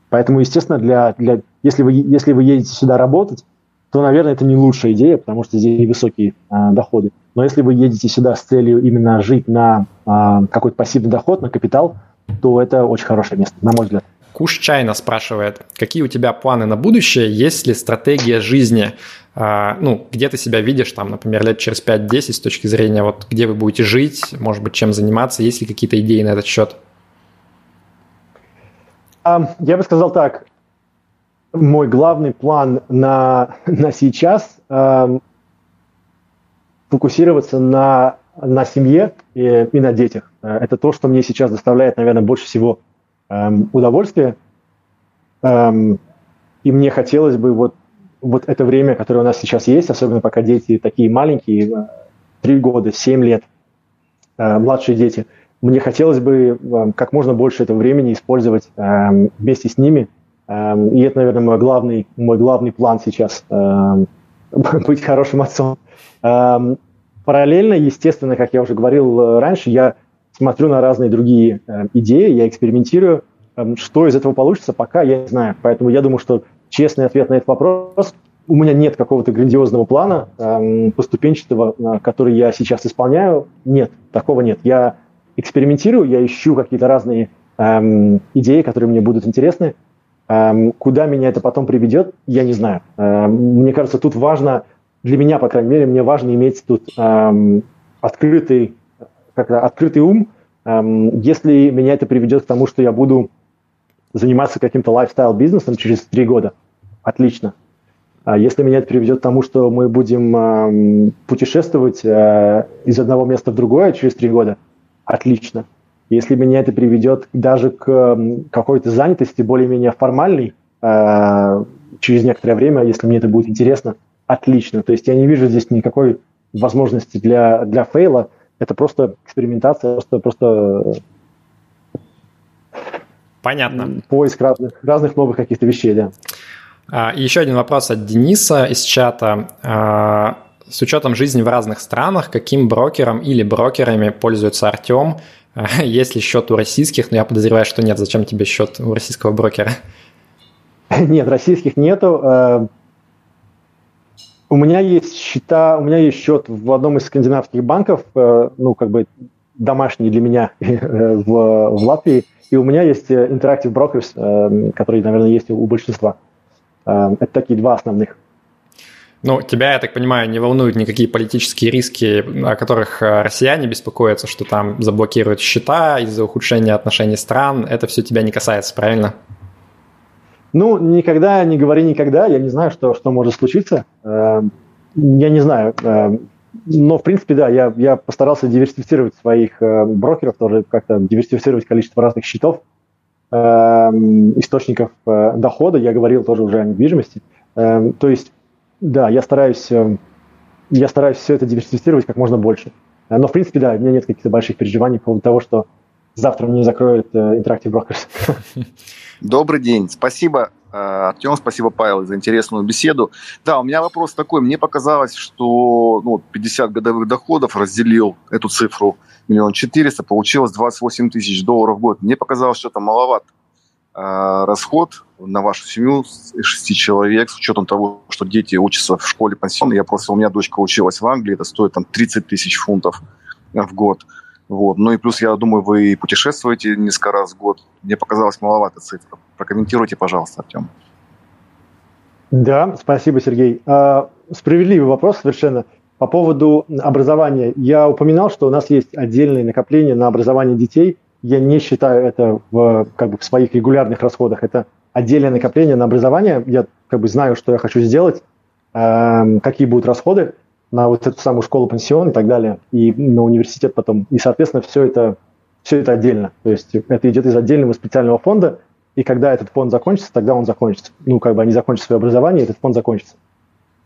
Поэтому, естественно, для, для, если, вы, если вы едете сюда работать, то, наверное, это не лучшая идея, потому что здесь невысокие э, доходы. Но если вы едете сюда с целью именно жить на э, какой-то пассивный доход, на капитал, то это очень хорошее место, на мой взгляд. Куш Чайна спрашивает, какие у тебя планы на будущее, есть ли стратегия жизни, э, ну, где ты себя видишь, там, например, лет через 5-10 с точки зрения, вот, где вы будете жить, может быть, чем заниматься, есть ли какие-то идеи на этот счет? Я бы сказал так, мой главный план на, на сейчас э, фокусироваться на, на семье и, и на детях. Это то, что мне сейчас доставляет, наверное, больше всего э, удовольствия. Эм, и мне хотелось бы вот, вот это время, которое у нас сейчас есть, особенно пока дети такие маленькие, 3 года, 7 лет, э, младшие дети, мне хотелось бы э, как можно больше этого времени использовать э, вместе с ними – Эм, и это, наверное, мой главный, мой главный план сейчас эм, (laughs) быть хорошим отцом. Эм, параллельно, естественно, как я уже говорил э, раньше, я смотрю на разные другие идеи, я экспериментирую. Что из этого получится, пока я не знаю. Поэтому я думаю, что честный ответ на этот вопрос у меня нет какого-то грандиозного плана поступенчатого, э, который я сейчас исполняю. Нет, такого нет. Я экспериментирую, я ищу какие-то разные идеи, которые мне будут интересны. Эм, куда меня это потом приведет, я не знаю. Эм, мне кажется, тут важно, для меня, по крайней мере, мне важно иметь тут эм, открытый, как открытый ум. Если меня это приведет к тому, что я буду заниматься каким-то лайфстайл-бизнесом через три года, отлично. А если меня это приведет к тому, что мы будем путешествовать э, из одного места в другое через три года, отлично. Если меня это приведет даже к какой-то занятости более-менее формальной э, через некоторое время, если мне это будет интересно, отлично. То есть я не вижу здесь никакой возможности для, для фейла. Это просто экспериментация, просто, просто Понятно. поиск разных, разных новых каких-то вещей, да. А, еще один вопрос от Дениса из чата. А, с учетом жизни в разных странах, каким брокером или брокерами пользуется Артем? (laughs) Есть ли счет у российских? Но я подозреваю, что нет. Зачем тебе счет у российского брокера? (laughs) Нет, российских нету. Э, у меня есть счета, у меня есть счет в одном из скандинавских банков, э, ну, как бы домашний для меня (laughs) э, в, в Латвии, и у меня есть Interactive Brokers, который, наверное, есть у большинства. Это такие два основных. Ну, тебя, я так понимаю, не волнуют никакие политические риски, о которых э, россияне беспокоятся, что там заблокируют счета из-за ухудшения отношений стран. Это все тебя не касается, правильно? Ну, никогда не говори никогда. Я не знаю, что, что может случиться. Эм, я не знаю. Эм, но, в принципе, да, я, я постарался диверсифицировать своих э, брокеров, тоже как-то диверсифицировать количество разных счетов. источников дохода. Я говорил тоже уже о недвижимости. То есть, да, я стараюсь, я стараюсь все это диверсифицировать как можно больше. Но, в принципе, да, у меня нет каких-то больших переживаний по поводу того, что завтра мне закроют Interactive Brokers. (laughs) Добрый день. Спасибо, э, Артем, спасибо, Павел, за интересную беседу. Да, у меня вопрос такой. Мне показалось, что ну, 50 годовых доходов разделил эту цифру миллион четыреста, получилось 28 тысяч долларов в год. Мне показалось, что это маловато. Э, расход на вашу семью из шести человек, с учетом того, что дети учатся в школе пансионной. Я просто, у меня дочка училась в Англии, это стоит там 30 тысяч фунтов в год. Вот. Ну и плюс, я думаю, вы путешествуете несколько раз в год. Мне показалось маловато цифра. Прокомментируйте, пожалуйста, Артем. Да, спасибо, Сергей. А, справедливый вопрос совершенно. По поводу образования. Я упоминал, что у нас есть отдельные накопления на образование детей. Я не считаю это в, как бы, в своих регулярных расходах. Это отдельное накопление на образование. Я как бы знаю, что я хочу сделать, э, какие будут расходы на вот эту самую школу-пансион и так далее, и на университет потом. И, соответственно, все это, все это отдельно. То есть это идет из отдельного специального фонда, и когда этот фонд закончится, тогда он закончится. Ну, как бы они закончат свое образование, этот фонд закончится.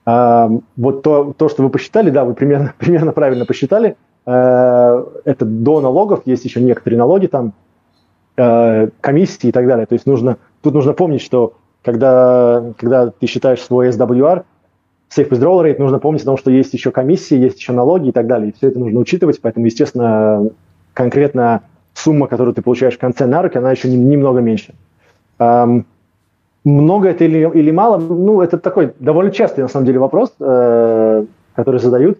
А, вот то, то, что вы посчитали, да, вы примерно, (laughs) примерно правильно посчитали. А, это до налогов, есть еще некоторые налоги там, а, комиссии и так далее. То есть нужно, тут нужно помнить, что когда, когда ты считаешь свой SWR, Safe Withdrawal Rate, нужно помнить о том, что есть еще комиссии, есть еще налоги и так далее. И все это нужно учитывать, поэтому, естественно, конкретно сумма, которую ты получаешь в конце на руки, она еще немного меньше. Эм, много это или, или мало? Ну, это такой довольно частый, на самом деле, вопрос, э, который задают.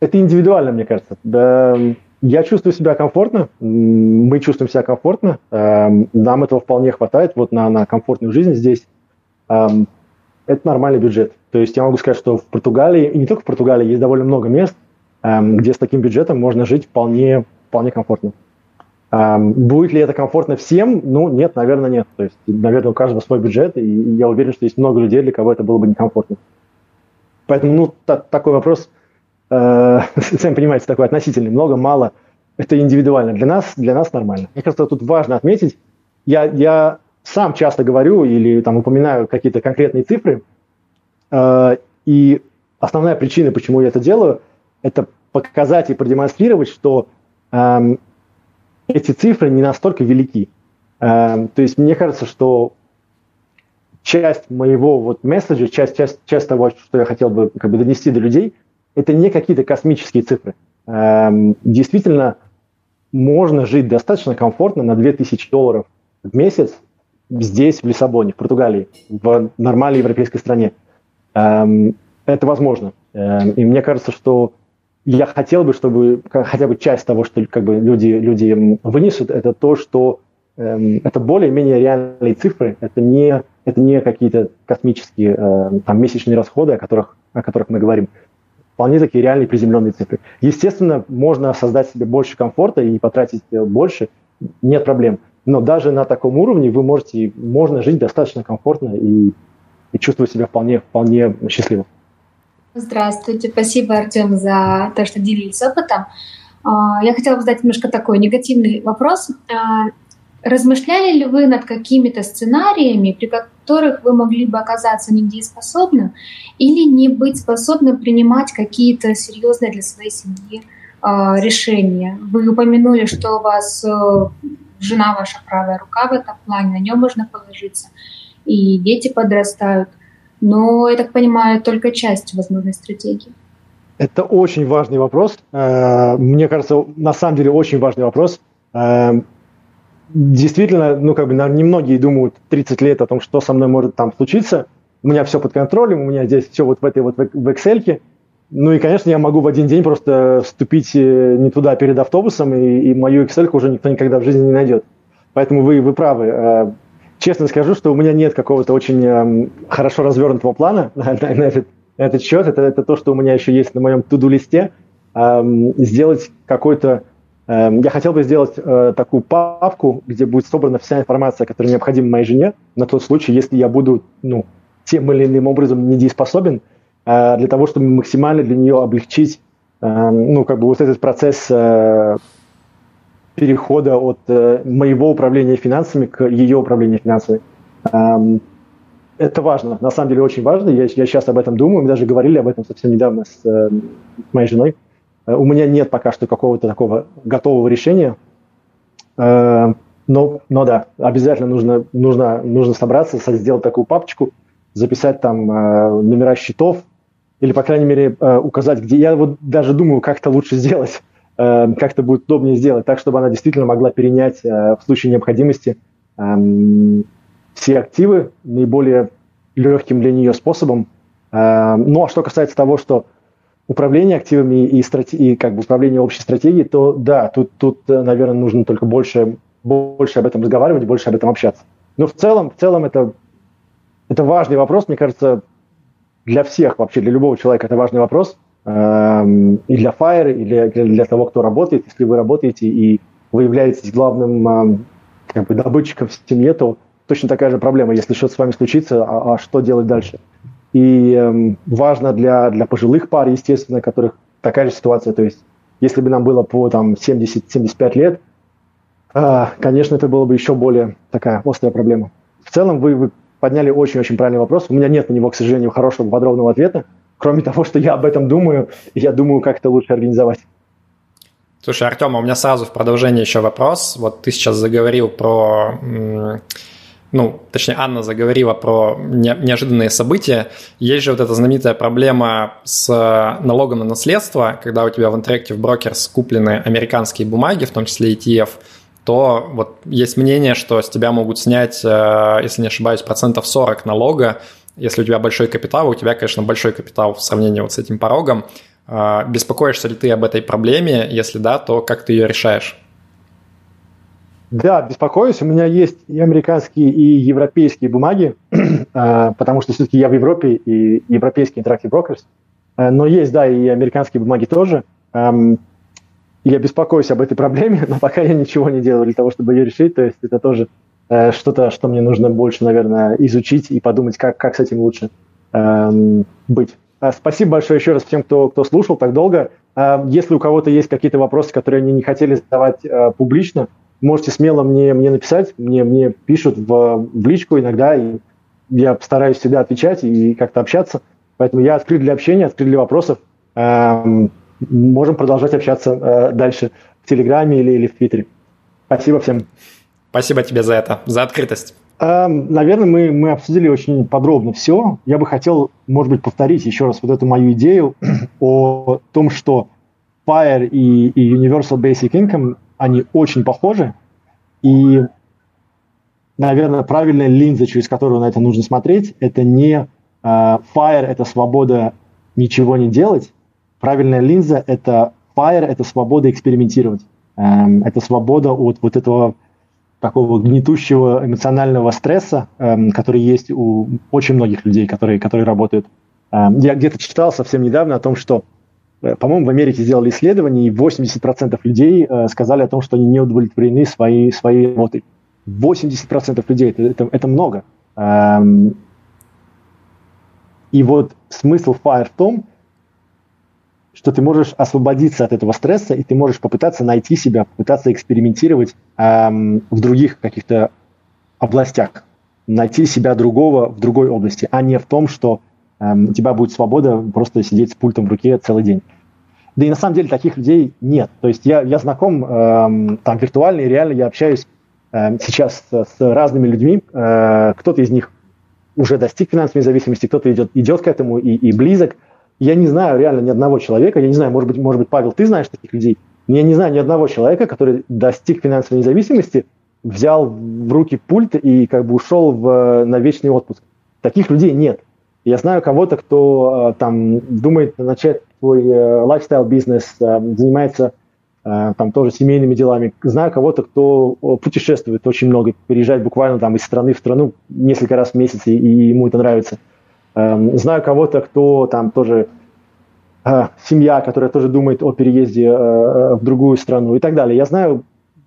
Это индивидуально, мне кажется. Да, я чувствую себя комфортно, мы чувствуем себя комфортно, э, нам этого вполне хватает вот на, на комфортную жизнь здесь. Э, это нормальный бюджет. То есть я могу сказать, что в Португалии, и не только в Португалии, есть довольно много мест, эм, где с таким бюджетом можно жить вполне, вполне комфортно. Эм, будет ли это комфортно всем? Ну, нет, наверное, нет. То есть, наверное, у каждого свой бюджет, и я уверен, что есть много людей, для кого это было бы некомфортно. Поэтому, ну, та, такой вопрос, э, (laughs) сами понимаете, такой относительный. Много, мало. Это индивидуально. Для нас, для нас нормально. Мне кажется, тут важно отметить, я, я сам часто говорю или там упоминаю какие-то конкретные цифры, э, и основная причина, почему я это делаю, это показать и продемонстрировать, что э, эти цифры не настолько велики. Э, то есть мне кажется, что часть моего вот месседжа, часть, часть, часть того, что я хотел бы как бы донести до людей, это не какие-то космические цифры. Э, действительно, можно жить достаточно комфортно на 2000 долларов в месяц здесь, в Лиссабоне, в Португалии, в нормальной европейской стране. Эм, это возможно. Эм, и мне кажется, что я хотел бы, чтобы хотя бы часть того, что как бы люди, люди вынесут, это то, что эм, это более-менее реальные цифры, это не, это не какие-то космические э, там, месячные расходы, о которых, о которых мы говорим. Вполне такие реальные приземленные цифры. Естественно, можно создать себе больше комфорта и потратить э, больше, нет проблем но даже на таком уровне вы можете, можно жить достаточно комфортно и, и чувствовать себя вполне, вполне счастливо. Здравствуйте, спасибо, Артем, за то, что делились опытом. А, я хотела бы задать немножко такой негативный вопрос. А, размышляли ли вы над какими-то сценариями, при которых вы могли бы оказаться недееспособным или не быть способным принимать какие-то серьезные для своей семьи решения? Вы упомянули, что у вас э, жена ваша правая рука в этом плане, на нее можно положиться, и дети подрастают. Но, я так понимаю, только часть возможной стратегии. Это очень важный вопрос. Э, мне кажется, на самом деле очень важный вопрос. Э, действительно, ну, как бы немногие думают 30 лет о том, что со мной может там случиться. У меня все под контролем, у меня здесь все вот в этой вот в Excel. Ну и, конечно, я могу в один день просто вступить э, не туда перед автобусом, и, и мою Excel уже никто никогда в жизни не найдет. Поэтому вы, вы правы. Э, честно скажу, что у меня нет какого-то очень эм, хорошо развернутого плана (laughs) на, на, на, этот, на этот счет. Это, это то, что у меня еще есть на моем туду-листе. Эм, сделать какой-то... Эм, я хотел бы сделать э, такую папку, где будет собрана вся информация, которая необходима моей жене, на тот случай, если я буду ну, тем или иным образом недееспособен, для того, чтобы максимально для нее облегчить э, ну, как бы вот этот процесс э, перехода от э, моего управления финансами к ее управлению финансами. Эм, это важно, на самом деле очень важно. Я, я сейчас об этом думаю, мы даже говорили об этом совсем недавно с, э, моей женой. Э, у меня нет пока что какого-то такого готового решения, э, но, но да, обязательно нужно, нужно, нужно собраться, сделать такую папочку, записать там э, номера счетов, или, по крайней мере, э, указать, где я вот даже думаю, как это лучше сделать, э, как это будет удобнее сделать, так, чтобы она действительно могла перенять э, в случае необходимости эм, все активы наиболее легким для нее способом. Ну, а что касается того, что управление активами и, страте- и как бы управление общей стратегией, то да, тут, тут, наверное, нужно только больше, больше об этом разговаривать, больше об этом общаться. Но в целом, в целом это, это важный вопрос, мне кажется, для всех вообще, для любого человека это важный вопрос. Эм, и для Fire, и для, для того, кто работает. Если вы работаете и вы являетесь главным эм, как бы, добытчиком в семье, то точно такая же проблема. Если что-то с вами случится, а, а что делать дальше? И эм, важно для, для пожилых пар, естественно, которых такая же ситуация. То есть, если бы нам было по там, 70-75 лет, э, конечно, это было бы еще более такая острая проблема. В целом, вы, вы подняли очень-очень правильный вопрос. У меня нет на него, к сожалению, хорошего подробного ответа, кроме того, что я об этом думаю, и я думаю, как это лучше организовать. Слушай, Артем, у меня сразу в продолжение еще вопрос. Вот ты сейчас заговорил про ну, точнее, Анна заговорила про неожиданные события. Есть же вот эта знаменитая проблема с налогом на наследство, когда у тебя в Interactive Brokers куплены американские бумаги, в том числе ETF, то вот есть мнение, что с тебя могут снять, э, если не ошибаюсь, процентов 40 налога, если у тебя большой капитал, у тебя, конечно, большой капитал в сравнении вот с этим порогом. Э, беспокоишься ли ты об этой проблеме? Если да, то как ты ее решаешь? Да, беспокоюсь. У меня есть и американские, и европейские бумаги, (clears throat) э, потому что все-таки я в Европе и европейский Interactive Brokers. Но есть, да, и американские бумаги тоже. Я беспокоюсь об этой проблеме, но пока я ничего не делаю для того, чтобы ее решить. То есть это тоже э, что-то, что мне нужно больше, наверное, изучить и подумать, как, как с этим лучше эм, быть. А, спасибо большое еще раз всем, кто, кто слушал так долго. Э, если у кого-то есть какие-то вопросы, которые они не хотели задавать э, публично, можете смело мне, мне написать. Мне, мне пишут в, в личку иногда, и я постараюсь всегда отвечать и как-то общаться. Поэтому я открыт для общения, открыт для вопросов. Эм, можем продолжать общаться э, дальше в Телеграме или, или в Твиттере. Спасибо всем. Спасибо тебе за это, за открытость. Э, наверное, мы, мы обсудили очень подробно все. Я бы хотел, может быть, повторить еще раз вот эту мою идею (clears throat) о том, что Fire и, и Universal Basic Income, они очень похожи. И, наверное, правильная линза, через которую на это нужно смотреть, это не э, Fire – это свобода ничего не делать, правильная линза – это fire, это свобода экспериментировать. Эм, это свобода от вот этого такого гнетущего эмоционального стресса, эм, который есть у очень многих людей, которые, которые работают. Эм, я где-то читал совсем недавно о том, что, э, по-моему, в Америке сделали исследование, и 80% людей э, сказали о том, что они не удовлетворены своей, своей работой. 80% людей это, это, это много. И вот смысл FIRE в том, что ты можешь освободиться от этого стресса, и ты можешь попытаться найти себя, попытаться экспериментировать эм, в других каких-то областях, найти себя другого в другой области, а не в том, что эм, у тебя будет свобода просто сидеть с пультом в руке целый день. Да и на самом деле таких людей нет. То есть я, я знаком эм, там виртуально и реально я общаюсь эм, сейчас с, с разными людьми. Э, кто-то из них уже достиг финансовой независимости, кто-то идет, идет к этому и, и близок. Я не знаю реально ни одного человека, я не знаю, может быть, может быть, Павел, ты знаешь таких людей, я не знаю ни одного человека, который достиг финансовой независимости, взял в руки пульт и как бы ушел в, на вечный отпуск. Таких людей нет. Я знаю кого-то, кто э, там думает начать свой лайфстайл э, бизнес, э, занимается там тоже семейными делами. Знаю кого-то, кто путешествует очень много, переезжает буквально там из страны в страну несколько раз в месяц, и ему это нравится. Эм, знаю кого-то, кто там тоже э, семья, которая тоже думает о переезде э, э, в другую страну и так далее. Я знаю,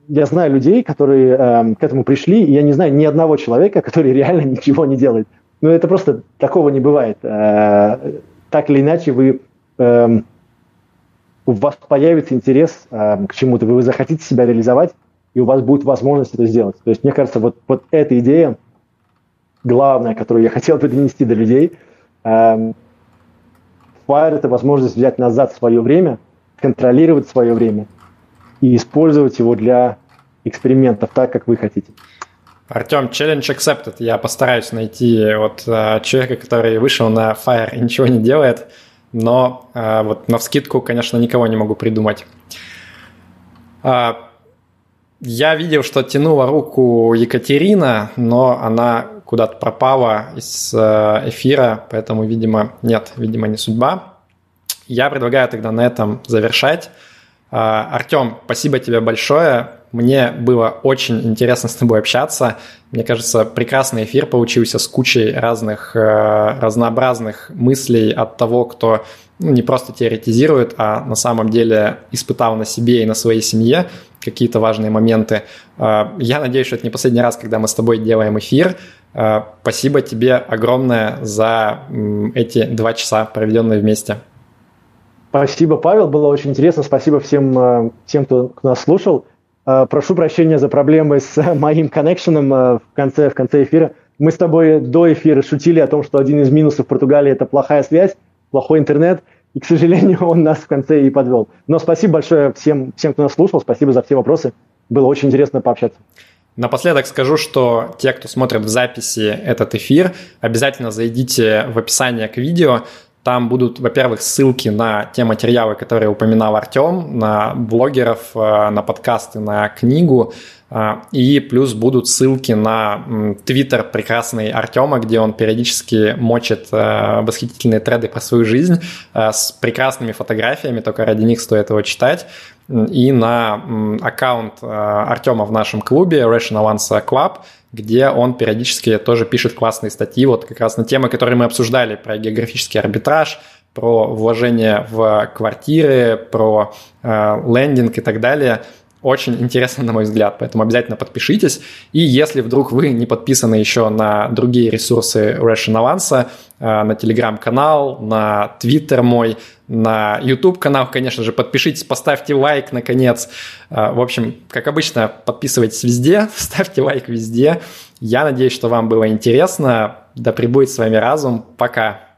я знаю людей, которые эм, к этому пришли, и я не знаю ни одного человека, (laughs) который реально ничего не делает. Ну, это просто такого не бывает. Так или иначе, вы эм, у вас появится интерес к чему-то, вы захотите себя реализовать, и у вас будет возможность это сделать. То есть, мне кажется, вот, вот эта идея, главная, которую я хотел бы донести до людей, э, Fire – это возможность взять назад свое время, контролировать свое время и использовать его для экспериментов так, как вы хотите. Артем, челлендж accepted. Я постараюсь найти вот э, человека, который вышел на Fire и ничего не делает, но э, вот на вскидку, конечно, никого не могу придумать. Я видел, что тянула руку Екатерина, но она куда-то пропала из э, эфира, поэтому, видимо, нет, видимо, не судьба. Я предлагаю тогда на этом завершать. Э, Артем, спасибо тебе большое. Мне было очень интересно с тобой общаться. Мне кажется, прекрасный эфир получился с кучей разных э, разнообразных мыслей от того, кто ну, не просто теоретизирует, а на самом деле испытал на себе и на своей семье какие-то важные моменты. Э, я надеюсь, что это не последний раз, когда мы с тобой делаем эфир. Э, спасибо тебе огромное за эти два часа, проведенные вместе. Спасибо, Павел, было очень интересно. Спасибо всем, всем кто нас слушал. Прошу прощения за проблемы с (laughs) моим коннекшеном в конце, в конце эфира. Мы с тобой до эфира шутили о том, что один из минусов Португалии – это плохая связь, плохой интернет, и, к сожалению, (laughs) он нас в конце и подвел. Но спасибо большое всем, всем кто нас слушал, спасибо за все вопросы. Было очень интересно пообщаться. Напоследок скажу, что те, кто смотрит в записи этот эфир, обязательно зайдите в описание к видео, там будут, во-первых, ссылки на те материалы, которые упоминал Артем, на блогеров, э, на подкасты, на книгу, и плюс будут ссылки на твиттер прекрасный Артема, где он периодически мочит э, восхитительные треды про свою жизнь с прекрасными фотографиями, только ради них стоит его читать. И на аккаунт Артема в нашем клубе Rational Answer Club, где он периодически тоже пишет классные статьи, вот как раз на темы, которые мы обсуждали, про географический арбитраж, про вложение в квартиры, про э, лендинг и так далее – очень интересно, на мой взгляд, поэтому обязательно подпишитесь. И если вдруг вы не подписаны еще на другие ресурсы Russian Avance, э, на телеграм-канал, на твиттер мой, на YouTube-канал, конечно же, подпишитесь, поставьте лайк, наконец. Э, в общем, как обычно, подписывайтесь везде, (laughs) ставьте лайк везде. Я надеюсь, что вам было интересно. Да пребудет с вами разум. Пока.